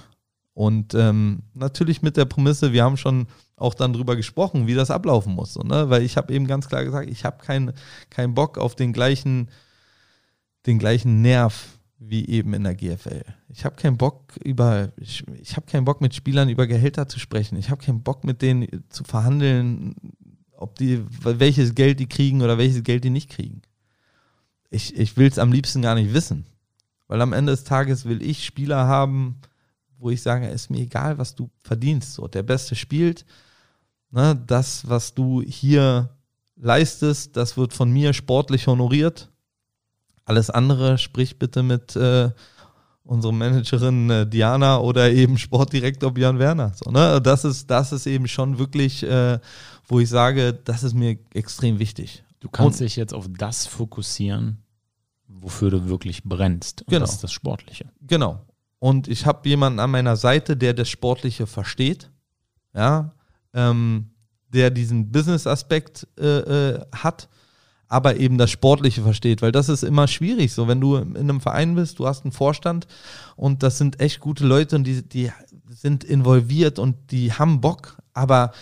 Und ähm, natürlich mit der Prämisse, wir haben schon auch dann drüber gesprochen, wie das ablaufen muss. So, ne? Weil ich habe eben ganz klar gesagt, ich habe keinen kein Bock auf den gleichen, den gleichen Nerv wie eben in der GFL. Ich habe keinen Bock über, ich, ich habe keinen Bock mit Spielern über Gehälter zu sprechen. Ich habe keinen Bock mit denen zu verhandeln, ob die, welches Geld die kriegen oder welches Geld die nicht kriegen. Ich, ich will es am liebsten gar nicht wissen. Weil am Ende des Tages will ich Spieler haben, wo ich sage, ist mir egal, was du verdienst. So, der Beste spielt. Ne, das, was du hier leistest, das wird von mir sportlich honoriert. Alles andere, sprich bitte mit äh, unserer Managerin äh, Diana oder eben Sportdirektor Björn Werner. So, ne? das, ist, das ist eben schon wirklich, äh, wo ich sage, das ist mir extrem wichtig. Du kannst und, dich jetzt auf das fokussieren, wofür du wirklich brennst. Und genau. das ist das Sportliche. Genau. Und ich habe jemanden an meiner Seite, der das Sportliche versteht, ja, ähm, der diesen Business-Aspekt äh, äh, hat, aber eben das Sportliche versteht, weil das ist immer schwierig. So, wenn du in einem Verein bist, du hast einen Vorstand und das sind echt gute Leute und die, die sind involviert und die haben Bock, aber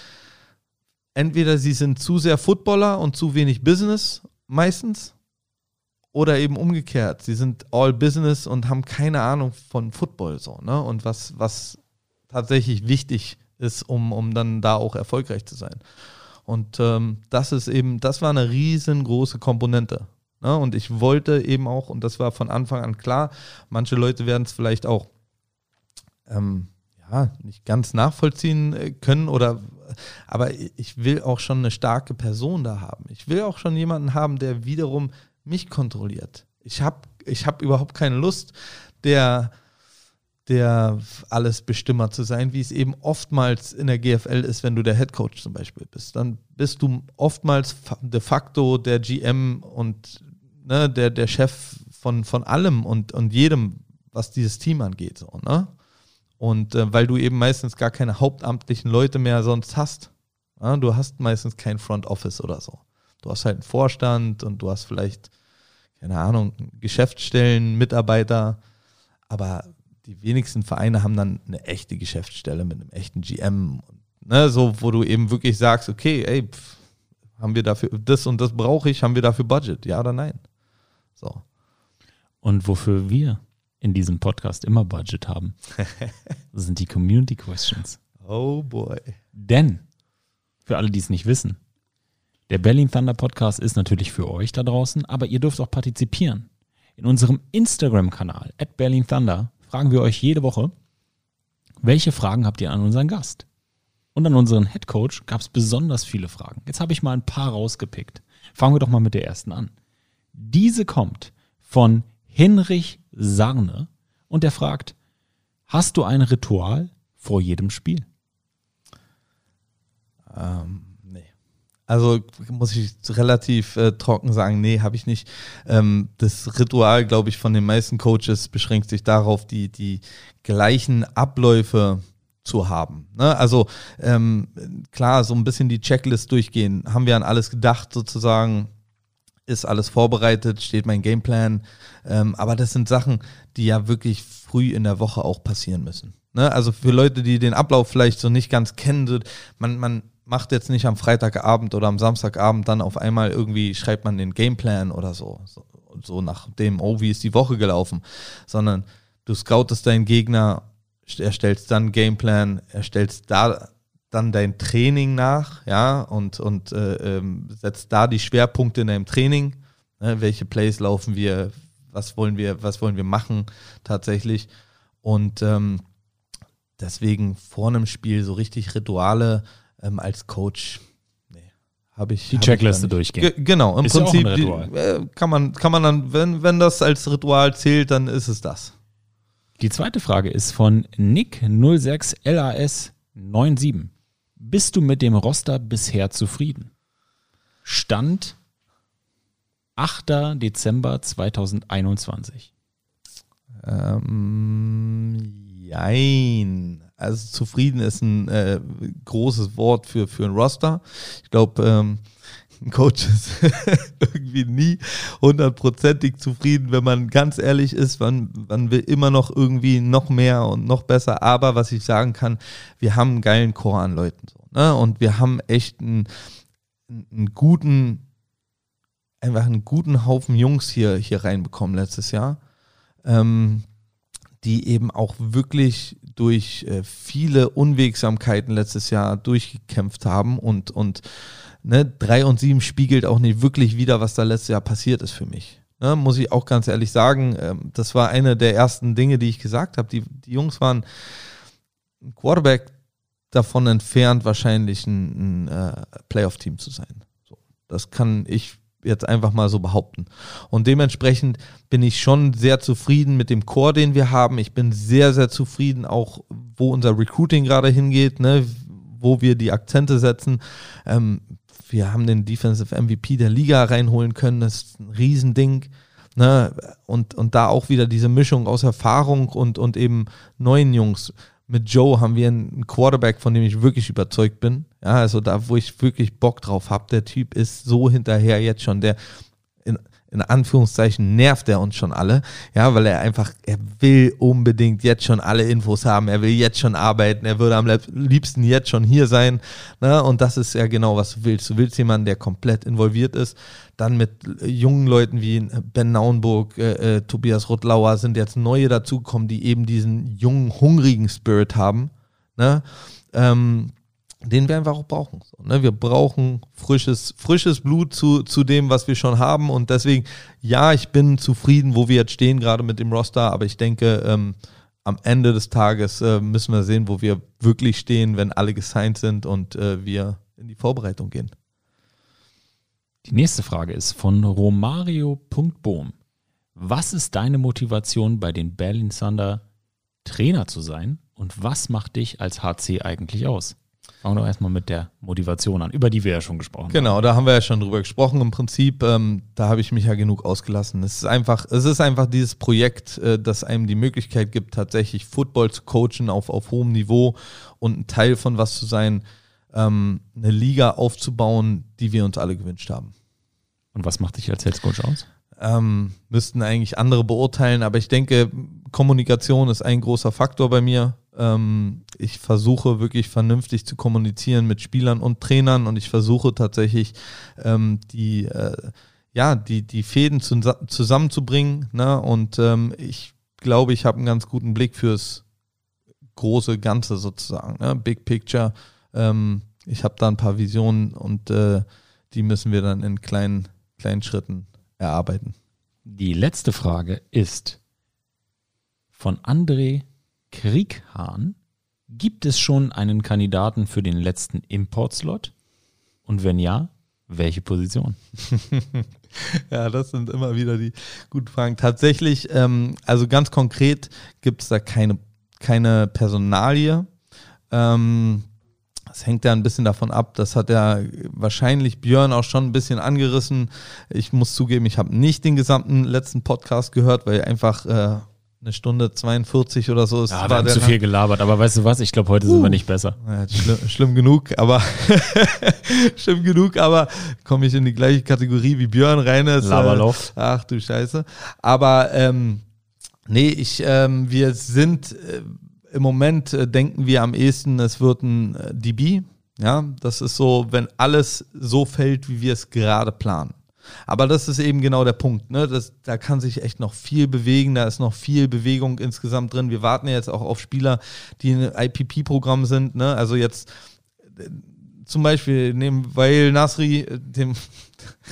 entweder sie sind zu sehr Footballer und zu wenig Business meistens oder eben umgekehrt, sie sind all Business und haben keine Ahnung von Football so, ne? Und was, was tatsächlich wichtig ist, um, um dann da auch erfolgreich zu sein. Und ähm, das ist eben, das war eine riesengroße Komponente. Ne? Und ich wollte eben auch, und das war von Anfang an klar, manche Leute werden es vielleicht auch ähm, ja, nicht ganz nachvollziehen äh, können oder aber ich will auch schon eine starke Person da haben. Ich will auch schon jemanden haben, der wiederum mich kontrolliert. Ich habe ich hab überhaupt keine Lust, der, der alles Bestimmer zu sein, wie es eben oftmals in der GFL ist, wenn du der Head Coach zum Beispiel bist. Dann bist du oftmals de facto der GM und ne, der, der Chef von, von allem und, und jedem, was dieses Team angeht. So, ne? Und äh, weil du eben meistens gar keine hauptamtlichen Leute mehr sonst hast. Ja? Du hast meistens kein Front Office oder so. Du hast halt einen Vorstand und du hast vielleicht keine Ahnung, Geschäftsstellen, Mitarbeiter, aber die wenigsten Vereine haben dann eine echte Geschäftsstelle mit einem echten GM, ne, so wo du eben wirklich sagst, okay, ey, pff, haben wir dafür das und das brauche ich, haben wir dafür Budget, ja oder nein? So. Und wofür wir in diesem Podcast immer Budget haben, das sind die Community Questions. Oh boy. Denn, für alle, die es nicht wissen, der Berlin Thunder Podcast ist natürlich für euch da draußen, aber ihr dürft auch partizipieren. In unserem Instagram-Kanal at Berlin Thunder fragen wir euch jede Woche, welche Fragen habt ihr an unseren Gast? Und an unseren Head Coach gab es besonders viele Fragen. Jetzt habe ich mal ein paar rausgepickt. Fangen wir doch mal mit der ersten an. Diese kommt von Hinrich Sarne und der fragt, hast du ein Ritual vor jedem Spiel? Ähm, also muss ich relativ äh, trocken sagen, nee, habe ich nicht. Ähm, das Ritual, glaube ich, von den meisten Coaches beschränkt sich darauf, die, die gleichen Abläufe zu haben. Ne? Also ähm, klar, so ein bisschen die Checklist durchgehen. Haben wir an alles gedacht sozusagen? Ist alles vorbereitet? Steht mein Gameplan? Ähm, aber das sind Sachen, die ja wirklich früh in der Woche auch passieren müssen. Ne? Also für Leute, die den Ablauf vielleicht so nicht ganz kennen, man, man macht jetzt nicht am Freitagabend oder am Samstagabend dann auf einmal irgendwie, schreibt man den Gameplan oder so, so, so nach dem, oh, wie ist die Woche gelaufen, sondern du scoutest deinen Gegner, erstellst dann Gameplan, erstellst da dann dein Training nach, ja, und, und äh, ähm, setzt da die Schwerpunkte in deinem Training, ne, welche Plays laufen wir, was wollen wir, was wollen wir machen tatsächlich und ähm, deswegen vor einem Spiel so richtig Rituale ähm, als Coach nee, habe ich. Die hab Checkliste ich durchgehen. G genau, im ist Prinzip ja die, äh, kann, man, kann man dann, wenn, wenn das als Ritual zählt, dann ist es das. Die zweite Frage ist von Nick06LAS97. Bist du mit dem Roster bisher zufrieden? Stand 8. Dezember 2021. Ähm, jein. Also zufrieden ist ein äh, großes Wort für, für ein Roster. Ich glaube, ähm, ein Coach ist irgendwie nie hundertprozentig zufrieden, wenn man ganz ehrlich ist. Man, man will immer noch irgendwie noch mehr und noch besser. Aber was ich sagen kann, wir haben einen geilen Chor an Leuten. So, ne? Und wir haben echt einen, einen guten, einfach einen guten Haufen Jungs hier, hier reinbekommen letztes Jahr. Ähm, die eben auch wirklich durch äh, viele Unwegsamkeiten letztes Jahr durchgekämpft haben und, und ne, 3 und 7 spiegelt auch nicht wirklich wieder, was da letztes Jahr passiert ist für mich. Ne, muss ich auch ganz ehrlich sagen, ähm, das war eine der ersten Dinge, die ich gesagt habe. Die, die Jungs waren ein Quarterback davon entfernt, wahrscheinlich ein, ein äh, Playoff-Team zu sein. So, das kann ich jetzt einfach mal so behaupten. Und dementsprechend bin ich schon sehr zufrieden mit dem Core, den wir haben. Ich bin sehr, sehr zufrieden auch, wo unser Recruiting gerade hingeht, ne? wo wir die Akzente setzen. Ähm, wir haben den Defensive MVP der Liga reinholen können. Das ist ein Riesending. Ne? Und, und da auch wieder diese Mischung aus Erfahrung und, und eben neuen Jungs. Mit Joe haben wir einen Quarterback, von dem ich wirklich überzeugt bin. Ja, also da, wo ich wirklich Bock drauf habe. Der Typ ist so hinterher jetzt schon. Der, in Anführungszeichen nervt er uns schon alle, ja, weil er einfach, er will unbedingt jetzt schon alle Infos haben, er will jetzt schon arbeiten, er würde am liebsten jetzt schon hier sein, ne? und das ist ja genau, was du willst. Du willst jemanden, der komplett involviert ist, dann mit jungen Leuten wie Ben Naunburg, äh, äh, Tobias Rottlauer sind jetzt neue dazugekommen, die eben diesen jungen, hungrigen Spirit haben, ne? Ähm, den wir einfach auch brauchen. So, ne? Wir brauchen frisches, frisches Blut zu, zu dem, was wir schon haben. Und deswegen, ja, ich bin zufrieden, wo wir jetzt stehen, gerade mit dem Roster, aber ich denke, ähm, am Ende des Tages äh, müssen wir sehen, wo wir wirklich stehen, wenn alle gesigned sind und äh, wir in die Vorbereitung gehen. Die nächste Frage ist von Romario.bohm. Was ist deine Motivation bei den Berlin Thunder Trainer zu sein und was macht dich als HC eigentlich aus? Fangen wir doch erstmal mit der Motivation an, über die wir ja schon gesprochen haben. Genau, da haben wir ja schon drüber gesprochen. Im Prinzip, ähm, da habe ich mich ja genug ausgelassen. Es ist einfach, es ist einfach dieses Projekt, äh, das einem die Möglichkeit gibt, tatsächlich Football zu coachen auf, auf hohem Niveau und ein Teil von was zu sein, ähm, eine Liga aufzubauen, die wir uns alle gewünscht haben. Und was macht dich als Head Coach aus? Ähm, müssten eigentlich andere beurteilen, aber ich denke, Kommunikation ist ein großer Faktor bei mir. Ähm, ich versuche wirklich vernünftig zu kommunizieren mit Spielern und Trainern und ich versuche tatsächlich ähm, die, äh, ja, die, die Fäden zu, zusammenzubringen. Ne? Und ähm, ich glaube, ich habe einen ganz guten Blick fürs große Ganze sozusagen, ne? Big Picture. Ähm, ich habe da ein paar Visionen und äh, die müssen wir dann in kleinen, kleinen Schritten erarbeiten. Die letzte Frage ist von André Krieghahn. Gibt es schon einen Kandidaten für den letzten Import-Slot? Und wenn ja, welche Position? ja, das sind immer wieder die guten Fragen. Tatsächlich, ähm, also ganz konkret gibt es da keine, keine Personalie. Ähm, das hängt ja ein bisschen davon ab. Das hat ja wahrscheinlich Björn auch schon ein bisschen angerissen. Ich muss zugeben, ich habe nicht den gesamten letzten Podcast gehört, weil einfach äh, eine Stunde 42 oder so. ist. Ja, wir haben zu viel gelabert, aber weißt du was? Ich glaube, heute uh, sind wir nicht besser. Ja, schlimm, schlimm, genug, aber schlimm genug, aber komme ich in die gleiche Kategorie wie Björn Reines. Laberlauf. Äh, ach du Scheiße. Aber ähm, nee, ich, ähm, wir sind äh, im Moment äh, denken wir am ehesten, es wird ein äh, DB. Ja, das ist so, wenn alles so fällt, wie wir es gerade planen. Aber das ist eben genau der Punkt. Ne? Das, da kann sich echt noch viel bewegen. Da ist noch viel Bewegung insgesamt drin. Wir warten ja jetzt auch auf Spieler, die in IPP-Programm sind. Ne? Also jetzt zum Beispiel nehmen weil Nasri, äh, dem,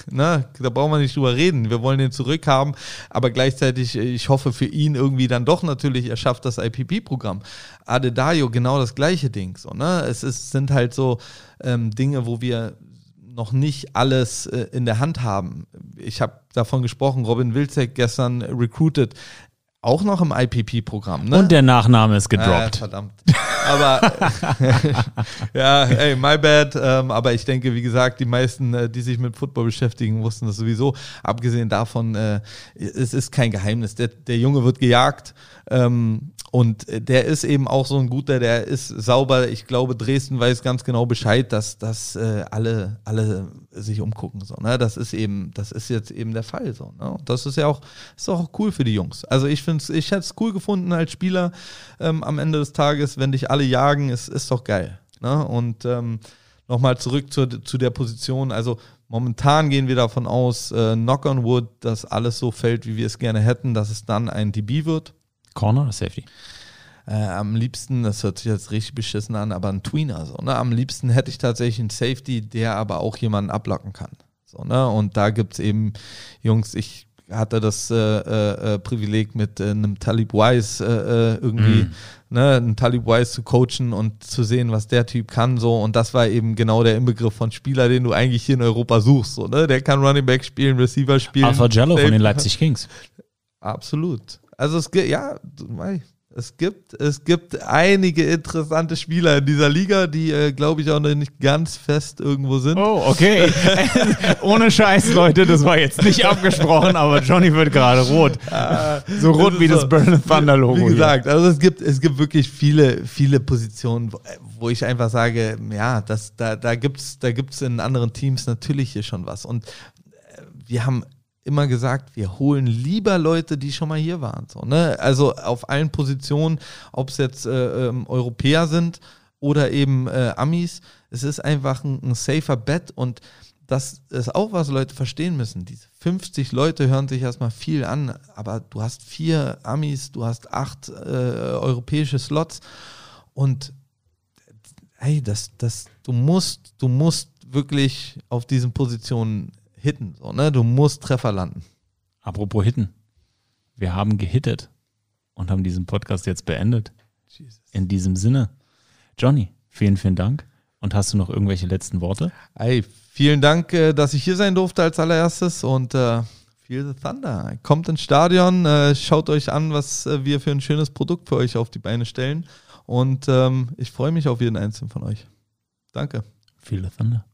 na, ne, da brauchen wir nicht drüber reden. Wir wollen den zurückhaben, aber gleichzeitig, äh, ich hoffe für ihn irgendwie dann doch natürlich, er schafft das IPP-Programm. Adedayo, genau das gleiche Ding. So, ne? Es ist, sind halt so ähm, Dinge, wo wir noch nicht alles äh, in der Hand haben. Ich habe davon gesprochen, Robin Wilczek gestern recruited, auch noch im IPP-Programm. Ne? Und der Nachname ist gedroppt. Äh, verdammt. Aber ja, ey, my bad. Ähm, aber ich denke, wie gesagt, die meisten, äh, die sich mit Football beschäftigen, wussten das sowieso. Abgesehen davon, äh, es ist kein Geheimnis. Der, der Junge wird gejagt. Ähm, und äh, der ist eben auch so ein guter, der ist sauber. Ich glaube, Dresden weiß ganz genau Bescheid, dass, dass äh, alle, alle sich umgucken. So, ne? Das ist eben, das ist jetzt eben der Fall. So, ne? Das ist ja auch, ist auch cool für die Jungs. Also ich finde ich hätte es cool gefunden als Spieler ähm, am Ende des Tages, wenn dich alle jagen, ist, ist doch geil. Ne? Und ähm, nochmal zurück zu, zu der Position. Also momentan gehen wir davon aus, äh, knock on wood, dass alles so fällt, wie wir es gerne hätten, dass es dann ein DB wird. Corner oder Safety? Äh, am liebsten, das hört sich jetzt richtig beschissen an, aber ein Tweener. So, ne? Am liebsten hätte ich tatsächlich einen Safety, der aber auch jemanden ablocken kann. So, ne? Und da gibt es eben, Jungs, ich hatte das äh, äh, äh Privileg mit äh, einem Talib Wise äh, irgendwie, mm. ne, einen Talib Wise zu coachen und zu sehen, was der Typ kann. so Und das war eben genau der Inbegriff von Spieler, den du eigentlich hier in Europa suchst. So, ne? Der kann Running Back spielen, Receiver spielen. Alpha Jello von den Leipzig Kings. Absolut. Also es gibt, ja, es gibt, es gibt einige interessante Spieler in dieser Liga, die, äh, glaube ich, auch noch nicht ganz fest irgendwo sind. Oh, okay. Ohne Scheiß, Leute, das war jetzt nicht abgesprochen, aber Johnny wird gerade rot. So rot das wie so, das Burn Thunder Logo. Wie gesagt, hier. also es gibt, es gibt wirklich viele, viele Positionen, wo, wo ich einfach sage, ja, das, da, da gibt es da gibt's in anderen Teams natürlich hier schon was. Und äh, wir haben immer gesagt, wir holen lieber Leute, die schon mal hier waren. So, ne? Also auf allen Positionen, ob es jetzt äh, ähm, Europäer sind oder eben äh, Amis, es ist einfach ein, ein safer Bet und das ist auch, was Leute verstehen müssen. Diese 50 Leute hören sich erstmal viel an, aber du hast vier Amis, du hast acht äh, europäische Slots und hey, das, das, du musst, du musst wirklich auf diesen Positionen hitten. So, ne? Du musst Treffer landen. Apropos hitten. Wir haben gehittet und haben diesen Podcast jetzt beendet. Jesus. In diesem Sinne. Johnny, vielen, vielen Dank. Und hast du noch irgendwelche letzten Worte? Hey, vielen Dank, äh, dass ich hier sein durfte als allererstes und äh, Feel the Thunder. Kommt ins Stadion, äh, schaut euch an, was äh, wir für ein schönes Produkt für euch auf die Beine stellen. Und ähm, ich freue mich auf jeden einzelnen von euch. Danke. Feel the Thunder.